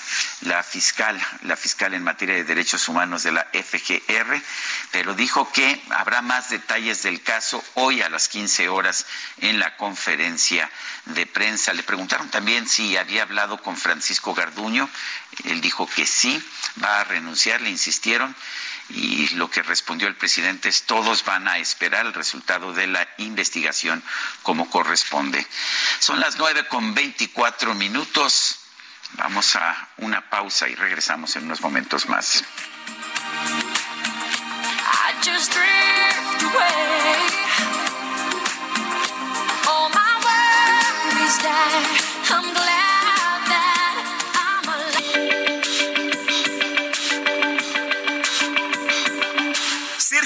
la fiscal, la fiscal en materia de derechos humanos de la FGR, pero dijo que habrá más detalles del caso hoy a las 15 horas en la conferencia de prensa. Le preguntaron también si había hablado con Francisco Garduño, él dijo que sí, va a renunciar, le insistieron y lo que respondió el presidente es todos van a esperar el resultado de la investigación como corresponde. Son las nueve con veinticuatro minutos. Vamos a una pausa y regresamos en unos momentos más.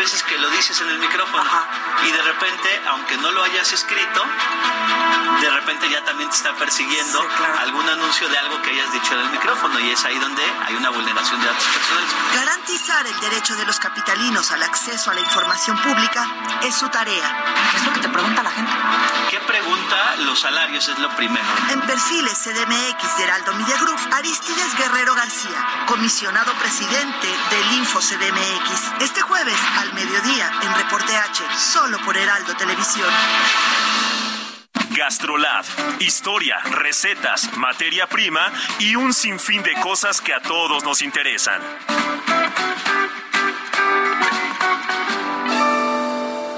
Veces que lo dices en el micrófono y de repente, aunque no lo hayas escrito, de repente ya también te está persiguiendo algún anuncio de algo que hayas dicho en el micrófono y es ahí donde hay una vulneración de datos personales. Garantizar el derecho de los capitalinos al acceso a la información pública es su tarea. ¿Qué es lo que te pregunta la gente? ¿Qué pregunta? Los salarios es lo primero. En perfiles CDMX de Heraldo Media Group, Aristides Guerrero García, comisionado presidente del Info CDMX. Este jueves al mediodía en Reporte H, solo por Heraldo Televisión. Gastrolab. Historia, recetas, materia prima y un sinfín de cosas que a todos nos interesan.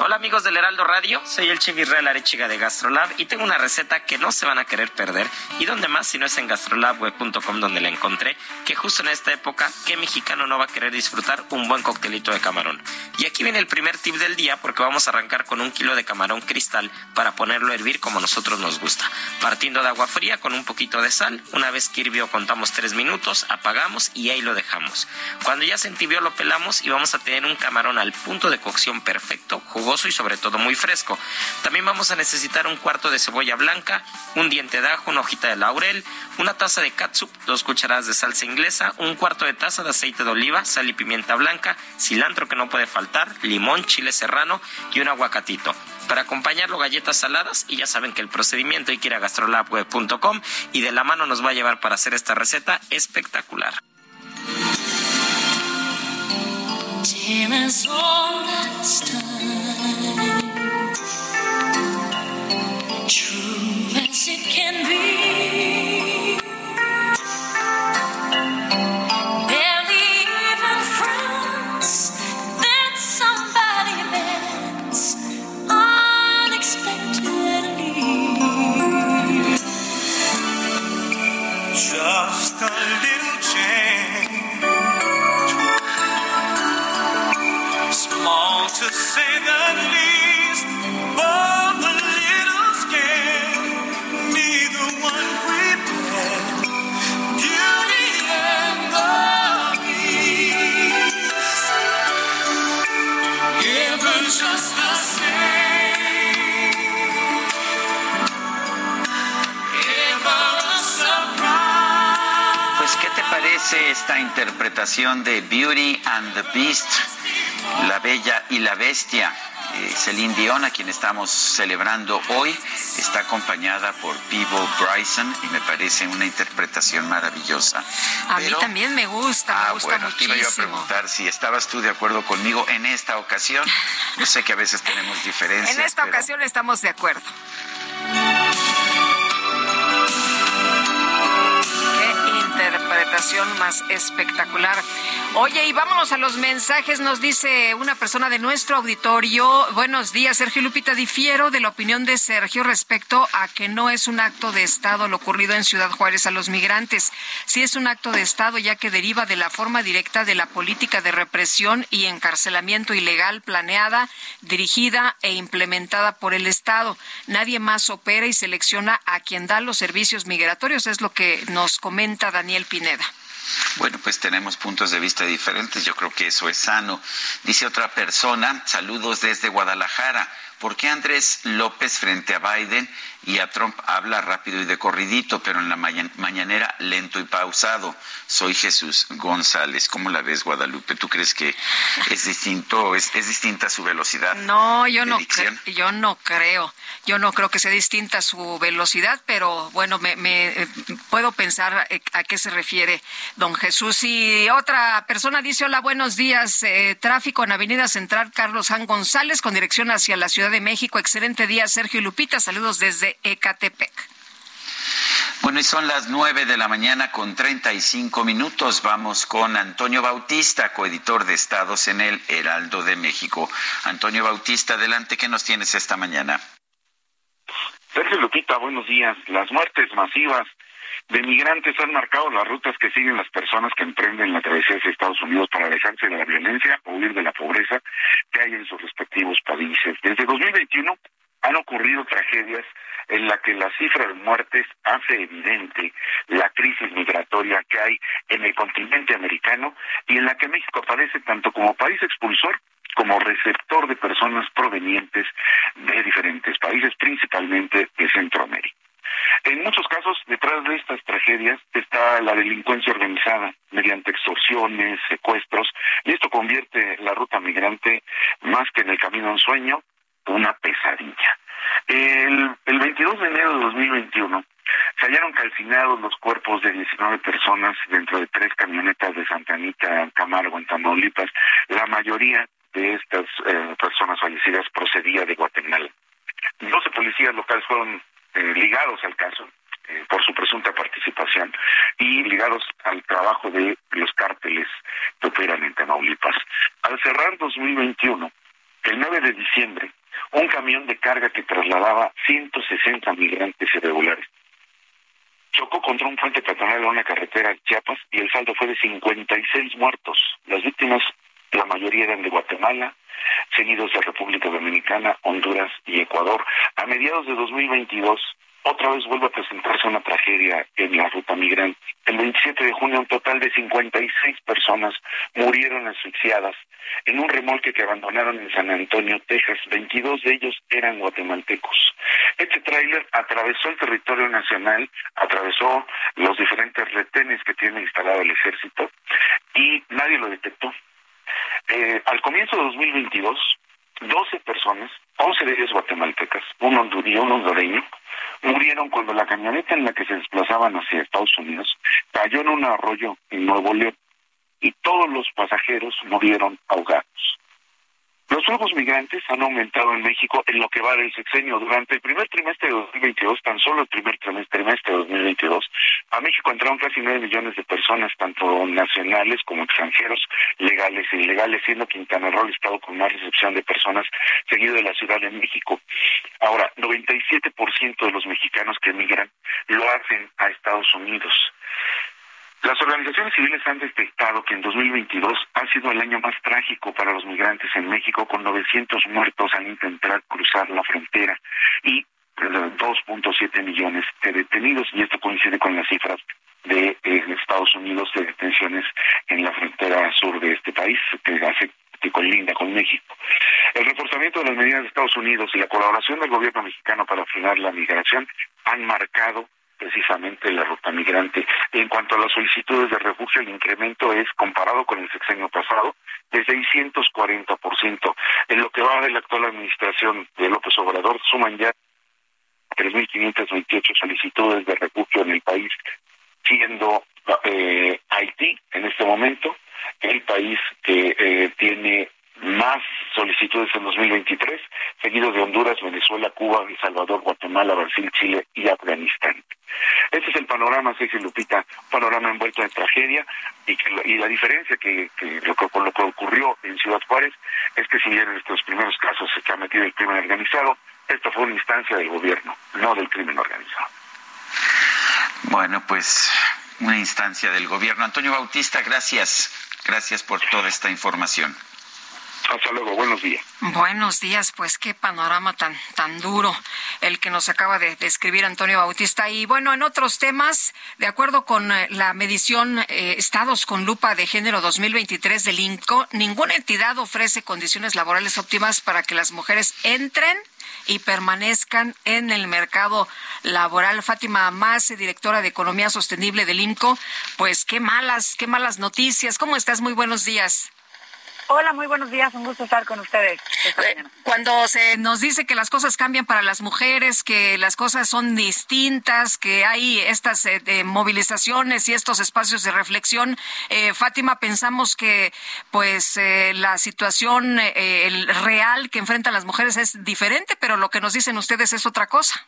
Hola amigos del Heraldo Radio, soy el chef Israel Arechiga de Gastrolab y tengo una receta que no se van a querer perder y donde más si no es en gastrolabweb.com donde la encontré, que justo en esta época, ¿qué mexicano no va a querer disfrutar un buen coctelito de camarón? Y aquí viene el primer tip del día porque vamos a arrancar con un kilo de camarón cristal para ponerlo a hervir como nosotros nos gusta, partiendo de agua fría con un poquito de sal, una vez que hirvió contamos tres minutos, apagamos y ahí lo dejamos. Cuando ya se entibió lo pelamos y vamos a tener un camarón al punto de cocción perfecto, jugoso y sobre todo muy fresco. También vamos a necesitar un cuarto de cebolla blanca, un diente de ajo, una hojita de laurel, una taza de catsup, dos cucharadas de salsa inglesa, un cuarto de taza de aceite de oliva, sal y pimienta blanca, cilantro que no puede faltar, limón, chile serrano y un aguacatito. Para acompañarlo galletas saladas y ya saben que el procedimiento hay que ir a gastrolabweb.com y de la mano nos va a llevar para hacer esta receta espectacular. To be just a little change. Small to say the least, ¿qué te parece esta interpretación de Beauty and the Beast, La Bella y la Bestia? Eh, Celine Dion, a quien estamos celebrando hoy, está acompañada por Peebo Bryson y me parece una interpretación maravillosa. A mí también me gusta, me Ah, gusta bueno, te iba yo a muchísimo. preguntar si estabas tú de acuerdo conmigo en esta ocasión. Yo sé que a veces tenemos diferencias. En esta pero- ocasión estamos de acuerdo. Interpretación más espectacular. Oye, y vámonos a los mensajes. Nos dice una persona de nuestro auditorio. Buenos días, Sergio Lupita. Difiero de la opinión de Sergio respecto a que no es un acto de Estado lo ocurrido en Ciudad Juárez a los migrantes. Sí es un acto de Estado ya que deriva de la forma directa de la política de represión y encarcelamiento ilegal planeada, dirigida e implementada por el Estado. Nadie más opera y selecciona a quien da los servicios migratorios, es lo que nos comenta Daniel Pineda. Bueno, pues tenemos puntos de vista diferentes. Yo creo que eso es sano. Dice otra persona, saludos desde Guadalajara. ¿Por qué Andrés López frente a Biden y a Trump habla rápido y de corridito, pero en la maña- mañanera lento y pausado? Soy Jesús González. ¿Cómo la ves, Guadalupe? ¿Tú crees que es distinto, es, es distinta su velocidad? No, yo no, yo no creo. Yo no creo que sea distinta su velocidad, pero bueno, me, me, eh, puedo pensar eh, a qué se refiere don Jesús. Y otra persona dice, hola, buenos días. eh, tráfico en Avenida Central Carlos Jan González con dirección hacia la Ciudad de México. Excelente día, Sergio y Lupita. Saludos desde Ecatepec. Bueno, y son las nueve de la mañana con 35 minutos. Vamos con Antonio Bautista, coeditor de Estados en el Heraldo de México. Antonio Bautista, adelante, ¿qué nos tienes esta mañana? Sergio Lupita, buenos días. Las muertes masivas de migrantes han marcado las rutas que siguen las personas que emprenden la travesía hacia Estados Unidos para alejarse de la violencia o huir de la pobreza que hay en sus respectivos países. Desde 2021 han ocurrido tragedias en la que la cifra de muertes hace evidente la crisis migratoria que hay en el continente americano y en la que México aparece tanto como país expulsor como receptor de personas provenientes de diferentes países, principalmente de Centroamérica. En muchos casos, detrás de estas tragedias está la delincuencia organizada mediante extorsiones, secuestros, y esto convierte la ruta migrante más que en el camino a un sueño, una pesadilla. El, el 22 de enero de 2021 se hallaron calcinados los cuerpos de 19 personas dentro de tres camionetas de Santa Anita, Camargo, en Tamaulipas. La mayoría de estas eh, personas fallecidas procedía de Guatemala. 12 policías locales fueron eh, ligados al caso eh, por su presunta participación y ligados al trabajo de los cárteles que operan en Tamaulipas. Al cerrar 2021, el 9 de diciembre, un camión de carga que trasladaba 160 migrantes irregulares chocó contra un puente peatonal en una carretera de Chiapas y el saldo fue de 56 muertos. Las víctimas, la mayoría eran de Guatemala, seguidos de República Dominicana, Honduras y Ecuador. A mediados de 2022, otra vez vuelve a presentarse una tragedia en la ruta migrante. El 27 de junio, un total de 56 personas murieron asfixiadas en un remolque que abandonaron en San Antonio, Texas. 22 de ellos eran guatemaltecos. Este tráiler atravesó el territorio nacional, atravesó los diferentes retenes que tiene instalado el ejército y nadie lo detectó. Eh, al comienzo de 2022, 12 personas, 11 de ellas guatemaltecas, un hondureño, un hondureño, murieron cuando la camioneta en la que se desplazaban hacia Estados Unidos cayó en un arroyo en Nuevo León y todos los pasajeros murieron ahogados. Los flujos migrantes han aumentado en México en lo que va del sexenio. Durante el primer trimestre de 2022, tan solo el primer trimestre de 2022, a México entraron casi nueve millones de personas, tanto nacionales como extranjeros, legales e ilegales, siendo Quintana Roo el estado con más recepción de personas, seguido de la Ciudad de México. Ahora, 97% de los mexicanos que emigran lo hacen a Estados Unidos. Las organizaciones civiles han detectado que en 2022 ha sido el año más trágico para los migrantes en México, con 900 muertos al intentar cruzar la frontera y 2.7 eh, millones de detenidos, y esto coincide con las cifras de eh, Estados Unidos de detenciones en la frontera sur de este país, que hace que colinda con México. El reforzamiento de las medidas de Estados Unidos y la colaboración del gobierno mexicano para frenar la migración han marcado precisamente la ruta migrante. En cuanto a las solicitudes de refugio, el incremento es, comparado con el sexenio pasado, de 640%. En lo que va de la actual administración de López Obrador, suman ya 3.528 solicitudes de refugio en el país, siendo eh, Haití en este momento el país que eh, tiene más solicitudes en 2023, seguido de Honduras, Venezuela, Cuba, El Salvador, Guatemala, Brasil, Chile y Afganistán. Este es el panorama, Ceci Lupita, panorama envuelto en tragedia y, y la diferencia que, lo, con lo que ocurrió en Ciudad Juárez es que si bien en estos primeros casos se ha metido el crimen organizado, esto fue una instancia del gobierno, no del crimen organizado. Bueno, pues una instancia del gobierno. Antonio Bautista, gracias. Gracias por toda esta información. Hasta luego, buenos días. Buenos días, pues qué panorama tan, tan duro el que nos acaba de describir Antonio Bautista. Y bueno, en otros temas, de acuerdo con eh, la medición eh, Estados con Lupa de Género 2023 del INCO, ninguna entidad ofrece condiciones laborales óptimas para que las mujeres entren y permanezcan en el mercado laboral. Fátima Amase, directora de Economía Sostenible del INCO, pues qué malas, qué malas noticias. ¿Cómo estás? Muy buenos días. Hola, muy buenos días, un gusto estar con ustedes. Eh, cuando se nos dice que las cosas cambian para las mujeres, que las cosas son distintas, que hay estas eh, movilizaciones y estos espacios de reflexión, eh, Fátima, pensamos que pues la situación el real que enfrentan las mujeres es diferente, pero lo que nos dicen ustedes es otra cosa.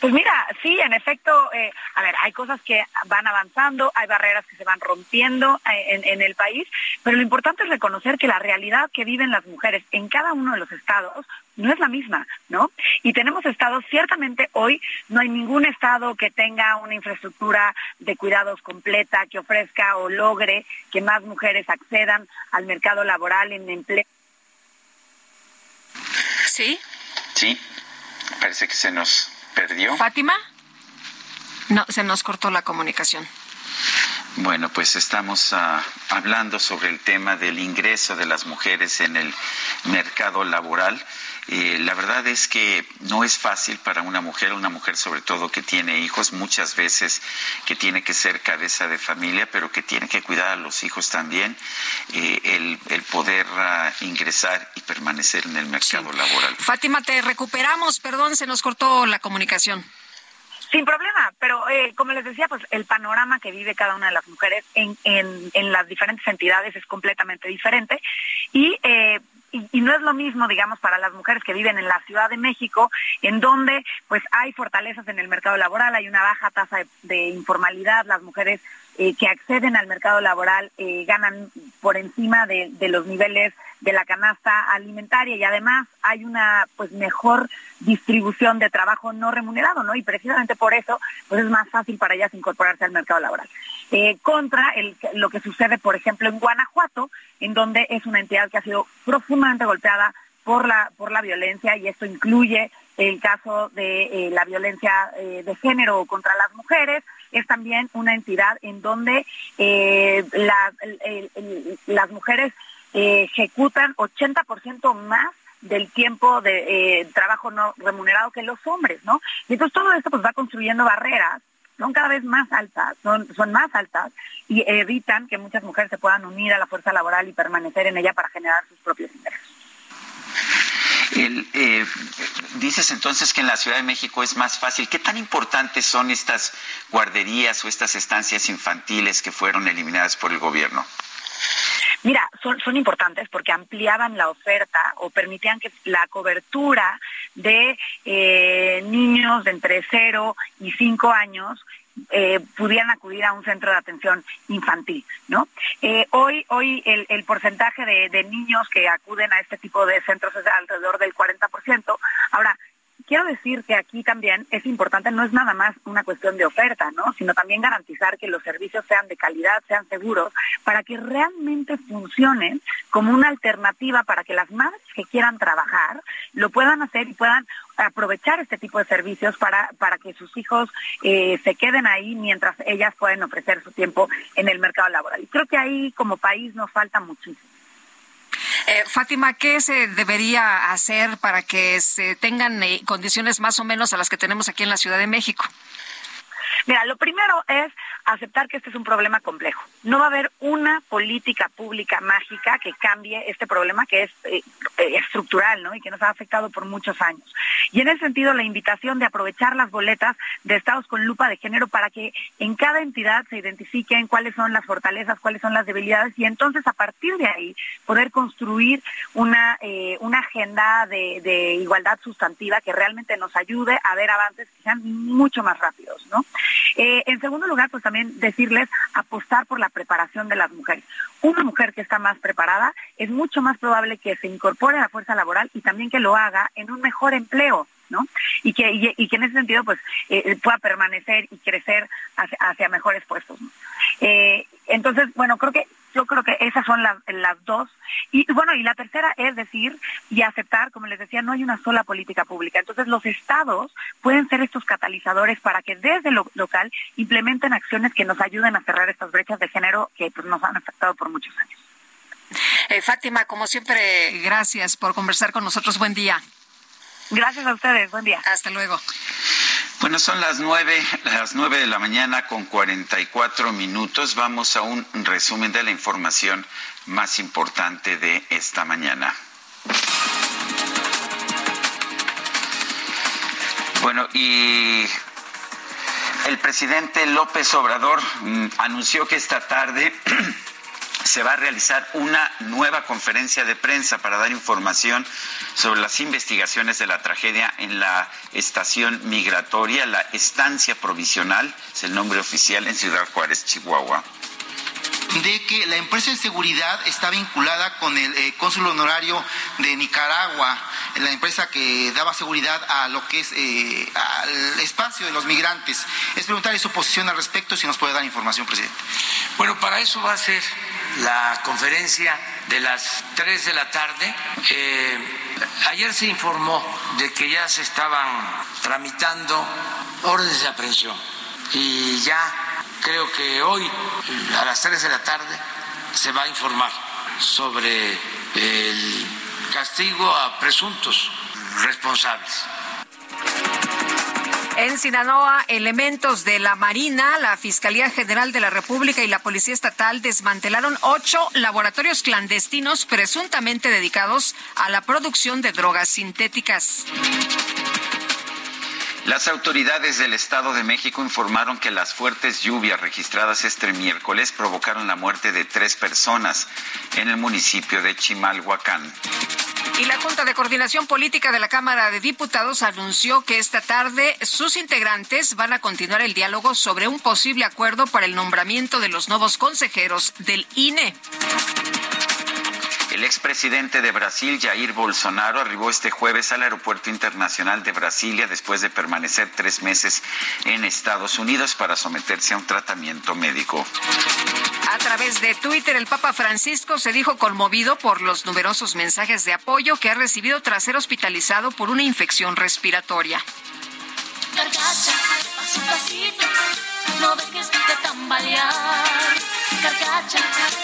Pues mira, sí, en efecto, eh, a ver, hay cosas que van avanzando, hay barreras que se van rompiendo eh, en, el país, pero lo importante es reconocer que la realidad que viven las mujeres en cada uno de los estados no es la misma, ¿no? Y tenemos estados, ciertamente hoy no hay ningún estado que tenga una infraestructura de cuidados completa, que ofrezca o logre que más mujeres accedan al mercado laboral en empleo. Sí. Sí, parece que se nos perdió. ¿Fátima? No, se nos cortó la comunicación. Bueno, pues estamos ah, hablando sobre el tema del ingreso de las mujeres en el mercado laboral. Eh, la verdad es que no es fácil para una mujer, una mujer sobre todo que tiene hijos, muchas veces que tiene que ser cabeza de familia, pero que tiene que cuidar a los hijos también, eh, el, poder ah, ingresar y permanecer en el mercado laboral. Fátima, te recuperamos, perdón, se nos cortó la comunicación. Sin problema, pero eh, como les decía, pues el panorama que vive cada una de las mujeres en, en, en las diferentes entidades es completamente diferente y eh, y, no es lo mismo, digamos, para las mujeres que viven en la Ciudad de México, en donde pues hay fortalezas en el mercado laboral, hay una baja tasa de, informalidad, las mujeres eh, que acceden al mercado laboral eh, ganan por encima de, de, los niveles de la canasta alimentaria y además hay una pues mejor distribución de trabajo no remunerado, ¿no? Y precisamente por eso pues es más fácil para ellas incorporarse al mercado laboral. Eh, contra lo que sucede, por ejemplo, en Guanajuato, en donde es una entidad que ha sido profundamente golpeada por la, por la violencia y esto incluye el caso de eh, la violencia eh, de género contra las mujeres. Es también una entidad en donde las mujeres ejecutan 80% más del tiempo de trabajo no remunerado que los hombres, ¿no? Y entonces todo esto pues va construyendo barreras son cada vez más altas, son, son más altas y evitan que muchas mujeres se puedan unir a la fuerza laboral y permanecer en ella para generar sus propios ingresos. Eh, dices entonces que en la Ciudad de México es más fácil. ¿Qué tan importantes son estas guarderías o estas estancias infantiles que fueron eliminadas por el gobierno? Mira, son, importantes porque ampliaban la oferta o permitían que la cobertura de eh, niños de entre 0 y 5 años eh, pudieran acudir a un centro de atención infantil, ¿no? Eh, hoy, hoy el, el porcentaje de, de, niños que acuden a este tipo de centros es alrededor del 40%. Ahora, quiero decir que aquí también es importante, no es nada más una cuestión de oferta, ¿no? Sino también garantizar que los servicios sean de calidad, sean seguros, para que realmente funcionen como una alternativa para que las madres que quieran trabajar lo puedan hacer y puedan aprovechar este tipo de servicios para, para que sus hijos eh, se queden ahí mientras ellas pueden ofrecer su tiempo en el mercado laboral. Y creo que ahí como país nos falta muchísimo. Eh, Fátima, ¿qué se debería hacer para que se tengan eh, condiciones más o menos a las que tenemos aquí en la Ciudad de México? Mira, lo primero es aceptar que este es un problema complejo. No va a haber una política pública mágica que cambie este problema que es eh, eh, estructural ¿no? y que nos ha afectado por muchos años. Y en ese sentido, la invitación de aprovechar las boletas de estados con lupa de género para que en cada entidad se identifiquen cuáles son las fortalezas, cuáles son las debilidades y entonces a partir de ahí poder construir una, eh, agenda de, de igualdad sustantiva que realmente nos ayude a ver avances que sean mucho más rápidos. ¿no? En segundo lugar, pues también también decirles apostar por la preparación de las mujeres. Una mujer que está más preparada es mucho más probable que se incorpore a la fuerza laboral y también que lo haga en un mejor empleo. ¿no? Y que, y, que en ese sentido pues eh, pueda permanecer y crecer hacia, mejores puestos. Eh, entonces, bueno, creo que yo creo que esas son las, dos. Y bueno, y la tercera es decir y aceptar, como les decía, no hay una sola política pública. Entonces los estados pueden ser estos catalizadores para que desde lo local implementen acciones que nos ayuden a cerrar estas brechas de género que pues, nos han afectado por muchos años. Eh, Fátima, como siempre, gracias por conversar con nosotros. Buen día. Gracias a ustedes. Buen día. Hasta luego. Bueno, son las nueve, las nueve de la mañana con cuarenta y cuatro minutos. Vamos a un resumen de la información más importante de esta mañana. Bueno, y el presidente López Obrador mm, anunció que esta tarde se va a realizar una nueva conferencia de prensa para dar información sobre las investigaciones de la tragedia en la estación migratoria, la estancia provisional, es el nombre oficial en Ciudad Juárez, Chihuahua de que la empresa de seguridad está vinculada con el eh, cónsul honorario de Nicaragua, la empresa que daba seguridad a lo que es eh, al espacio de los migrantes. Es preguntarle su posición al respecto, si nos puede dar información, presidente. Bueno, para eso va a ser la conferencia de las 3 de la tarde. Eh, ayer se informó de que ya se estaban tramitando órdenes de aprehensión y ya Creo que hoy, a las 3 de la tarde, se va a informar sobre el castigo a presuntos responsables. En Sinaloa, elementos de la Marina, la Fiscalía General de la República y la Policía Estatal desmantelaron ocho laboratorios clandestinos presuntamente dedicados a la producción de drogas sintéticas. Las autoridades del Estado de México informaron que las fuertes lluvias registradas este miércoles provocaron la muerte de tres personas en el municipio de Chimalhuacán. Y la Junta de Coordinación Política de la Cámara de Diputados anunció que esta tarde sus integrantes van a continuar el diálogo sobre un posible acuerdo para el nombramiento de los nuevos consejeros del INE. El expresidente de Brasil, Jair Bolsonaro, arribó este jueves al Aeropuerto Internacional de Brasilia después de permanecer tres meses en Estados Unidos para someterse a un tratamiento médico. A través de Twitter, el Papa Francisco se dijo conmovido por los numerosos mensajes de apoyo que ha recibido tras ser hospitalizado por una infección respiratoria. No dejes de tambalear.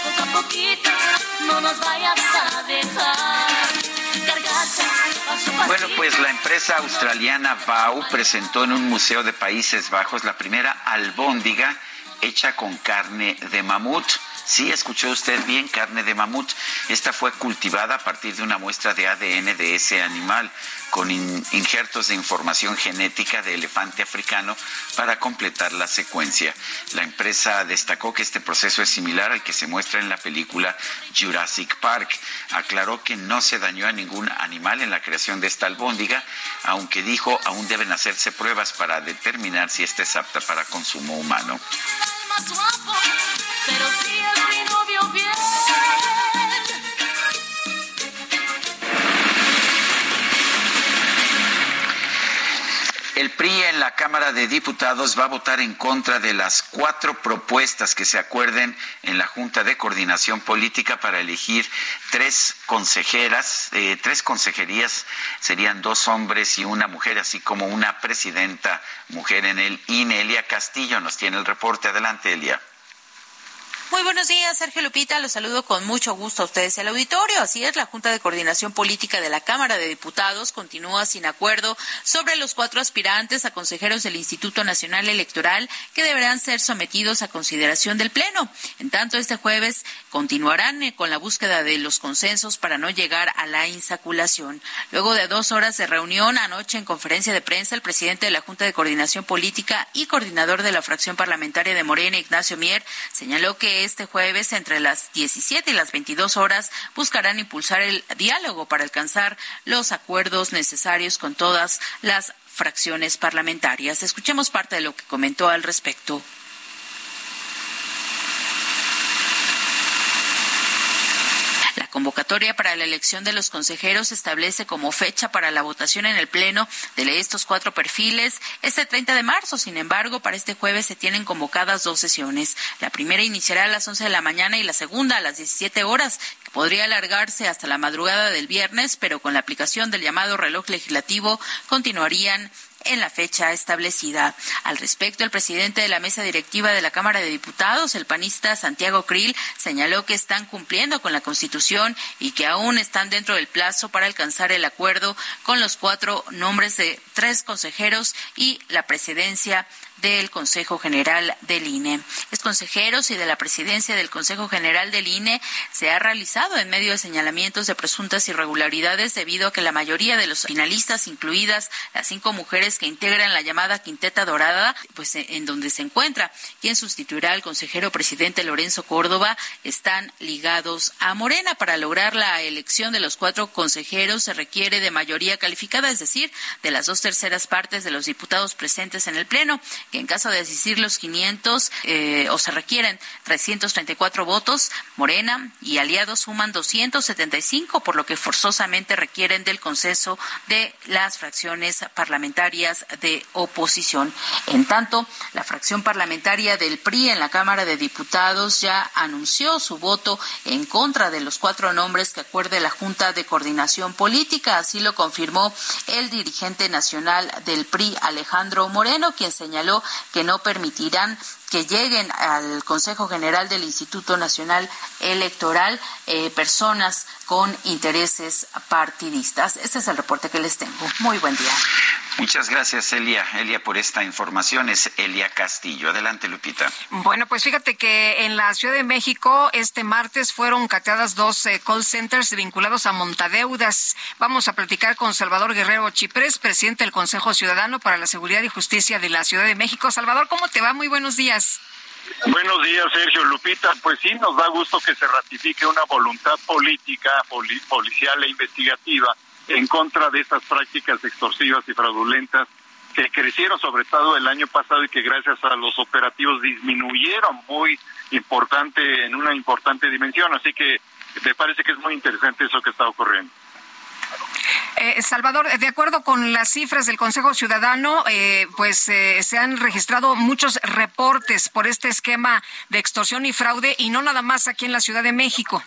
Poco a no nos vayas a dejar. Bueno, pues la empresa australiana BAU presentó en un museo de Países Bajos la primera albóndiga hecha con carne de mamut. Sí, escuchó usted bien, carne de mamut. Esta fue cultivada a partir de una muestra de ADN de ese animal con injertos de información genética de elefante africano para completar la secuencia. La empresa destacó que este proceso es similar al que se muestra en la película Jurassic Park. Aclaró que no se dañó a ningún animal en la creación de esta albóndiga, aunque dijo aún deben hacerse pruebas para determinar si esta es apta para consumo humano El PRI en la Cámara de Diputados va a votar en contra de las cuatro propuestas que se acuerden en la Junta de Coordinación Política para elegir tres consejeras, eh, tres consejerías, serían dos hombres y una mujer, así como una presidenta mujer en el INE. Elia Castillo nos tiene el reporte. Adelante, Elia. Muy buenos días, Sergio Lupita. Los saludo con mucho gusto a ustedes el auditorio. Así es, la Junta de Coordinación Política de la Cámara de Diputados continúa sin acuerdo sobre los cuatro aspirantes a consejeros del Instituto Nacional Electoral que deberán ser sometidos a consideración del Pleno. En tanto, este jueves continuarán eh, con la búsqueda de los consensos para no llegar a la insaculación. Luego de dos horas de reunión anoche en conferencia de prensa, el presidente de la Junta de Coordinación Política y coordinador de la fracción parlamentaria de Morena, Ignacio Mier, señaló que este jueves entre las 17 y las 22 horas buscarán impulsar el diálogo para alcanzar los acuerdos necesarios con todas las fracciones parlamentarias. Escuchemos parte de lo que comentó al respecto. Convocatoria para la elección de los consejeros establece como fecha para la votación en el Pleno de estos cuatro perfiles este 30 de marzo. Sin embargo, para este jueves se tienen convocadas dos sesiones. La primera iniciará a las 11 de la mañana y la segunda a las 17 horas, que podría alargarse hasta la madrugada del viernes, pero con la aplicación del llamado reloj legislativo continuarían en la fecha establecida. Al respecto, el presidente de la mesa directiva de la Cámara de Diputados, el panista Santiago Krill, señaló que están cumpliendo con la Constitución y que aún están dentro del plazo para alcanzar el acuerdo con los cuatro nombres de tres consejeros y la presidencia del Consejo General del INE. Es consejeros y de la presidencia del Consejo General del INE se ha realizado en medio de señalamientos de presuntas irregularidades debido a que la mayoría de los finalistas, incluidas las cinco mujeres que integran la llamada Quinteta Dorada, pues eh, en donde se encuentra quien sustituirá al consejero presidente Lorenzo Córdoba, están ligados a Morena. Para lograr la elección de los cuatro consejeros se requiere de mayoría calificada, es decir, de las dos terceras partes de los diputados presentes en el Pleno que en caso de asistir los 500 eh, o se requieren 334 votos, Morena y aliados suman 275, por lo que forzosamente requieren del consenso de las fracciones parlamentarias de oposición. En tanto, la fracción parlamentaria del PRI en la Cámara de Diputados ya anunció su voto en contra de los cuatro nombres que acuerde la Junta de Coordinación Política. Así lo confirmó el dirigente nacional del PRI, Alejandro Moreno, quien señaló que no permitirán que lleguen al Consejo General del Instituto Nacional Electoral eh, personas con intereses partidistas. Este es el reporte que les tengo. Muy buen día. Muchas gracias, Elia. Elia, por esta información. Es Elia Castillo. Adelante, Lupita. Bueno, pues fíjate que en la Ciudad de México este martes fueron cateadas dos eh, call centers vinculados a montadeudas. Vamos a platicar con Salvador Guerrero Chiprés, presidente del Consejo Ciudadano para la Seguridad y Justicia de la Ciudad de México. Salvador, ¿cómo te va? Muy buenos días. Buenos días, Sergio Lupita. Pues sí, nos da gusto que se ratifique una voluntad política, policial e investigativa en contra de estas prácticas extorsivas y fraudulentas que crecieron sobre todo el año pasado y que gracias a los operativos disminuyeron muy importante en una importante dimensión. Así que me parece que es muy interesante eso que está ocurriendo. Eh, Salvador, de acuerdo con las cifras del Consejo Ciudadano, eh, pues eh, se han registrado muchos reportes por este esquema de extorsión y fraude y no nada más aquí en la Ciudad de México.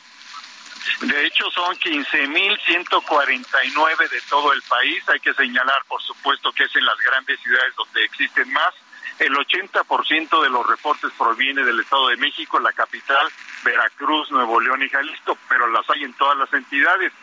De hecho, son 15.149 de todo el país. Hay que señalar, por supuesto, que es en las grandes ciudades donde existen más. El 80% de los reportes proviene del Estado de México, la capital, Veracruz, Nuevo León y Jalisco, pero las hay en todas las entidades.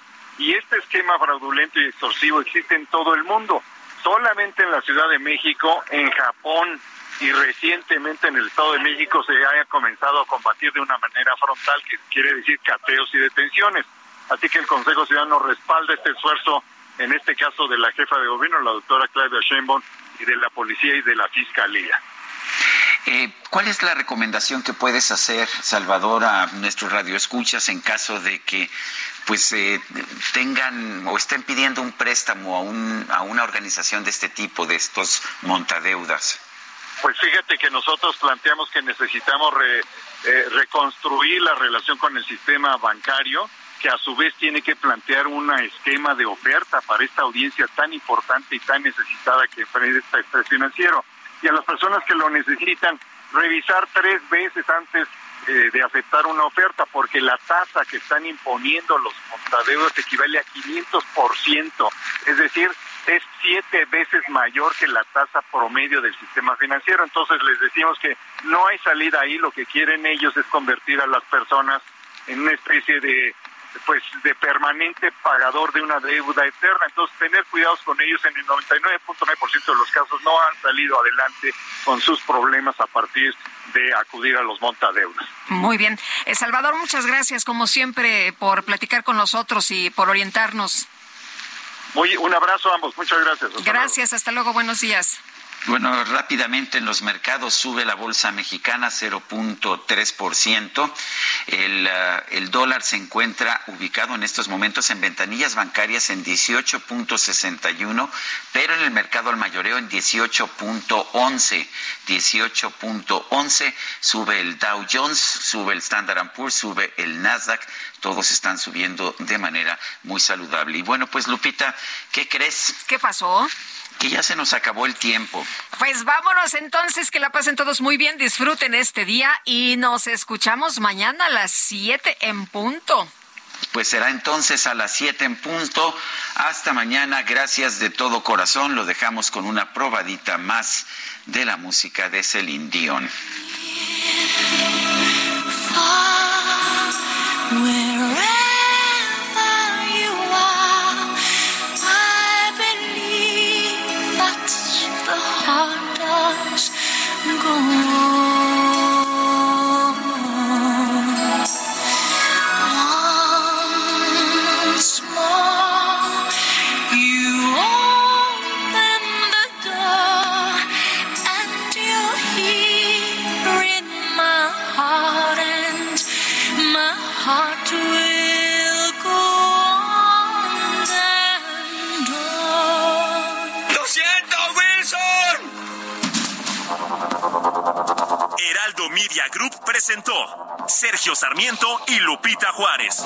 Y este esquema fraudulento y extorsivo existe en todo el mundo. Solamente en la Ciudad de México, en Japón y recientemente en el Estado de México se haya comenzado a combatir de una manera frontal, que quiere decir cateos y detenciones. Así que el Consejo Ciudadano respalda este esfuerzo, en este caso de la jefa de gobierno, la doctora Claudia Sheinbaum, y de la policía y de la fiscalía. Eh, ¿Cuál es la recomendación que puedes hacer, Salvador, a nuestros radioescuchas en caso de que pues eh, tengan o estén pidiendo un préstamo a, un, a una organización de este tipo, de estos montadeudas? Pues fíjate que nosotros planteamos que necesitamos eh, reconstruir la relación con el sistema bancario, que a su vez tiene que plantear un esquema de oferta para esta audiencia tan importante y tan necesitada que es este financiero y a las personas que lo necesitan revisar tres veces antes eh, de aceptar una oferta, porque la tasa que están imponiendo los montadeudos equivale a 500%, es decir, es siete veces mayor que la tasa promedio del sistema financiero. Entonces les decimos que no hay salida ahí, lo que quieren ellos es convertir a las personas en una especie de pues de permanente pagador de una deuda eterna. Entonces, tener cuidados con ellos en el 99.9% de los casos no han salido adelante con sus problemas a partir de acudir a los montadeudas. Muy bien. Eh, Salvador, muchas gracias como siempre por platicar con nosotros y por orientarnos. Muy, un abrazo a ambos. Muchas gracias. gracias. Hasta luego. Buenos días. Bueno, rápidamente en los mercados sube la bolsa mexicana 0.3%. El, uh, el dólar se encuentra ubicado en estos momentos en ventanillas bancarias en 18.61, pero en el mercado al mayoreo en 18.11. 18.11 sube el Dow Jones, sube el Standard Poor's, sube el Nasdaq. Todos están subiendo de manera muy saludable. Y bueno, pues Lupita, ¿qué crees? ¿Qué pasó? que ya se nos acabó el tiempo. Pues vámonos entonces, que la pasen todos muy bien, disfruten este día y nos escuchamos mañana a las 7 en punto. Pues será entonces a las 7 en punto. Hasta mañana, gracias de todo corazón. Lo dejamos con una probadita más de la música de Celine Dion. Media Group presentó Sergio Sarmiento y Lupita Juárez.